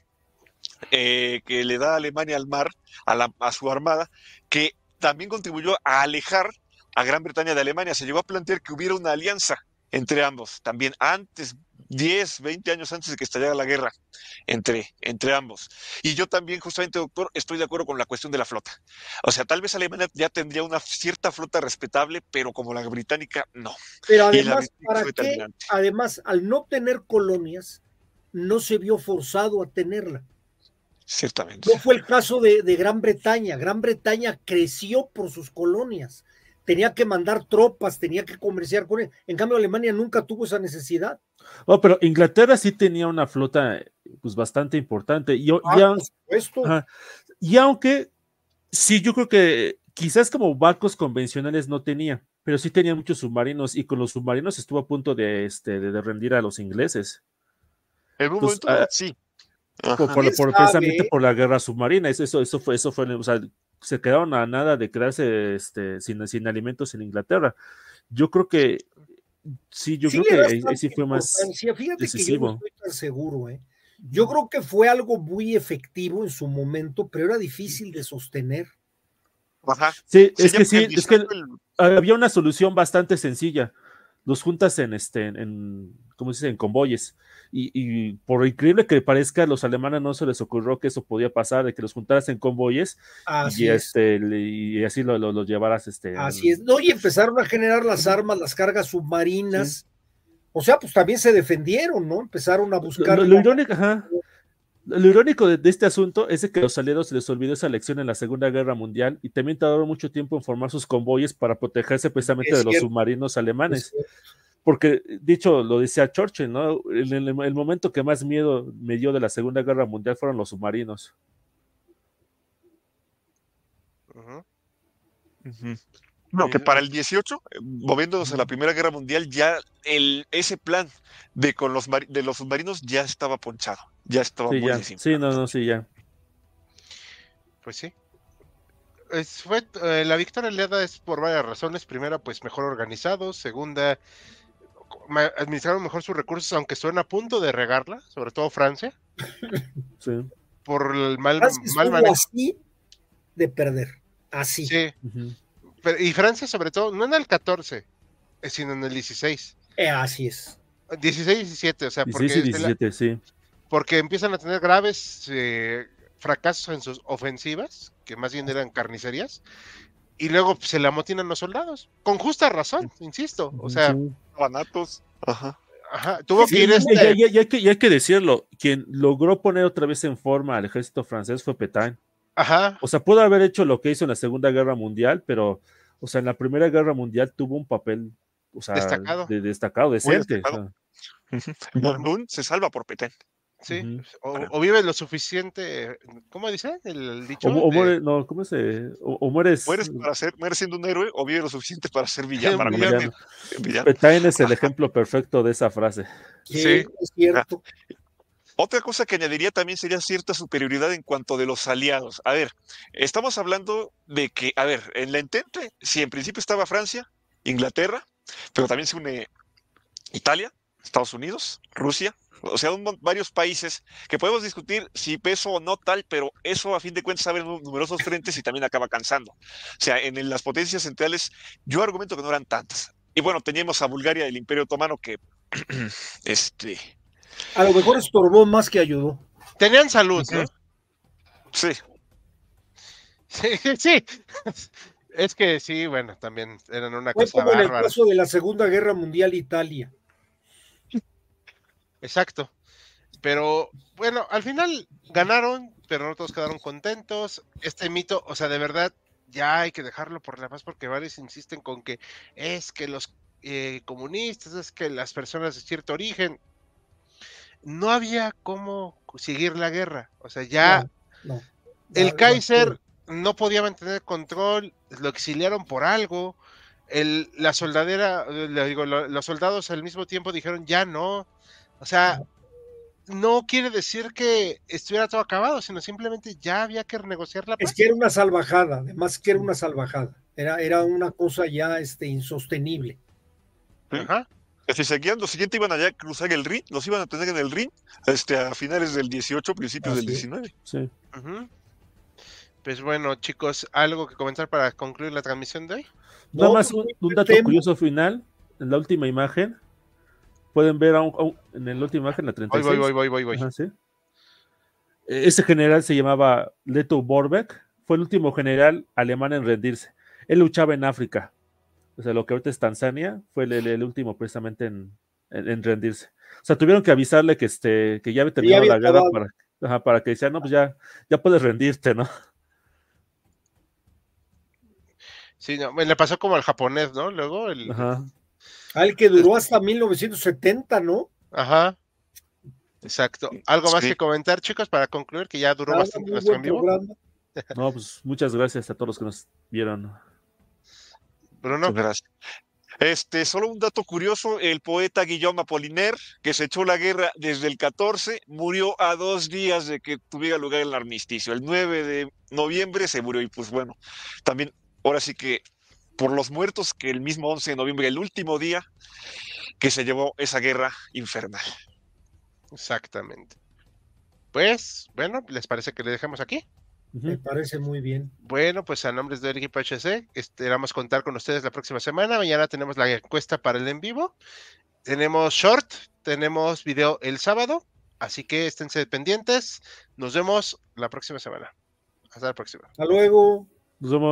eh, que le da Alemania al mar, a, la- a su armada, que también contribuyó a alejar a Gran Bretaña de Alemania. Se llegó a plantear que hubiera una alianza entre ambos, también antes, 10, 20 años antes de que estallara la guerra entre, entre ambos. Y yo también, justamente, doctor, estoy de acuerdo con la cuestión de la flota. O sea, tal vez Alemania ya tendría una cierta flota respetable, pero como la británica, no. Pero además, ¿para qué? Además, al no tener colonias, no se vio forzado a tenerla. Ciertamente. No fue el caso de, de Gran Bretaña. Gran Bretaña creció por sus colonias. Tenía que mandar tropas, tenía que comerciar con él. En cambio, Alemania nunca tuvo esa necesidad. Oh, pero Inglaterra sí tenía una flota pues bastante importante. Y, Ah, ya- por supuesto. Ajá. y aunque sí, yo creo que quizás como barcos convencionales no tenía, pero sí tenía muchos submarinos y con los submarinos estuvo a punto de, este, de, de rendir a los ingleses. En un momento, ah, sí. Por, precisamente por la guerra submarina. Eso, eso, eso fue, eso fue, o sea, se quedaron a nada de quedarse este, sin, sin alimentos en Inglaterra. Yo creo que sí, yo Sí creo que ahí, sí fue más. Fíjate que yo decisivo. no estoy tan seguro. ¿eh? Yo creo que fue algo muy efectivo en su momento, pero era difícil de sostener. Ajá. Sí, Sí, es que sí, es que el- había una solución bastante sencilla. Los juntas en este, en, ¿cómo se dice? En convoyes. Y, y por increíble que parezca, a los alemanes no se les ocurrió que eso podía pasar, de que los juntaras en convoyes Así y, es. este, le- y así lo, lo- los llevaras. Este, Así es. No, y empezaron a generar las armas, las cargas submarinas. O sea, pues también se defendieron, ¿no? Empezaron a Lo, buscar. lo- lo irónico, ajá. Lo irónico de, de este asunto es de que a los aliados se les olvidó esa lección en la Segunda Guerra Mundial y también tardaron mucho tiempo en formar sus convoyes para protegerse precisamente Es de los submarinos alemanes. Porque, dicho, lo decía Churchill, ¿no? El, el, el, momento que más miedo me dio de la Segunda Guerra Mundial fueron los submarinos. Uh -huh. Uh -huh. No, que para el 18, moviéndonos a la Primera Guerra Mundial, ya el, ese plan de con los de los submarinos ya estaba ponchado, ya estaba sí, muy ya. Sí, no, no, sí, ya. Pues sí. Es, fue, eh, la victoria aliada es por varias razones. Primera, pues mejor organizados. Segunda, administraron mejor sus recursos, aunque estuvieron a punto de regarla, sobre todo Francia. Sí. Por el mal, mal manejo. así de perder. Así. Sí. Uh -huh. Pero, y Francia, sobre todo, no en el 14, sino en el 16. Eh, así es. 16 y 17, o sea, 16 porque, y 17, la, sí. porque empiezan a tener graves eh, fracasos en sus ofensivas, que más bien eran carnicerías, y luego se le amotinan los soldados, con justa razón, insisto, o sea, sí. banatos. Ajá. Ajá, tuvo sí, que ir este... ya, ya, ya, hay que, ya hay que decirlo, quien logró poner otra vez en forma al ejército francés fue Petain. Ajá. O sea, pudo haber hecho lo que hizo en la Segunda Guerra Mundial, pero, o sea, en la Primera Guerra Mundial tuvo un papel, o sea, destacado, de, destacado decente. Destacado. O sea. Mondún se salva por Petén. Sí, uh -huh. o, o, vive lo suficiente, ¿cómo dice el dicho? O, o muere, no, ¿cómo se? O, o, mueres. Mueres para ser, mueres siendo un héroe o vive lo suficiente para ser villano. Para villano. villano. Petain es el ejemplo perfecto de esa frase. Sí, sí. es cierto. Otra cosa que añadiría también sería cierta superioridad en cuanto de los aliados. A ver, estamos hablando de que, a ver, en la entente, si en principio estaba Francia, Inglaterra, pero también se une Italia, Estados Unidos, Rusia, o sea, varios países que podemos discutir si peso o no tal, pero eso a fin de cuentas abre numerosos frentes y también acaba cansando. O sea, en las potencias centrales yo argumento que no eran tantas. Y bueno, teníamos a Bulgaria del Imperio Otomano que, este, a lo mejor estorbó más que ayudó. Tenían salud, ¿no? Sí. Sí, sí. Es que sí, bueno, también eran una Fue cosa como en el bárbara. caso de la Segunda Guerra Mundial Italia. Exacto. Pero bueno, al final ganaron, pero no todos quedaron contentos. Este mito, o sea, de verdad, ya hay que dejarlo por la paz porque varios insisten con que es que los eh, comunistas, es que las personas de cierto origen, no había cómo seguir la guerra. O sea, ya No, no. el Kaiser no podía mantener control, lo exiliaron por algo. El, la soldadera, le digo, lo- los soldados al mismo tiempo dijeron ya no. O sea, no quiere decir que estuviera todo acabado, sino simplemente ya había que renegociar la paz. Es que era una salvajada, además que era una salvajada. Era, era una cosa ya este, insostenible. Ajá. Que Si seguían, los siguientes iban allá a cruzar el Rin, los iban a tener en el Rin este, a finales del 18, principios Así del. 19. Sí. ujú. Pues bueno, chicos, ¿algo que comentar para concluir la transmisión de hoy? Nada No, más un, un dato tema. curioso final. En la última imagen, pueden ver a un- a un- en la última imagen, la Voy, 36. voy, voy, voy, voy, voy. Ajá, sí. Eh, Ese general se llamaba Leto Borbeck, fue el último general alemán en rendirse. Él luchaba en África, o sea, lo que ahorita es Tanzania, fue el, el- el último precisamente en, en- en rendirse. O sea, tuvieron que avisarle que, este, que ya había terminado había la guerra para, ajá, para que decían, no, pues ya, ya puedes rendirte, ¿no? Sí, no, le pasó como al japonés, ¿no? Luego el. Ajá. Al que duró hasta 1970, ¿no? Ajá. Exacto. ¿Algo más Sí. que comentar, chicos, para concluir que ya duró bastante nuestro en vivo? programa. No, pues muchas gracias a todos los que nos vieron. Bruno. Gracias. Este, solo un dato curioso, el poeta Guillaume Apollinaire, que se echó la guerra desde el 14, murió a dos días de que tuviera lugar el armisticio. El 9 de noviembre se murió y pues bueno, también ahora sí que por los muertos que el mismo 11 de noviembre, el último día que se llevó esa guerra infernal. Exactamente. Pues, bueno, ¿les parece que le dejemos aquí? Me parece muy bien. Bueno, pues a nombres del equipo HC, esperamos contar con ustedes la próxima semana. Mañana tenemos la encuesta para el en vivo. Tenemos short, tenemos video el sábado, así que esténse pendientes. Nos vemos la próxima semana. Hasta la próxima. Hasta luego. Nos vemos.